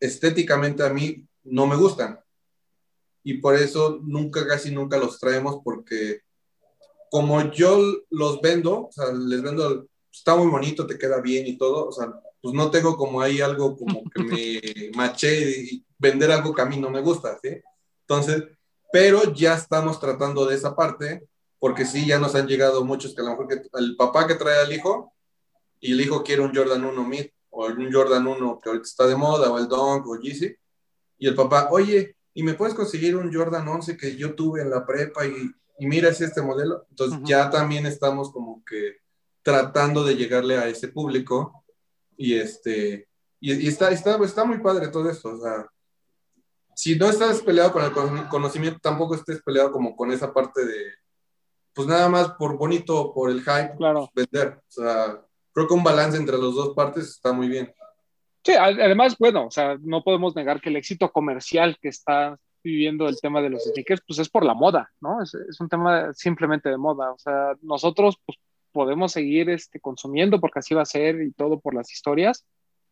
estéticamente a mí no me gustan. Y por eso nunca, casi nunca los traemos, porque como yo los vendo, o sea, les vendo, está muy bonito, te queda bien y todo, o sea, pues no tengo como ahí algo como que me maché y vender algo que a mí no me gusta, ¿sí? Entonces, pero ya estamos tratando de esa parte porque sí, ya nos han llegado muchos que a lo mejor que, el papá que trae al hijo y el hijo quiere un Jordan 1 Mid o un Jordan 1 que ahorita está de moda o el Dunk o Yeezy y el papá, oye, ¿y me puedes conseguir un Jordan 11 que yo tuve en la prepa y, y mira es este modelo? Entonces ya también estamos como que tratando de llegarle a ese público y este y, está, está, está muy padre todo esto, o sea, si no estás peleado con el conocimiento, tampoco estés peleado como con esa parte de, pues nada más por bonito, por el hype, claro. vender. O sea, creo que un balance entre las dos partes está muy bien. Sí, además, bueno, o sea, no podemos negar que el éxito comercial que está viviendo el tema de los sneakers, pues es por la moda, ¿no? Es, es un tema simplemente de moda. O sea, nosotros pues, podemos seguir este, consumiendo porque así va a ser y todo por las historias,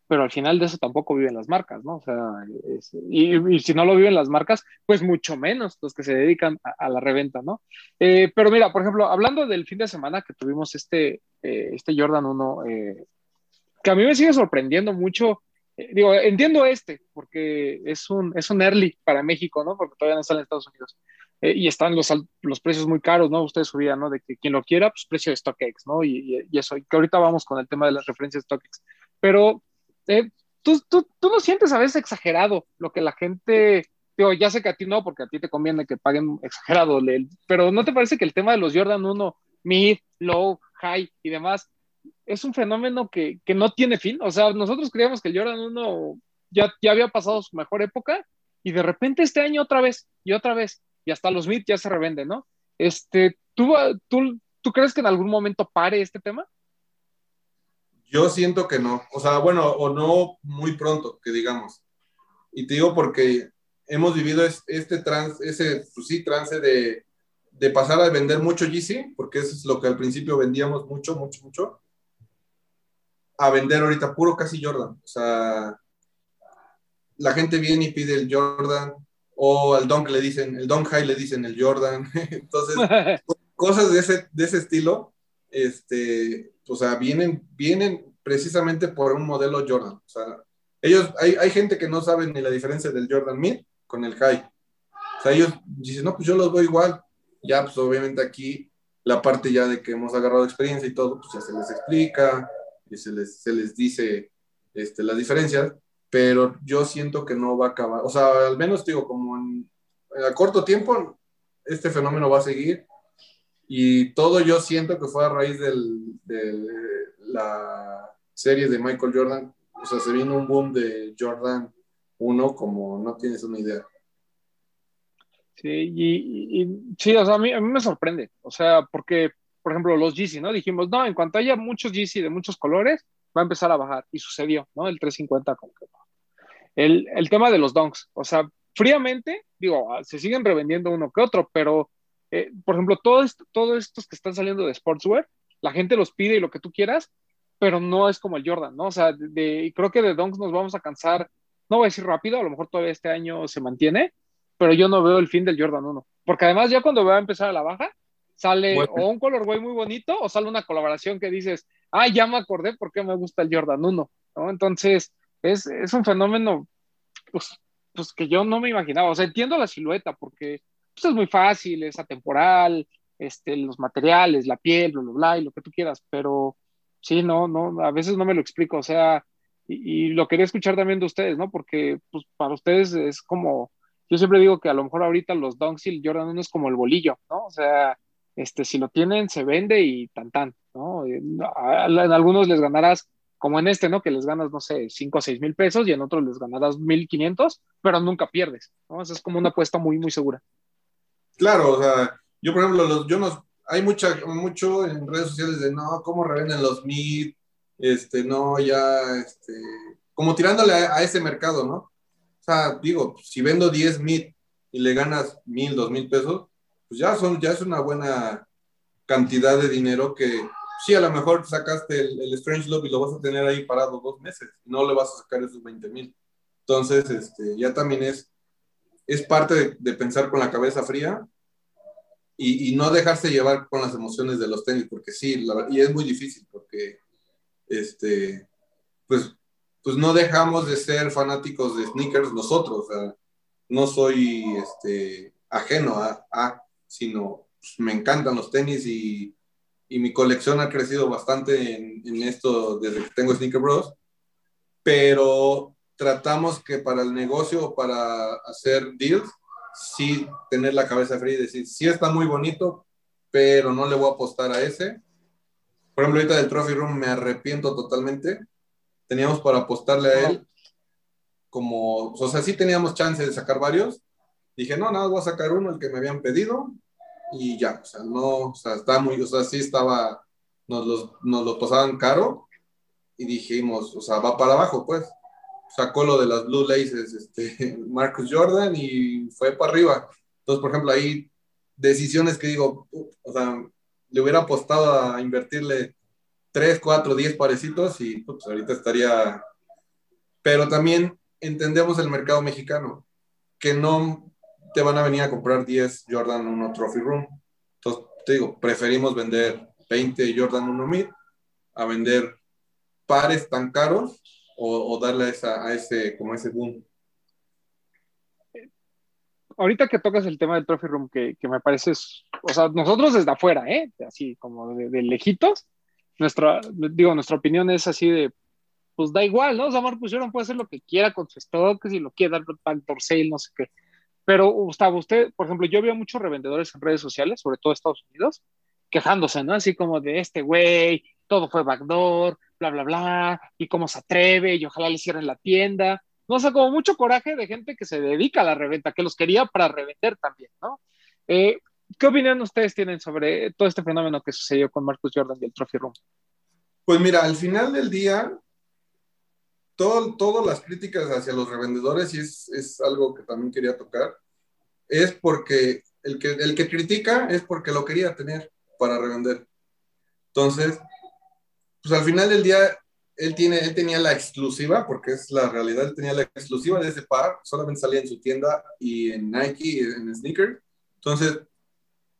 pero al final de eso tampoco viven las marcas, ¿no? O sea, y, si no lo viven las marcas, pues mucho menos los que se dedican a, la reventa, ¿no? Eh, pero mira, por ejemplo, hablando del fin de semana que tuvimos este, eh, este Jordan 1, eh, que a mí me sigue sorprendiendo mucho, digo, entiendo este, porque es un, es un early para México, ¿no? Porque todavía no está en Estados Unidos. Y están los, los precios muy caros, ¿no? Ustedes subían, ¿no? De que quien lo quiera, pues precio de StockX, ¿no? Y, y, eso, y que ahorita vamos con el tema de las referencias de StockX. Pero eh, ¿tú, tú, tú, no sientes a veces exagerado lo que la gente, digo, ya sé que a ti no, porque a ti te conviene que paguen exagerado, pero ¿no te parece que el tema de los Jordan 1, mid, low, high y demás, es un fenómeno que, que no tiene fin. O sea, nosotros creíamos que el Jordan 1 ya, ya había pasado su mejor época y de repente este año otra vez y otra vez y hasta los mid ya se revenden, ¿no? Este, ¿tú, tú, ¿Tú crees que en algún momento pare este tema? Yo siento que no, o sea, bueno, o no muy pronto, que digamos. Y te digo porque hemos vivido este trance, ese, pues sí, trance de, de pasar a vender mucho GC, porque eso es lo que al principio vendíamos mucho, mucho, mucho, a vender ahorita puro casi Jordan. O sea, la gente viene y pide el Jordan, o al Dunk le dicen, el Dunk High le dicen el Jordan. Entonces, cosas de ese, de ese estilo, este, o sea, vienen, vienen precisamente por un modelo Jordan. O sea, ellos, hay, hay gente que no sabe ni la diferencia del Jordan Mid con el High. O sea, ellos dicen, no, pues yo los voy igual. Ya, pues obviamente aquí la parte ya de que hemos agarrado experiencia y todo, pues ya se les explica y se les, se les dice este, las diferencias, pero yo siento que no va a acabar. O sea, al menos digo, como en, a corto tiempo, este fenómeno va a seguir y todo yo siento que fue a raíz de la serie de Michael Jordan. O sea, se vino un boom de Jordan 1 como no tienes una idea. Sí, y, sí, o sea, a mí, a mí, me sorprende. O sea, porque, por ejemplo, los GC, ¿no? Dijimos, no, en cuanto haya muchos GC de muchos colores, va a empezar a bajar. Y sucedió, ¿no? El 350 como que el, el tema de los donks, o sea, fríamente, digo, se siguen revendiendo uno que otro, pero eh, por ejemplo, todos todo estos que están saliendo de sportswear, la gente los pide y lo que tú quieras, pero no es como el Jordan, ¿no? O sea, de, creo que de Donks nos vamos a cansar, no voy a decir rápido, a lo mejor todavía este año se mantiene, pero yo no veo el fin del Jordan 1, porque además ya cuando va a empezar a la baja, sale o un colorway muy bonito o sale una colaboración que dices, ah, ya me acordé por qué me gusta el Jordan 1, ¿no? Entonces, es, es un fenómeno, pues, pues que yo no me imaginaba, o sea, entiendo la silueta, porque pues es muy fácil, es atemporal, este, los materiales, la piel, bla, bla, bla, y lo que tú quieras, pero sí, no, no, a veces no me lo explico, o sea, y, lo quería escuchar también de ustedes, ¿no? Porque pues, para ustedes es como, yo siempre digo que a lo mejor ahorita los Dunks y el Jordan 1 es como el bolillo, ¿no? O sea, este, si lo tienen, se vende y tan tan, ¿no? En algunos les ganarás, como en este, ¿no? Que les ganas, no sé, 5 o 6 mil pesos y en otros les ganarás 1500, pero nunca pierdes, ¿no? es como una apuesta muy, muy segura. Claro, o sea, yo por ejemplo, los, yo no, hay mucha, mucho en redes sociales de no, cómo revenden los mid, este, no, ya, este, como tirándole a, ese mercado, ¿no? O sea, digo, si vendo 10 mid y le ganas mil, dos mil pesos, pues ya son, ya es una buena cantidad de dinero que sí, a lo mejor sacaste el, Strange Love y lo vas a tener ahí parado dos meses, no le vas a sacar esos 20 mil. Entonces, este, ya también es es parte de, pensar con la cabeza fría y, no dejarse llevar con las emociones de los tenis, porque sí, y es muy difícil, porque este, pues, pues no dejamos de ser fanáticos de sneakers nosotros, no soy este, ajeno a, sino pues, me encantan los tenis y, y, mi colección ha crecido bastante en, en esto desde que tengo Sneaker Bros. Pero tratamos que para el negocio, para hacer deals, sí tener la cabeza fría y decir, sí está muy bonito, pero no le voy a apostar a ese. Por ejemplo, ahorita del Trophy Room me arrepiento totalmente. Teníamos para apostarle a él como, o sea, sí teníamos chance de sacar varios. Dije, no, nada, voy a sacar uno, el que me habían pedido, y ya, o sea, no, o sea, está muy, o sea, sí estaba, nos, los, nos lo pasaban caro, y dijimos, o sea, va para abajo, pues sacó lo de las Blue Laces, este, Marcus Jordan, y fue para arriba. Entonces, por ejemplo, hay decisiones que digo, o sea, le hubiera apostado a invertirle 3, 4, 10 parecitos y pues, ahorita estaría... Pero también entendemos el mercado mexicano, que no te van a venir a comprar 10 Jordan 1 Trophy Room. Entonces, te digo, preferimos vender 20 Jordan 1 Mid a vender pares tan caros o, darle a, esa, a, ese, como ese boom? Ahorita que tocas el tema del Trophy Room, que, que me parece, o sea, nosotros desde afuera, ¿eh? así como de, lejitos, nuestra, digo, nuestra opinión es así de, pues da igual, ¿no? Marcus Jordan puede hacer lo que quiera con su stock, si lo quiere dar por sale, no sé qué. Pero, Gustavo, usted, por ejemplo, yo veo muchos revendedores en redes sociales, sobre todo Estados Unidos, quejándose, ¿no? Así como de este güey, todo fue backdoor, bla, bla, bla, y cómo se atreve, y ojalá le cierren la tienda. No sé, como mucho coraje de gente que se dedica a la reventa, que los quería para revender también, ¿no? Eh, ¿Qué opinión ustedes tienen sobre todo este fenómeno que sucedió con Marcus Jordan y el Trophy Room? Pues mira, al final del día, todas las críticas hacia los revendedores, y es, es, algo que también quería tocar, es porque el que, el que critica es porque lo quería tener para revender. Entonces, pues al final del día, él, tiene, él tenía la exclusiva, porque es la realidad, él tenía la exclusiva de ese par, solamente salía en su tienda y en Nike, en Sneaker. Entonces,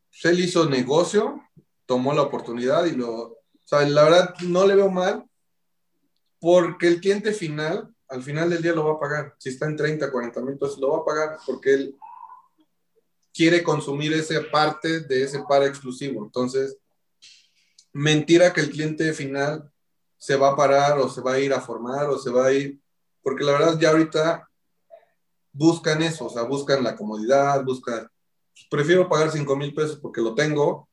pues, él hizo negocio, tomó la oportunidad y lo, o sea, la verdad no le veo mal, porque el cliente final, al final del día lo va a pagar. Si está en 30, 40 mil pesos, lo va a pagar porque él quiere consumir esa parte de ese par exclusivo. Entonces, mentira que el cliente final se va a parar o se va a ir a formar o se va a ir, porque la verdad ya ahorita buscan eso, o sea, buscan la comodidad, buscan, prefiero pagar 5 mil pesos porque lo tengo,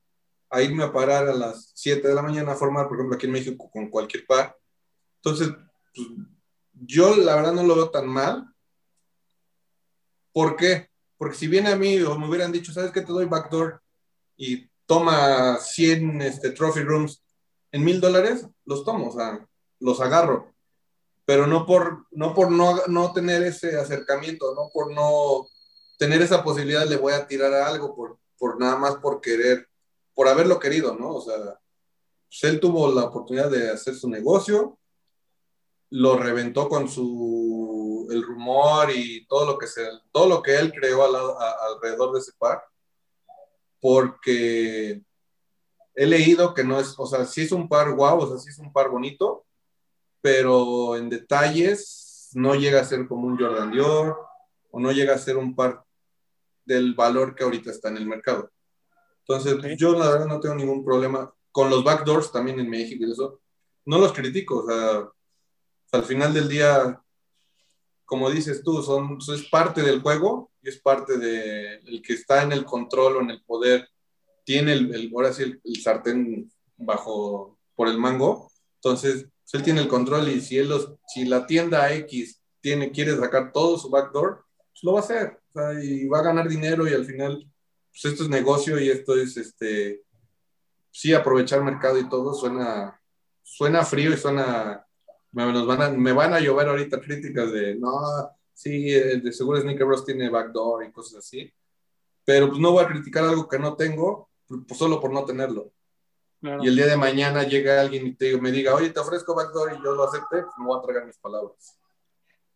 a irme a parar a las 7 de la mañana a formar, por ejemplo, aquí en México con cualquier par. Entonces, pues, yo la verdad no lo veo tan mal. ¿Por qué? Porque si viene a mí o me hubieran dicho, ¿sabes qué? Te doy backdoor y toma 100 este, trophy rooms en mil dólares, los tomo, o sea, los agarro. Pero no por no, por no, no tener ese acercamiento, no por no tener esa posibilidad, le voy a tirar a algo por, por nada más por querer, por haberlo querido, ¿no? O sea, pues él tuvo la oportunidad de hacer su negocio, lo reventó con su el rumor y todo lo que se, todo lo que él creó alrededor de ese par porque he leído que no es, o sea, sí es un par guau, o sea, sí es un par bonito, pero en detalles no llega a ser como un Jordan Dior o no llega a ser un par del valor que ahorita está en el mercado. Entonces, yo la verdad no tengo ningún problema con los backdoors también en México y eso. No los critico, o sea, al final del día, como dices tú, son, es parte del juego y es parte de el que está en el control o en el poder, tiene el, el ahora sí el, sartén bajo por el mango, entonces pues, él tiene el control y si él si la tienda X tiene, quiere sacar todo su backdoor, pues lo va a hacer, y va a ganar dinero y al final, pues esto es negocio y esto es, este, sí, aprovechar mercado y todo, suena, suena frío y suena me, van a, me van a llover ahorita críticas de, no, sí, de seguro Sneaker Bros tiene backdoor y cosas así, pero pues no voy a criticar algo que no tengo, pues solo por no tenerlo. Y el día de mañana llega alguien y te, me diga, oye, te ofrezco backdoor y yo lo acepte, pues me voy a tragar mis palabras.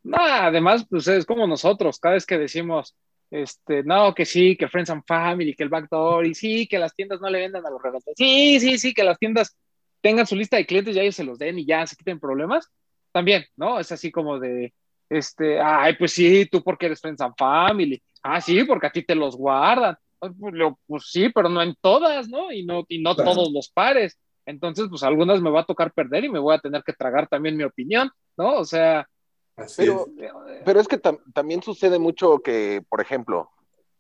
No, además, pues es como nosotros, cada vez que decimos, este, no, que sí, que Friends and Family, que el backdoor, y sí, que las tiendas no le vendan a los regalos. Sí, sí, sí, que las tiendas tengan su lista de clientes y ellos se los den y ya se quiten problemas, también, ¿no? Es así como de, este, ay, pues sí, tú porque eres Friends and Family, ah, sí, porque a ti te los guardan, pues, pues sí, pero no en todas, ¿no? Y no, y no todos los pares. Entonces, pues algunas me va a tocar perder y me voy a tener que tragar también mi opinión, ¿no? O sea... pero, es. pero es que también sucede mucho que, por ejemplo,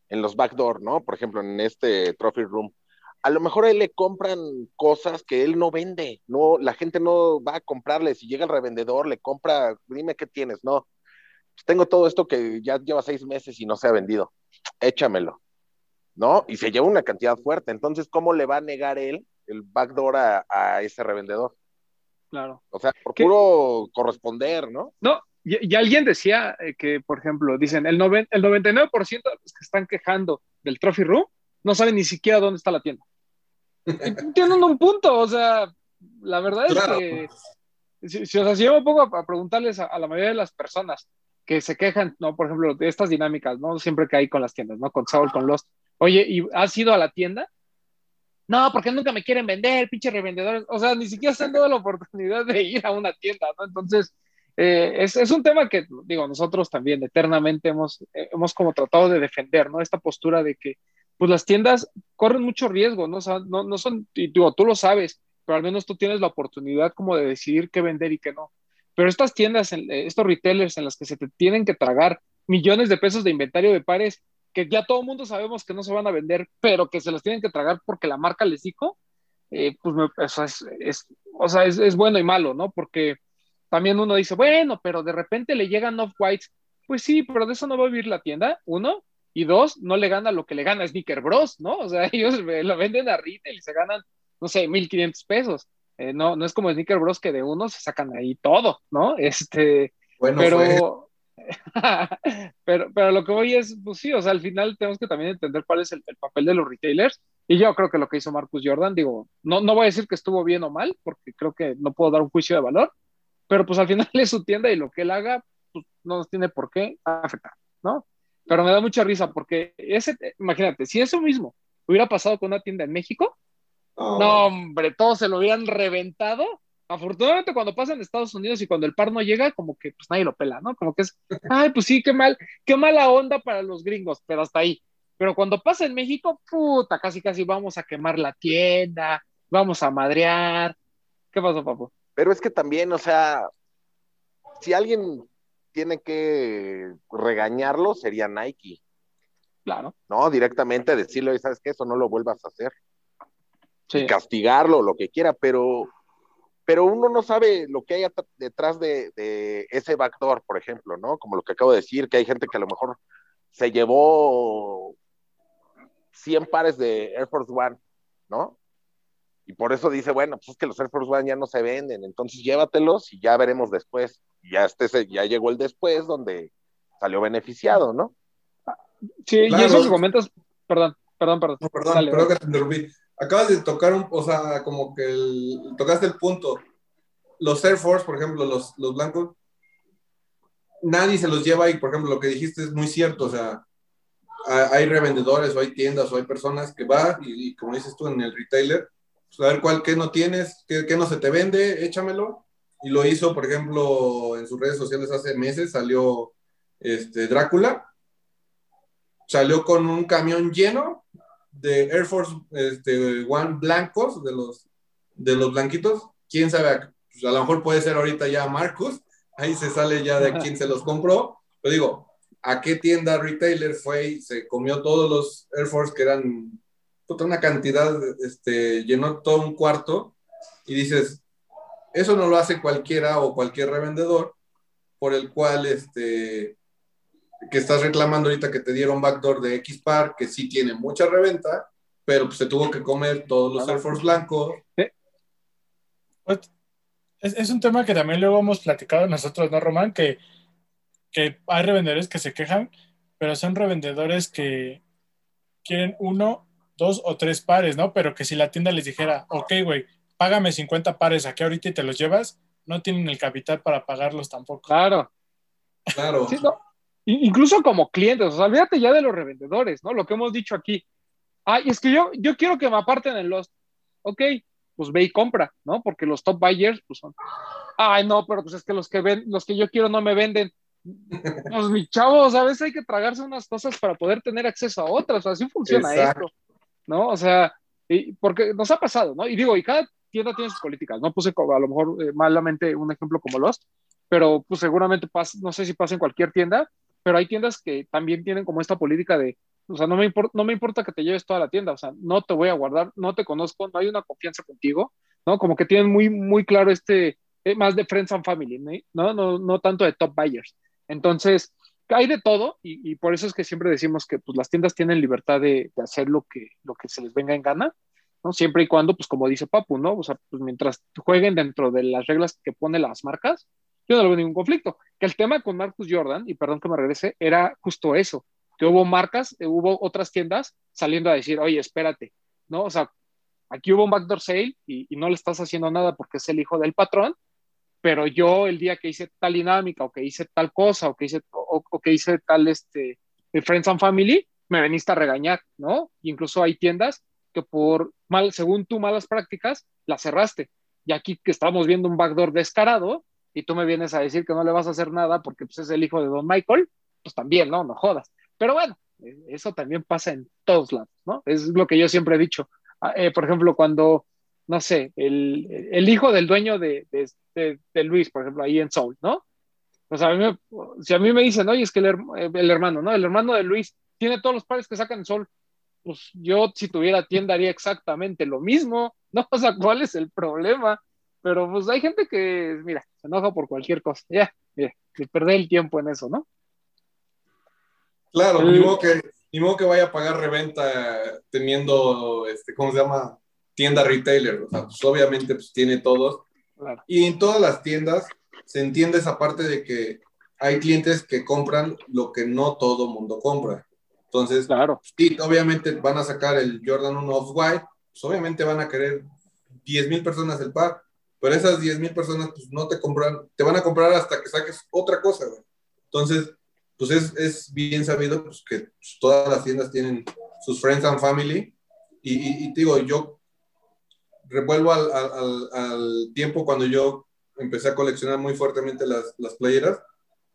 en los backdoor, ¿no? Por ejemplo, en este Trophy Room, a lo mejor a él le compran cosas que él no vende, no, la gente no va a comprarle, si llega el revendedor, le compra, dime qué tienes, no, pues tengo todo esto que ya lleva seis meses y no se ha vendido, échamelo, ¿no? Y se lleva una cantidad fuerte, entonces, ¿cómo le va a negar él el backdoor a, ese revendedor? Claro. O sea, por puro corresponder, ¿no? No, y, alguien decía eh, que, por ejemplo, dicen, el, el 99% de los que están quejando del Trophy Room no saben ni siquiera dónde está la tienda. Tienen un punto, o sea, la verdad es que si, si, o sea, yo me pongo a, preguntarles a, la mayoría de las personas que se quejan, ¿no? Por ejemplo, de estas dinámicas, ¿no? Siempre que hay con las tiendas, ¿no? Con Saul, con Lost. Oye, ¿y has ido a la tienda? No, porque nunca me quieren vender, pinche revendedores. O sea, ni siquiera se han dado la oportunidad de ir a una tienda, ¿no? Entonces, eh, es, es, un tema que, digo, nosotros también eternamente hemos, eh, hemos como tratado de defender, ¿no? Esta postura de que pues las tiendas corren mucho riesgo, ¿no? no, no son, y tú lo sabes, pero al menos tú tienes la oportunidad como de decidir qué vender y qué no. Pero estas tiendas, eh, estos retailers en las que se te tienen que tragar millones de pesos de inventario de pares, que ya todo el mundo sabemos que no se van a vender, pero que se los tienen que tragar porque la marca les dijo, eh, pues me, o sea, es, es, o sea es, es, bueno y malo, ¿no? Porque también uno dice, bueno, pero de repente le llegan off-whites. Pues sí, pero de eso no va a vivir la tienda, uno. Y dos, no le gana lo que le gana Sneaker Bros, ¿no? O sea, ellos lo venden a retail y se ganan, no sé, 1.500 pesos. Eh, no, no es como Sneaker Bros que de uno se sacan ahí todo, ¿no? Este, bueno, pero, pero, pero lo que voy es, pues sí, o sea, al final tenemos que también entender cuál es el, el, papel de los retailers. Y yo creo que lo que hizo Marcus Jordan, digo, no, no voy a decir que estuvo bien o mal, porque creo que no puedo dar un juicio de valor, pero pues al final es su tienda y lo que él haga, pues no nos tiene por qué afectar, ¿no? Pero me da mucha risa porque ese, imagínate, si eso mismo hubiera pasado con una tienda en México, oh. no, hombre, todos se lo hubieran reventado afortunadamente cuando pasa en Estados Unidos y cuando el par no llega, como que pues nadie lo pela, ¿no? Como que es, ay, pues sí, qué mal, qué mala onda para los gringos, pero hasta ahí. Pero cuando pasa en México, puta, casi casi vamos a quemar la tienda, vamos a madrear. ¿Qué pasó, papu? Pero es que también, o sea, si alguien tiene que regañarlo, sería Nike. Claro. No, directamente decirle, ¿sabes qué? Eso no lo vuelvas a hacer. Sí. Y castigarlo, lo que quiera, pero pero uno no sabe lo que hay detrás de, de, ese backdoor, por ejemplo, ¿no? Como lo que acabo de decir, que hay gente que a lo mejor se llevó 100 pares de Air Force One, ¿no? Y por eso dice, bueno, pues es que los Air Force One ya no se venden, entonces llévatelos y ya veremos después. Ya, este, ya llegó el después donde salió beneficiado, ¿no? Sí, claro. y esos comentas, perdón, perdón, perdón. No, perdón, Dale, perdón que te interrumpí acabas de tocar un, o sea, como que el, tocaste el punto. Los Air Force, por ejemplo, los, los blancos, nadie se los lleva y, por ejemplo, lo que dijiste es muy cierto, o sea, hay revendedores o hay tiendas o hay personas que van y, y como dices tú en el retailer, pues a ver cuál, qué no tienes, qué, qué, no se te vende, échamelo. Y lo hizo, por ejemplo, en sus redes sociales hace meses, salió este, Drácula, salió con un camión lleno de Air Force este, One blancos, de los, de los blanquitos, quién sabe, pues a lo mejor puede ser ahorita ya Marcus, ahí se sale ya de quién se los compró, pero digo, ¿a qué tienda retailer fue y se comió todos los Air Force que eran toda una cantidad, este, llenó todo un cuarto y dices, eso no lo hace cualquiera o cualquier revendedor por el cual este, que estás reclamando ahorita que te dieron backdoor de X Par, que sí tiene mucha reventa, pero pues se tuvo que comer todos los Air Force blancos. Pues, es, es, un tema que también luego hemos platicado nosotros, ¿no, Román? Que, que hay revendedores que se quejan, pero son revendedores que quieren uno, dos o tres pares, ¿no? Pero que si la tienda les dijera, ok, güey, págame 50 pares aquí ahorita y te los llevas, no tienen el capital para pagarlos tampoco. Claro. Claro. Sí, no, incluso como clientes, o sea, olvídate ya de los revendedores, ¿no? Lo que hemos dicho aquí. Ay, es que yo, yo quiero que me aparten en los, ok, pues ve y compra, ¿no? Porque los top buyers, pues son, ay, no, pero pues es que los que ven, los que yo quiero no me venden. Pues mi chavo, a veces hay que tragarse unas cosas para poder tener acceso a otras, o así funciona Exacto. esto, ¿no? O sea, y porque nos ha pasado, ¿no? Y digo, y cada tienda tiene sus políticas, no puse a lo mejor eh, malamente un ejemplo como Lost, pero pues seguramente pasa, no sé si pasa en cualquier tienda, pero hay tiendas que también tienen como esta política de, o sea, no me, no me importa que te lleves toda la tienda, o sea, no te voy a guardar, no te conozco, no hay una confianza contigo, ¿no? Como que tienen muy, muy claro este, eh, más de friends and family, ¿no? No, no tanto de top buyers. Entonces, hay de todo y, y, por eso es que siempre decimos que pues, las tiendas tienen libertad de, de, hacer lo que, lo que se les venga en gana, Siempre y cuando, pues como dice Papu, ¿no? O sea, pues mientras jueguen dentro de las reglas que ponen las marcas, yo no veo ningún conflicto. Que el tema con Marcus Jordan, y perdón que me regrese, era justo eso, que hubo marcas, eh, hubo otras tiendas saliendo a decir, oye, espérate, ¿no? O sea, aquí hubo un backdoor sale y, no le estás haciendo nada porque es el hijo del patrón, pero yo el día que hice tal dinámica o que hice tal cosa o que hice, o, o que hice tal, este, Friends and Family, me veniste a regañar, ¿no? Incluso hay tiendas por mal, según tú malas prácticas, las cerraste. Y aquí que estamos viendo un backdoor descarado, y tú me vienes a decir que no le vas a hacer nada porque pues, es el hijo de Don Michael, pues también, ¿no? No jodas. Pero bueno, eh, eso también pasa en todos lados, ¿no? Es lo que yo siempre he dicho. Ah, eh, por ejemplo, cuando, no sé, el, el hijo del dueño de, de, Luis, por ejemplo, ahí en Soul, ¿no? O sea, si a mí me dicen, oye, es que el, el, hermano, ¿no? El hermano de Luis tiene todos los pares que sacan en. Pues yo si tuviera tienda haría exactamente lo mismo, ¿no? O sea, ¿cuál es el problema? Pero pues hay gente que, mira, se enoja por cualquier cosa. Ya, mira, que perder el tiempo en eso, ¿no? Claro, El- ni, modo que, ni modo que vaya a pagar reventa teniendo, este, ¿cómo se llama? Tienda retailer. O sea, pues obviamente pues, tiene todos. Claro. Y en todas las tiendas se entiende esa parte de que hay clientes que compran lo que no todo mundo compra. Entonces, Claro, sí, obviamente van a sacar el Jordan 1 Off-White, pues obviamente van a querer 10 mil personas el par, pero esas 10 mil personas pues no te compran, te van a comprar hasta que saques otra cosa, güey. Entonces, pues es, es bien sabido pues, que pues, todas las tiendas tienen sus friends and family y, y- y te digo, yo revuelvo al, al- al- al tiempo cuando yo empecé a coleccionar muy fuertemente las, las playeras.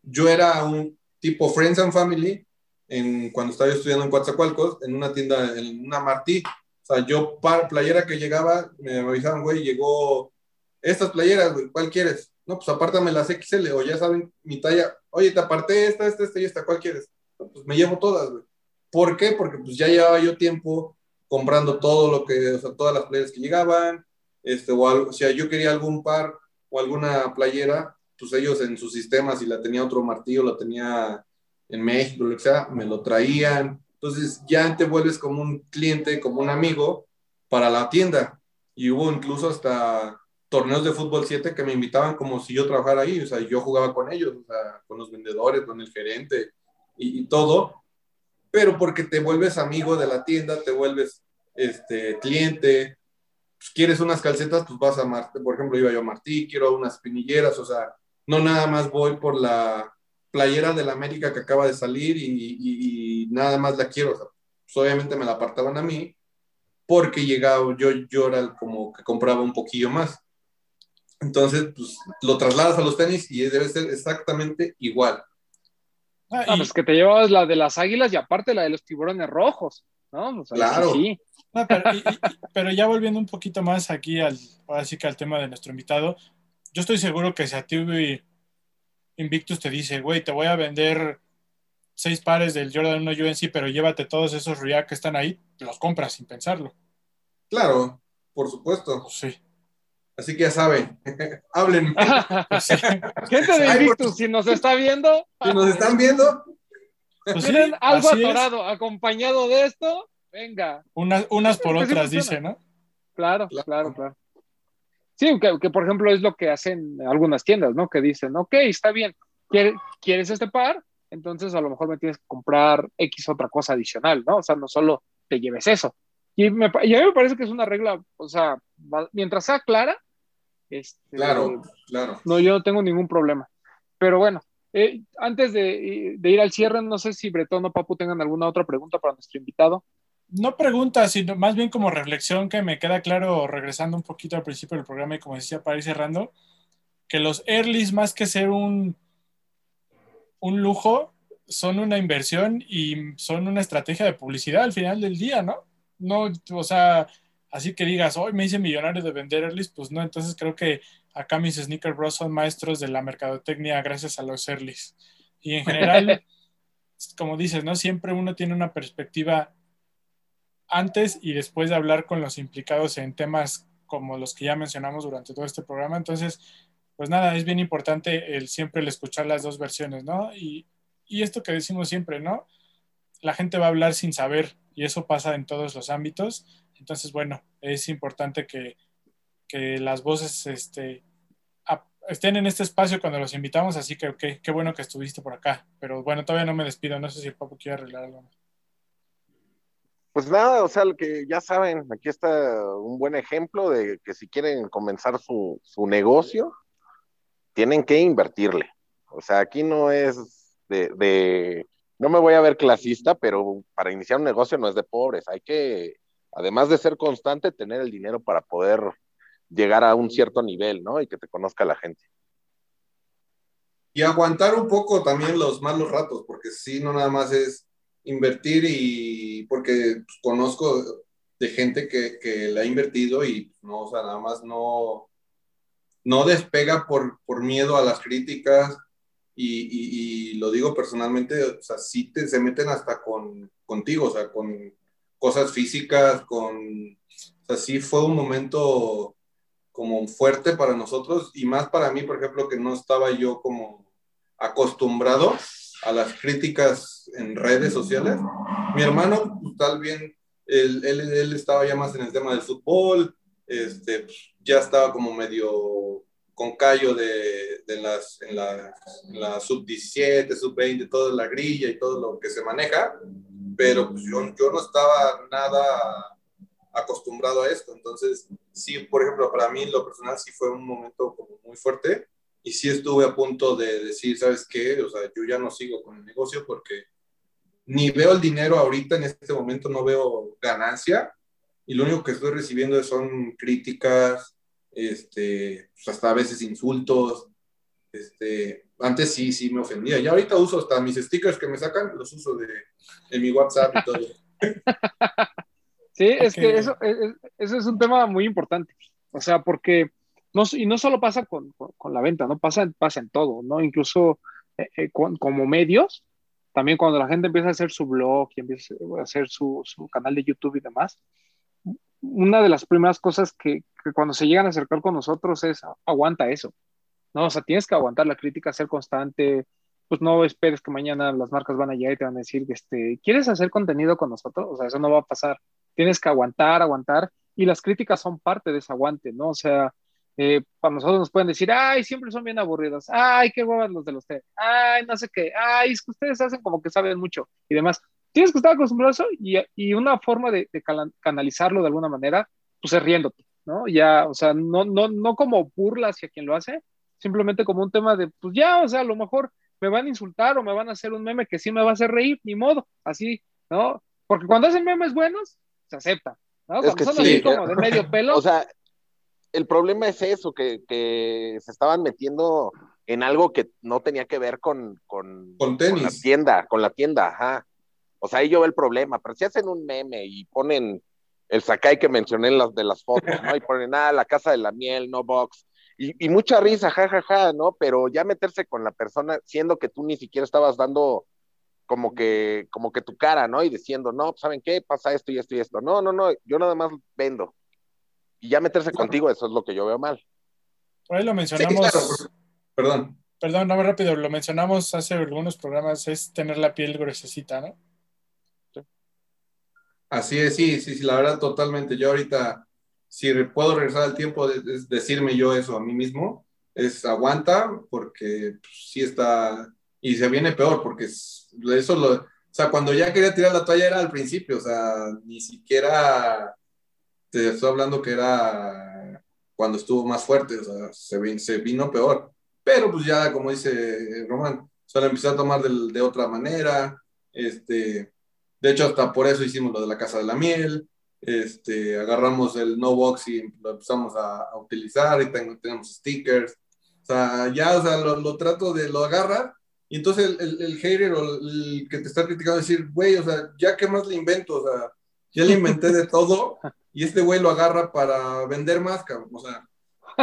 Yo era un tipo friends and family en, cuando estaba yo estudiando en Coatzacoalcos, en una tienda, en una Martí. O sea, yo, par, playera que llegaba, me avisaban, güey, llegó estas playeras, güey, ¿cuál quieres? No, pues apártame las XL, o ya saben mi talla. Oye, te aparté esta, esta, esta y esta, ¿cuál quieres? Pues me llevo todas, güey. ¿Por qué? Porque pues ya llevaba yo tiempo comprando todo lo que, o sea, todas las playeras que llegaban, este, o, algo, o sea, yo quería algún par o alguna playera, pues ellos en su sistema, si la tenía otro martillo, la tenía en México, lo sea, me lo traían. Entonces ya te vuelves como un cliente, como un amigo para la tienda. Y hubo incluso hasta torneos de fútbol 7 que me invitaban como si yo trabajara ahí, o sea, yo jugaba con ellos, o sea, con los vendedores, con el gerente y, todo, pero porque te vuelves amigo de la tienda, te vuelves este, cliente, pues, quieres unas calcetas, pues vas a Martí, por ejemplo, iba yo a Martí, quiero unas pinilleras, o sea, no nada más voy por la playera de la América que acaba de salir y, y- y nada más la quiero, o sea, pues obviamente me la apartaban a mí, porque llegaba, yo, yo era como que compraba un poquillo más. Entonces, pues lo trasladas a los tenis y debe ser exactamente igual. Ah, Ah, y- pues que te llevabas la de las águilas y aparte la de los tiburones rojos, ¿no? Sea, Claro. sí. No, pero, y- y- y- pero ya volviendo un poquito más aquí al, ahora sí que al tema de nuestro invitado, yo estoy seguro que si a ti Invictus te dice, güey, te voy a vender seis pares del Jordan 1 UNC, pero llévate todos esos React que están ahí, los compras sin pensarlo. Claro, por supuesto. Pues sí. Así que ya saben, hablen. Pues sí. Gente de Invictus, si nos está viendo, Si nos están viendo, Pues sí, tienen algo es. atorado acompañado de esto, venga. Unas, unas por sí otras, dice, ¿no? Claro, Claro. claro, claro. Sí, que, que, por ejemplo es lo que hacen algunas tiendas, ¿no? Que dicen, ok, está bien, ¿quiere- ¿quieres este par? Entonces a lo mejor me tienes que comprar X otra cosa adicional, ¿no? O sea, no solo te lleves eso. Y, me, y a mí me parece que es una regla, o sea, mientras sea clara, este, claro, claro. no, yo no tengo ningún problema. Pero bueno, eh, antes de, de ir al cierre, no sé si Bretón o Papu tengan alguna otra pregunta para nuestro invitado. No pregunta, sino más bien como reflexión que me queda claro, regresando un poquito al principio del programa y como decía para ir cerrando, que los earlys más que ser un, un lujo, son una inversión y son una estrategia de publicidad al final del día, ¿no? No, o sea, así que digas, hoy me hice millonario de vender earlys, pues no, entonces creo que acá mis Sneaker Bros son maestros de la mercadotecnia gracias a los earlys. Y en general, como dices, ¿no? Siempre uno tiene una perspectiva antes y después de hablar con los implicados en temas como los que ya mencionamos durante todo este programa. Entonces, pues nada, es bien importante el siempre el escuchar las dos versiones, ¿no? Y, y esto que decimos siempre, ¿no? La gente va a hablar sin saber y eso pasa en todos los ámbitos. Entonces, bueno, es importante que, que las voces este, estén en este espacio cuando los invitamos, así que okay, qué bueno que estuviste por acá. Pero bueno, todavía no me despido, no sé si el Papu quiere arreglar algo. Pues nada, o sea, lo que ya saben, aquí está un buen ejemplo de que si quieren comenzar su, su negocio, tienen que invertirle. O sea, aquí no es de, de, no me voy a ver clasista, pero para iniciar un negocio no es de pobres. Hay que, además de ser constante, tener el dinero para poder llegar a un cierto nivel, ¿no? Y que te conozca la gente. Y aguantar un poco también los malos ratos, porque si no nada más es invertir y porque pues, conozco de gente que, que le ha invertido y no, o sea, nada más no, no despega por, por miedo a las críticas y, y, y lo digo personalmente, o sea, sí te, se meten hasta con, contigo, o sea, con, cosas físicas, con, o sea, sí fue un momento como fuerte para nosotros y más para mí, por ejemplo, que no estaba yo como acostumbrado a las críticas en redes sociales. Mi hermano, pues, tal bien, él, él, estaba ya más en el tema del fútbol, este, pues, ya estaba como medio con callo de, de las, en la, la sub-17, sub-20, toda la grilla y todo lo que se maneja, pero pues yo, yo no estaba nada acostumbrado a esto, entonces sí, por ejemplo, para mí lo personal sí fue un momento como muy fuerte y sí estuve a punto de decir, ¿sabes qué? O sea, yo ya no sigo con el negocio porque ni veo el dinero ahorita en este momento, no veo ganancia y lo único que estoy recibiendo son críticas, este, pues hasta a veces insultos. Este, antes sí, sí me ofendía. Ya ahorita uso hasta mis stickers que me sacan, los uso de, en mi WhatsApp y todo. Sí, es que eso, eso es un tema muy importante. O sea, porque no, y no solo pasa con, con, la venta, ¿no? Pasa, pasa en todo, ¿no? Incluso eh, eh, como medios, también cuando la gente empieza a hacer su blog y empieza a hacer su, su canal de YouTube y demás, una de las primeras cosas que, cuando se llegan a acercar con nosotros es aguanta eso, ¿no? O sea, tienes que aguantar la crítica, ser constante, pues no esperes que mañana las marcas van a llegar y te van a decir, este, ¿quieres hacer contenido con nosotros? O sea, eso no va a pasar. Tienes que aguantar, aguantar, y las críticas son parte de ese aguante, ¿no? O sea, eh, para nosotros nos pueden decir, ay, siempre son bien aburridos, ay, qué huevas los de los té, ay, no sé qué, ay, es que ustedes hacen como que saben mucho y demás. Tienes que estar acostumbrado a eso y, y una forma de, de, canalizarlo de alguna manera, pues es riéndote, ¿no? Ya, o sea, no, no, no como burla hacia quien lo hace, simplemente como un tema de, pues ya, o sea, a lo mejor me van a insultar o me van a hacer un meme que sí me va a hacer reír, ni modo, así, ¿no? Porque cuando hacen memes buenos, se acepta, ¿no? Cuando es que son sí, así como de medio pelo. O sea, el problema es eso, que, que, se estaban metiendo en algo que no tenía que ver con, con, con, tenis. con la tienda, con la tienda, ajá. O sea, ahí yo veo el problema, pero si hacen un meme y ponen el Sakai que mencioné en las de las fotos, ¿no? Y ponen, ah, la casa de la miel, no box. Y, y mucha risa, jajaja, ja, ja, ¿no? Pero ya meterse con la persona, siendo que tú ni siquiera estabas dando como que, como que tu cara, ¿no? Y diciendo, no, pues, ¿saben qué? Pasa esto y esto y esto. No, no, no, yo nada más vendo. Y ya meterse claro. contigo, eso es lo que yo veo mal. Por ahí lo mencionamos. Sí, claro. Perdón. Perdón, no, rápido, lo mencionamos hace algunos programas, es tener la piel gruesecita, ¿no? Sí. Así es, sí, sí, sí, la verdad, totalmente. Yo ahorita, si puedo regresar al tiempo de, de decirme yo eso a mí mismo, es aguanta, porque pues, sí está, y se viene peor, porque eso lo, o sea, cuando ya quería tirar la toalla era al principio, o sea, ni siquiera te estoy hablando que era cuando estuvo más fuerte, o sea, se, vino, se vino peor. Pero pues ya, como dice Román, se lo empezó a tomar de, de, otra manera. Este, de hecho, hasta por eso hicimos lo de la Casa de la Miel. Este, agarramos el no box y lo empezamos a, a utilizar y tengo, tenemos stickers. O sea, ya, o sea, lo, lo trato de, lo agarra y entonces el, el, el hater o el que te está criticando decir, güey, o sea, ya qué más le invento, o sea, ya le inventé de todo y este güey lo agarra para vender más, cabrón, o sea,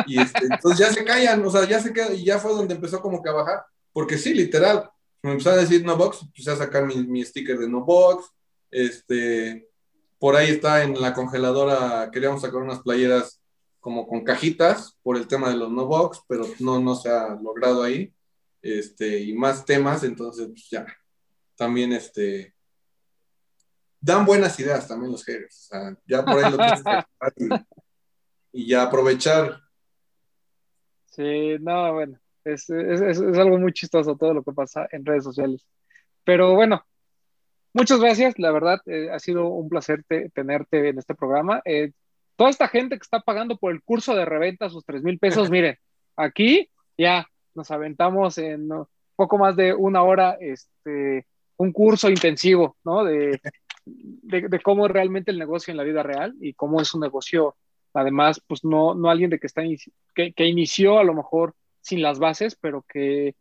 y este, entonces ya se callan, o sea, ya se queda, y ya fue donde empezó como que a bajar, porque sí, literal, me empezó a decir no box, empecé a sacar mi, mi sticker de no box, este, por ahí está en la congeladora, queríamos sacar unas playeras como con cajitas por el tema de los no box, pero no, no se ha logrado ahí, este, y más temas, entonces, pues ya, también, este, dan buenas ideas también los haters. O sea, ya por ahí lo tienes que y, y, ya aprovechar. Sí, no, bueno, es, es, es, es, algo muy chistoso todo lo que pasa en redes sociales. Pero bueno, muchas gracias, la verdad, eh, ha sido un placer te, tenerte en este programa. Eh, toda esta gente que está pagando por el curso de reventa sus 3 mil pesos, miren, aquí ya nos aventamos en poco más de una hora este, un curso intensivo, ¿no? De, de, de, cómo realmente el negocio en la vida real y cómo es un negocio, además, pues no, no alguien de que, está que, que, inició a lo mejor sin las bases, pero que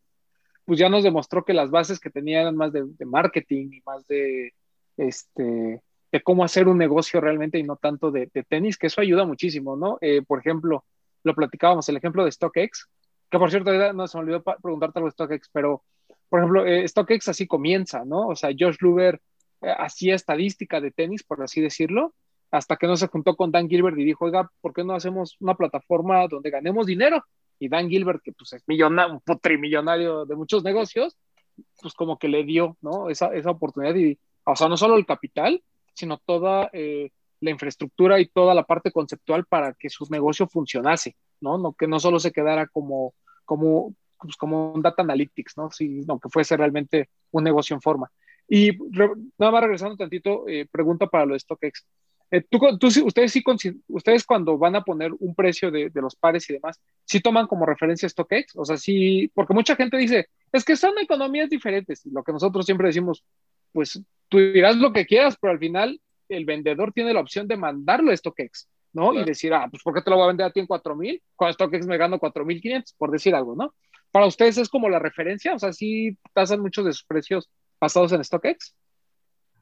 pues ya nos demostró que las bases que tenía eran más de, de marketing y más de, este, de cómo hacer un negocio realmente y no tanto de, de tenis, que eso ayuda muchísimo, ¿no? Eh, por ejemplo, lo platicábamos, el ejemplo de StockX, que por cierto, no se me olvidó preguntarte algo de StockX, pero por ejemplo, eh, StockX así comienza, ¿no? O sea, Josh Luber eh, hacía estadística de tenis, por así decirlo, hasta que no se juntó con Dan Gilbert y dijo, oiga, ¿por qué no hacemos una plataforma donde ganemos dinero? Y Dan Gilbert, que pues es millonario, un putrimillonario de muchos negocios, pues como que le dio, ¿no? Esa, esa oportunidad y, o sea, no solo el capital, sino toda eh, la infraestructura y toda la parte conceptual para que su negocio funcionase, ¿no? no que no solo se quedara como, como, pues, como un data analytics, ¿no? Sino que fuese realmente un negocio en forma. Y nada más regresando un tantito, eh, pregunta para lo de StockX. Eh, tú, ustedes sí, ustedes cuando van a poner un precio de, de, los pares y demás, sí toman como referencia StockX, o sea, sí, porque mucha gente dice, es que son economías diferentes, y lo que nosotros siempre decimos, pues tú dirás lo que quieras, pero al final el vendedor tiene la opción de mandarlo a StockX, ¿no? Y decir, ah, pues ¿por qué te lo voy a vender a ti en 4000? Con StockX me gano 4500, por decir algo, ¿no? Para ustedes es como la referencia, o sea, sí tasan muchos de sus precios basados en StockX.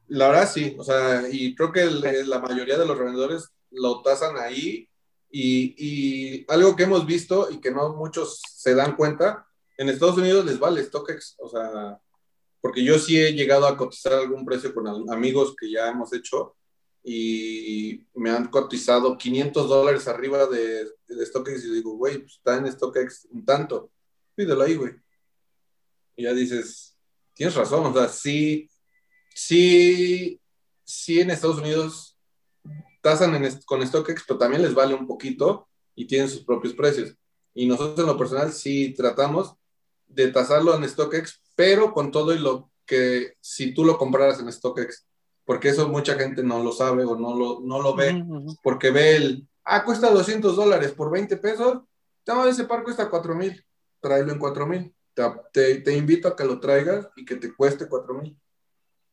La verdad sí, o sea, y creo que la mayoría de los revendedores lo tasan ahí. Y, y, algo que hemos visto y que no muchos se dan cuenta, en Estados Unidos les vale StockX, o sea, porque yo sí he llegado a cotizar algún precio con amigos que ya hemos hecho y me han cotizado 500 dólares arriba de, de StockX y digo, güey, pues está en StockX un tanto, pídelo ahí, güey. Y ya dices, tienes razón, o sea, sí sí, sí en Estados Unidos tasan con StockX, pero también les vale un poquito y tienen sus propios precios. Y nosotros en lo personal sí tratamos de tasarlo en StockX, pero con todo y lo que si tú lo compraras en StockX, porque eso mucha gente no lo sabe o no lo, no lo ve, porque ve el, ah, cuesta 200 dólares por 20 pesos, no, ese par cuesta 4 mil, tráelo en 4 mil. Te, te, te, invito a que lo traigas y que te cueste 4 mil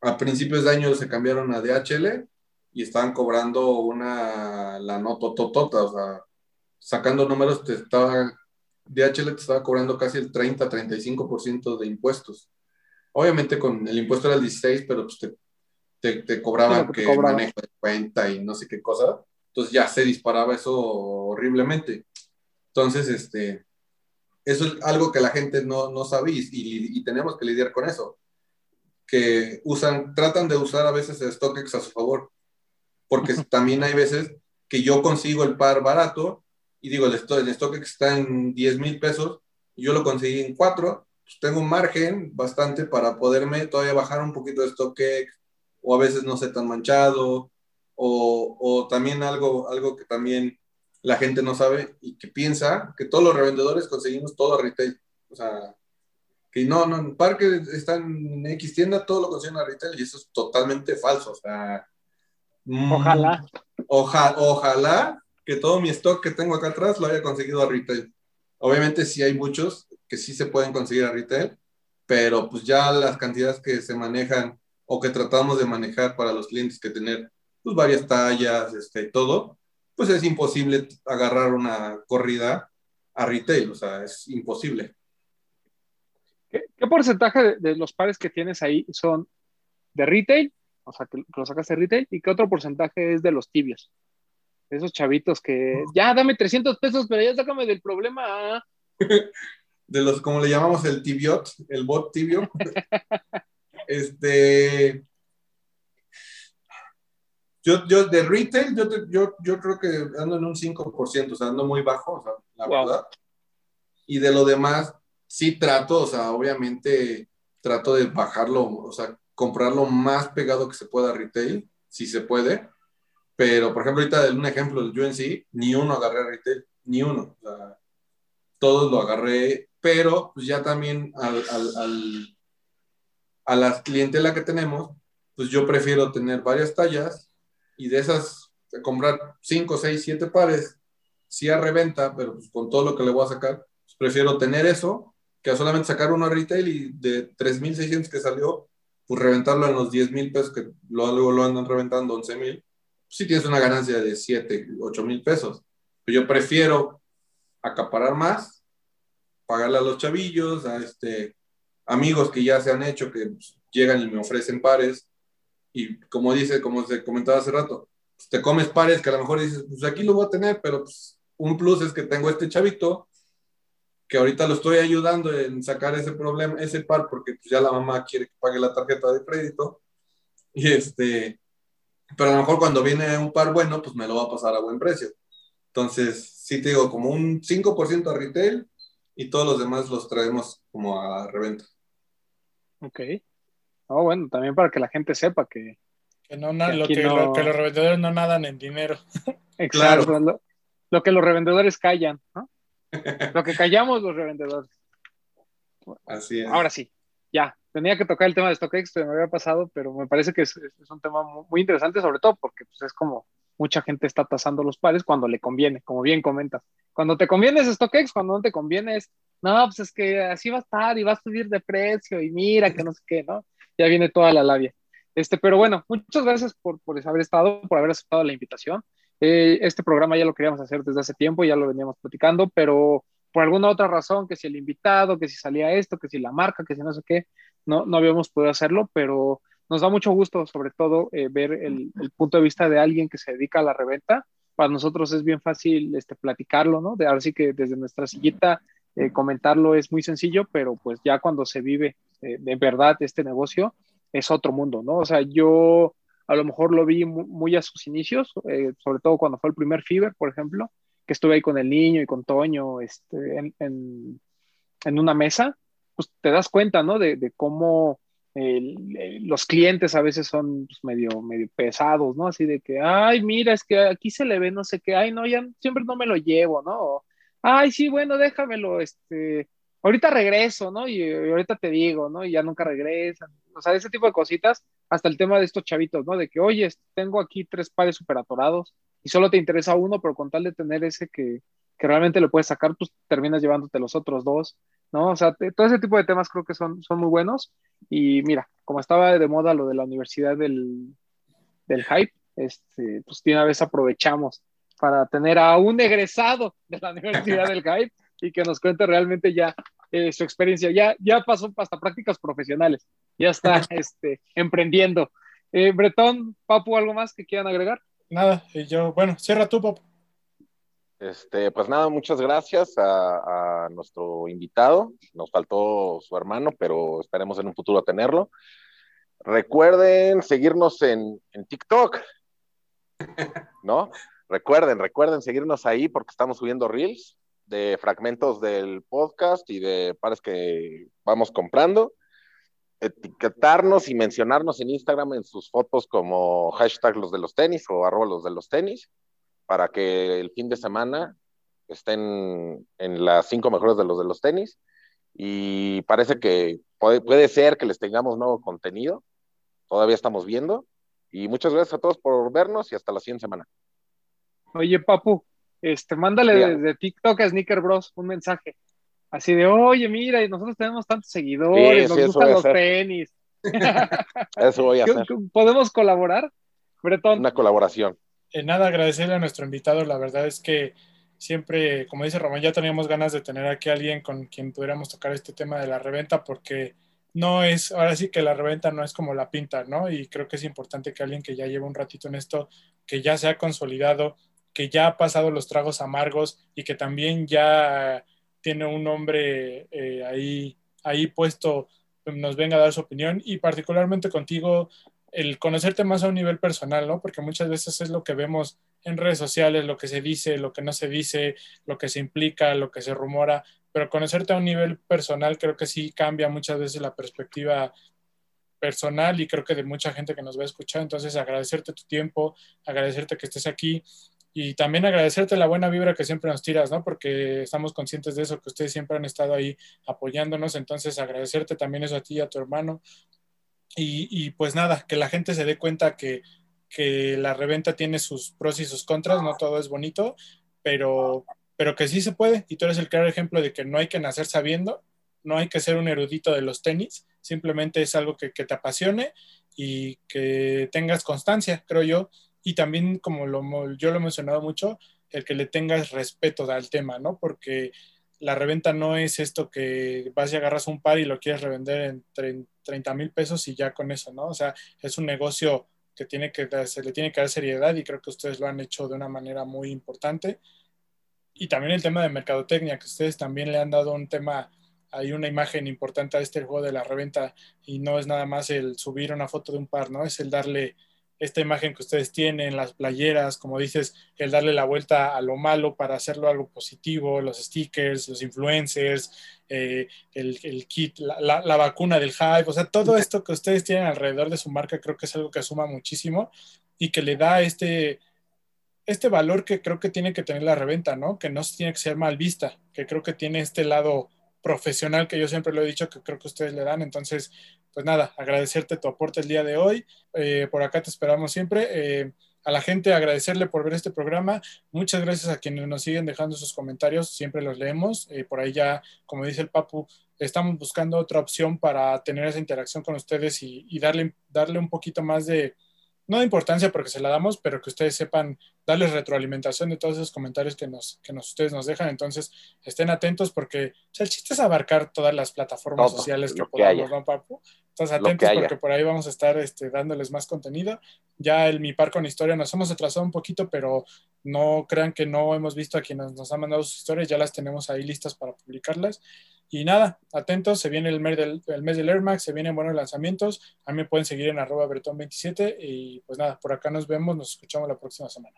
a principios de año se cambiaron a DHL y estaban cobrando una, la nota totota, o sea, sacando números, te estaba, DHL te estaba cobrando casi el 30-35% de impuestos. Obviamente con el impuesto era el 16, pero pues te, te, te cobraban que, manejo de cuenta y no sé qué cosa. Entonces ya se disparaba eso horriblemente. Entonces, este, eso es algo que la gente no, no sabe y, y tenemos que lidiar con eso que usan, tratan de usar a veces el StockX a su favor, porque también hay veces que yo consigo el par barato y digo, el, StockX está en 10 mil pesos y yo lo conseguí en 4, pues tengo un margen bastante para poderme todavía bajar un poquito de StockX o a veces no sé tan manchado o, o también algo, algo que también la gente no sabe y que piensa que todos los revendedores conseguimos todo a retail. O sea, que no, no, en Parque está en X tienda, todo lo consiguen a retail y eso es totalmente falso. O sea, mm, ojalá. ojalá que todo mi stock que tengo acá atrás lo haya conseguido a retail. Obviamente sí hay muchos que sí se pueden conseguir a retail, pero pues ya las cantidades que se manejan o que tratamos de manejar para los clientes que tener pues varias tallas, este, todo, pues es imposible agarrar una corrida a retail, o sea, es imposible. ¿Qué, porcentaje de, los pares que tienes ahí son de retail? O sea, que, los sacas de retail. ¿Y qué otro porcentaje es de los tibios? Esos chavitos que, ya, dame 300 pesos, pero ya sácame del problema. de los, como le llamamos el tibiot, el bot tibio. este... Yo, yo de retail, yo, yo, yo, creo que ando en un 5%, o sea, ando muy bajo, o sea, la verdad. Y de lo demás, sí trato, o sea, obviamente trato de bajarlo, o sea, comprarlo más pegado que se pueda a retail, si se puede. Pero, por ejemplo, ahorita un ejemplo, el UNC, ni uno agarré a retail, ni uno. O sea, todos lo agarré, pero pues ya también al, al, a la clientela que tenemos, pues yo prefiero tener varias tallas y de esas comprar 5, 6, 7 pares, sí a reventa, pero pues con todo lo que le voy a sacar, pues prefiero tener eso que solamente sacar uno a retail y de 3.600 que salió, pues reventarlo en los 10.000 pesos que luego lo andan reventando 11.000, pues sí tienes una ganancia de 7, 8.000 pesos. Pero yo prefiero acaparar más, pagarle a los chavillos, a este, amigos que ya se han hecho, que pues, llegan y me ofrecen pares. Y como dice, como se comentaba hace rato, pues, te comes pares que a lo mejor dices, pues aquí lo voy a tener, pero pues, un plus es que tengo este chavito que ahorita lo estoy ayudando en sacar ese problema, ese par, porque pues, ya la mamá quiere que pague la tarjeta de crédito. Y este, pero a lo mejor cuando viene un par bueno, pues me lo va a pasar a buen precio. Entonces, sí te digo, como un 5% a retail y todos los demás los traemos como a reventa. Ok. Oh, bueno, también para que la gente sepa que... Que, no, lo que, los revendedores no nadan en dinero. Exacto. Lo, lo, que los revendedores callan, ¿no? Lo que callamos los revendedores. Así es. Ahora sí, ya, tenía que tocar el tema de StockX, se me había pasado, pero me parece que es, un tema muy, interesante, sobre todo porque pues, es como mucha gente está tasando los pares cuando le conviene, como bien comentas. Cuando te conviene es StockX, cuando no te conviene es, no, pues es que así va a estar y va a subir de precio y mira que no sé qué, ¿no? Ya viene toda la labia. Este, pero bueno, muchas gracias por, por haber estado, por haber aceptado la invitación. Eh, este programa ya lo queríamos hacer desde hace tiempo, ya lo veníamos platicando, pero por alguna otra razón, que si el invitado, que si salía esto, que si la marca, que si no sé qué, no, no habíamos podido hacerlo, pero nos da mucho gusto, sobre todo, eh, ver el, punto de vista de alguien que se dedica a la reventa. Para nosotros es bien fácil este, platicarlo, ¿no? De ahora sí que desde nuestra sillita eh, comentarlo es muy sencillo, pero pues ya cuando se vive de verdad este negocio es otro mundo, ¿no? O sea, yo a lo mejor lo vi muy, a sus inicios, eh, sobre todo cuando fue el primer Fever, por ejemplo, que estuve ahí con el niño y con Toño este, en, en, una mesa, pues te das cuenta, ¿no? De, cómo los clientes a veces son pues, medio, medio pesados, ¿no? Así de que, ay, mira, es que aquí se le ve no sé qué, ay, no, ya siempre no me lo llevo, ¿no? ay, sí, bueno, déjamelo, este, ahorita regreso, ¿no? Y, ahorita te digo, ¿no? Y ya nunca regresan. O sea, ese tipo de cositas, hasta el tema de estos chavitos, ¿no? De que, oye, tengo aquí tres pares superatorados y solo te interesa uno, pero con tal de tener ese que, que realmente lo puedes sacar, pues terminas llevándote los otros dos, ¿no? O sea, todo ese tipo de temas creo que son, son muy buenos. Y mira, como estaba de moda lo de la universidad del, del hype, este, pues de una vez aprovechamos para tener a un egresado de la Universidad del Hype y que nos cuente realmente ya eh, su experiencia. Ya, ya pasó hasta prácticas profesionales, ya está este, emprendiendo. Eh, Bretón, Papu, ¿algo más que quieran agregar? Nada, y yo, bueno, cierra tú, Papu. Este, pues nada, muchas gracias a, nuestro invitado. Nos faltó su hermano, pero esperemos en un futuro tenerlo. Recuerden seguirnos en, en TikTok, ¿no? Recuerden, recuerden seguirnos ahí porque estamos subiendo reels de fragmentos del podcast y de pares que vamos comprando. Etiquetarnos y mencionarnos en Instagram en sus fotos como hashtag los de los tenis o arroba los de los tenis para que el fin de semana estén en las cinco mejores de los de los tenis. Y parece que puede, puede ser que les tengamos nuevo contenido. Todavía estamos viendo. Y muchas gracias a todos por vernos y hasta la siguiente semana. Oye, Papu, este, mándale desde TikTok a Sneaker Bros un mensaje. Así de, oye, mira, y nosotros tenemos tantos seguidores, nos gustan los tenis. eso voy a hacer. ¿Podemos colaborar? Bretón. Una colaboración. En nada, agradecerle a nuestro invitado. La verdad es que siempre, como dice Román, ya teníamos ganas de tener aquí a alguien con quien pudiéramos tocar este tema de la reventa, porque no es, ahora sí que la reventa no es como la pinta, ¿no? Y creo que es importante que alguien que ya lleva un ratito en esto, que ya se ha consolidado, que ya ha pasado los tragos amargos y que también ya tiene un nombre eh, ahí, ahí puesto, nos venga a dar su opinión y particularmente contigo el conocerte más a un nivel personal, ¿no? Porque muchas veces es lo que vemos en redes sociales, lo que se dice, lo que no se dice, lo que se implica, lo que se rumora, pero conocerte a un nivel personal creo que sí cambia muchas veces la perspectiva personal y creo que de mucha gente que nos va a escuchar. Entonces, agradecerte tu tiempo, agradecerte que estés aquí y también agradecerte la buena vibra que siempre nos tiras, ¿no? Porque estamos conscientes de eso, que ustedes siempre han estado ahí apoyándonos, entonces agradecerte también eso a ti y a tu hermano. Y, pues nada, que la gente se dé cuenta que, que, la reventa tiene sus pros y sus contras, no todo es bonito, pero, pero que sí se puede. Y tú eres el claro ejemplo de que no hay que nacer sabiendo, no hay que ser un erudito de los tenis, simplemente es algo que, que te apasione y que tengas constancia, creo yo, y también, como lo, yo lo he mencionado mucho, el que le tengas respeto al tema, ¿no? Porque la reventa no es esto que vas y agarras un par y lo quieres revender en 30 mil pesos y ya con eso, ¿no? O sea, es un negocio que tiene que se le tiene que dar seriedad y creo que ustedes lo han hecho de una manera muy importante. Y también el tema de mercadotecnia, que ustedes también le han dado un tema hay una imagen importante a este juego de la reventa y no es nada más el subir una foto de un par, ¿no? Es el darle esta imagen que ustedes tienen, las playeras, como dices, el darle la vuelta a lo malo para hacerlo algo positivo, los stickers, los influencers, eh, el, kit, la, la, vacuna del hype, o sea, todo esto que ustedes tienen alrededor de su marca creo que es algo que suma muchísimo y que le da este, este valor que creo que tiene que tener la reventa, ¿no? Que no tiene que ser mal vista, que creo que tiene este lado profesional que yo siempre lo he dicho que creo que ustedes le dan. Entonces, pues nada, agradecerte tu aporte el día de hoy. Eh, por acá te esperamos siempre. Eh, a la gente agradecerle por ver este programa. Muchas gracias a quienes nos siguen dejando sus comentarios, siempre los leemos. Eh, por ahí ya, como dice el Papu, estamos buscando otra opción para tener esa interacción con ustedes y, y darle, darle un poquito más de, no de importancia porque se la damos, pero que ustedes sepan darles retroalimentación de todos esos comentarios que nos, que nos, ustedes nos dejan. Entonces, estén atentos porque el chiste es abarcar todas las plataformas sociales que podamos, ¿no, Papu? Entonces, atentos porque por ahí vamos a estar este, dándoles más contenido. Ya el Mi Par con Historia nos hemos atrasado un poquito, pero no crean que no hemos visto a quienes nos han mandado sus historias, ya las tenemos ahí listas para publicarlas. Y nada, atentos, se viene el mes del, el mes del Air Max, se vienen buenos lanzamientos. A mí me pueden seguir en arroba bretón27 y pues nada, por acá nos vemos, nos escuchamos la próxima semana.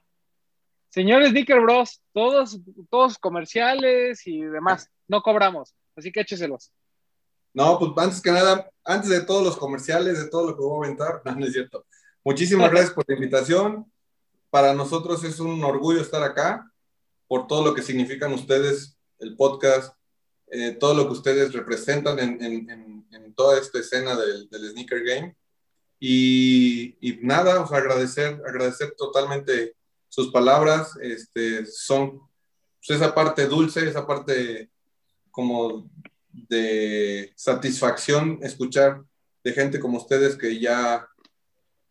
Señores Sneaker Bros, todos, todos comerciales y demás, no cobramos, así que écheselos. No, pues antes que nada, antes de todos los comerciales, de todo lo que voy a comentar, no, no es cierto. Muchísimas gracias por la invitación. Para nosotros es un orgullo estar acá, por todo lo que significan ustedes, el podcast, eh, todo lo que ustedes representan en, en, en, toda esta escena del, del sneaker game. Y, y, nada, os agradecer, agradecer totalmente sus palabras. Este, son pues, esa parte dulce, esa parte como de satisfacción escuchar de gente como ustedes que ya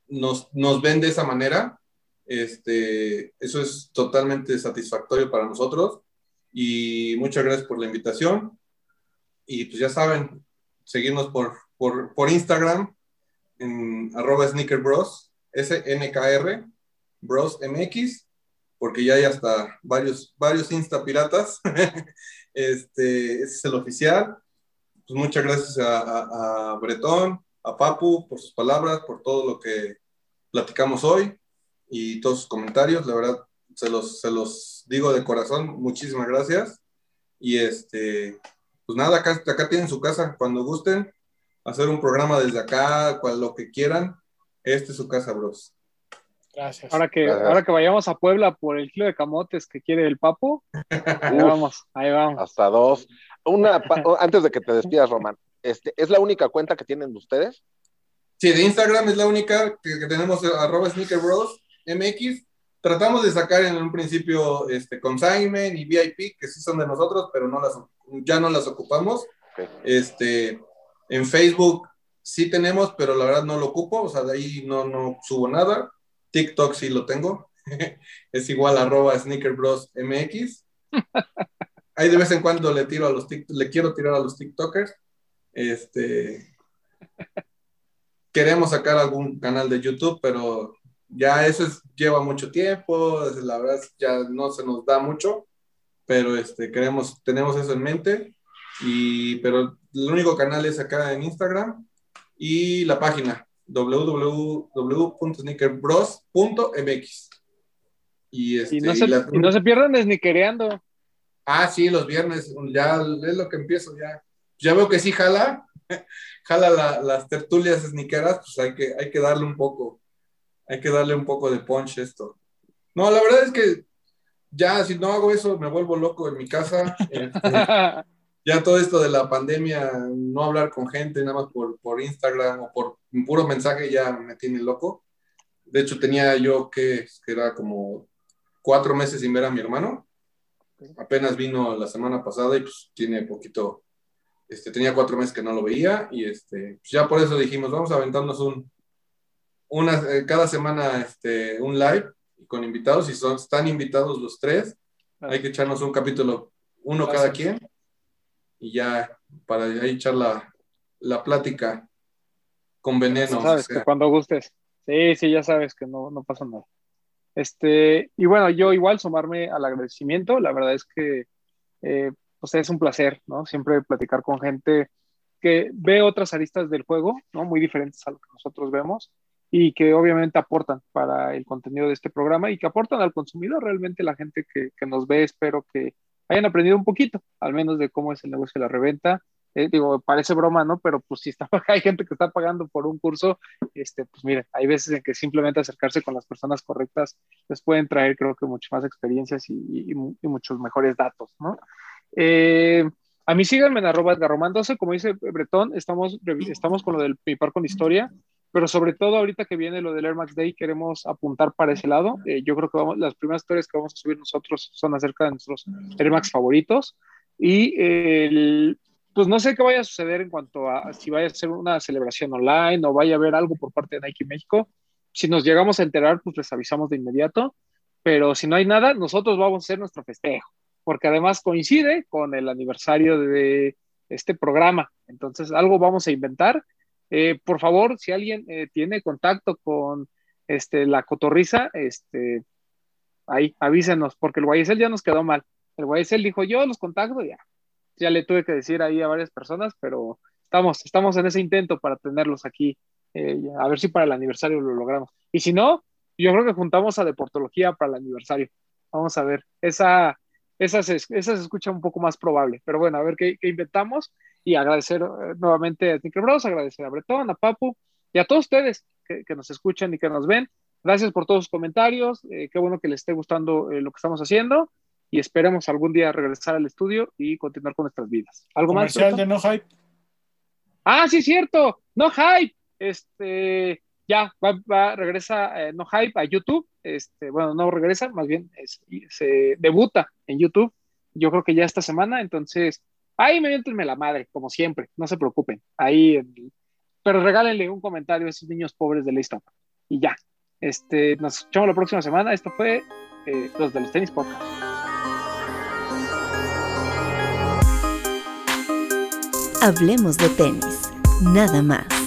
nos, nos ven de esa manera. Este, eso es totalmente satisfactorio para nosotros y muchas gracias por la invitación. Y pues ya saben, seguirnos por, por, por Instagram en arroba sneakerbros, S-N-K-R, Bros MX, porque ya hay hasta varios, varios Insta piratas. este, ese es el oficial. Pues muchas gracias a, a, a Bretón, a Papu por sus palabras, por todo lo que platicamos hoy y todos sus comentarios. La verdad, se los, se los digo de corazón, muchísimas gracias. Y este, pues nada, acá, acá tienen su casa, cuando gusten, hacer un programa desde acá, cual, lo que quieran, este es su casa, bros. Gracias. Ahora que, ahora que vayamos a Puebla por el kilo de camotes que quiere el papo, ahí vamos, ahí vamos. Hasta dos. Una, antes de que te despidas, Román, este, ¿es la única cuenta que tienen ustedes? Sí, de Instagram es la única que, que tenemos, arroba sneakerbros MX tratamos de sacar en un principio este, consignment y VIP, que sí son de nosotros, pero no las, ya no las ocupamos. Este, en Facebook sí tenemos, pero la verdad no lo ocupo, o sea, de ahí no, no subo nada. TikTok sí lo tengo, es igual arroba sneakerbrosmx. Ahí de vez en cuando le tiro a los le quiero tirar a los TikTokers. Este, queremos sacar algún canal de YouTube, pero ya eso lleva mucho tiempo, la verdad ya no se nos da mucho, pero este, queremos, tenemos eso en mente, y, pero el único canal es acá en Instagram y la página www.sneakerbros.mx. Y, este, y, no se, y, no se, pierdan sneakereando. Ah, sí, los viernes, ya es lo que empiezo, ya. Ya veo que sí jala, jala las tertulias sneakeras, pues hay que, hay que darle un poco hay que darle un poco de punch esto. No, la verdad es que ya si no hago eso me vuelvo loco en mi casa. Este, ya todo esto de la pandemia, no hablar con gente nada más por, por Instagram o por un puro mensaje ya me tiene loco. De hecho, tenía yo que, que era como cuatro meses sin ver a mi hermano. Apenas vino la semana pasada y pues tiene poquito, este, tenía cuatro meses que no lo veía y este, pues ya por eso dijimos, vamos a aventarnos un, una, eh, cada semana este, un live con invitados y son, están invitados los tres. Hay que echarnos un capítulo, uno cada quien, y ya para ahí echar la, la plática con veneno. Sabes que cuando gustes. Sí, sí, ya sabes que no, no pasa nada. Este, y bueno, yo igual sumarme al agradecimiento. La verdad es que, eh, pues es un placer, ¿no? Siempre platicar con gente que ve otras aristas del juego, ¿no? Muy diferentes a lo que nosotros vemos y que obviamente aportan para el contenido de este programa y que aportan al consumidor. Realmente la gente que, que nos ve, espero que hayan aprendido un poquito, al menos de cómo es el negocio de la reventa. Eh, digo, parece broma, ¿no? Pero pues si está, hay gente que está pagando por un curso, este, pues miren, hay veces en que simplemente acercarse con las personas correctas les pueden traer, creo que, muchas más experiencias y, muchos mejores datos, ¿no? Eh, a mí síganme en arroba Garromán 12, como dice Bretón, estamos, estamos con lo del PIPAR con historia, pero sobre todo ahorita que viene lo del Air Max Day, queremos apuntar para ese lado. Eh, yo creo que vamos, las primeras historias que vamos a subir nosotros son acerca de nuestros Air Max favoritos. Y pues no sé qué vaya a suceder en cuanto a si vaya a ser una celebración online o vaya a haber algo por parte de Nike México. Si nos llegamos a enterar, pues les avisamos de inmediato. Pero si no hay nada, nosotros vamos a hacer nuestro festejo porque además coincide con el aniversario de este programa. Entonces, algo vamos a inventar. Eh, por favor, si alguien eh, tiene contacto con este, la cotorriza, este, ahí, avísenos, porque el Guayesel ya nos quedó mal. El Guayesel dijo, yo los contacto, ya. Ya le tuve que decir ahí a varias personas, pero estamos, estamos en ese intento para tenerlos aquí. Eh, a ver si para el aniversario lo logramos. Y si no, yo creo que juntamos a Deportología para el aniversario. Vamos a ver. Esa, esa se, esa se escucha un poco más probable. Pero bueno, a ver qué, qué inventamos y agradecer eh, nuevamente a Tinker Bros, agradecer a Bretón, a Papu y a todos ustedes que, que nos escuchan y que nos ven. Gracias por todos sus comentarios. Eh, qué bueno que les esté gustando eh, lo que estamos haciendo y esperemos algún día regresar al estudio y continuar con nuestras vidas. ¿Algo Comercial más? de No Hype. Ah, sí, cierto. No Hype. Este, ya, va, va regresa eh, No Hype a YouTube. Este, bueno, no regresa, más bien es, se debuta en YouTube. Yo creo que ya esta semana, entonces ahí me me la madre, como siempre, no se preocupen. Ahí, pero regálenle un comentario a esos niños pobres de la historia. Y ya, este, nos escuchamos la próxima semana. Esto fue eh, los de los tenis podcast. Hablemos de tenis, nada más.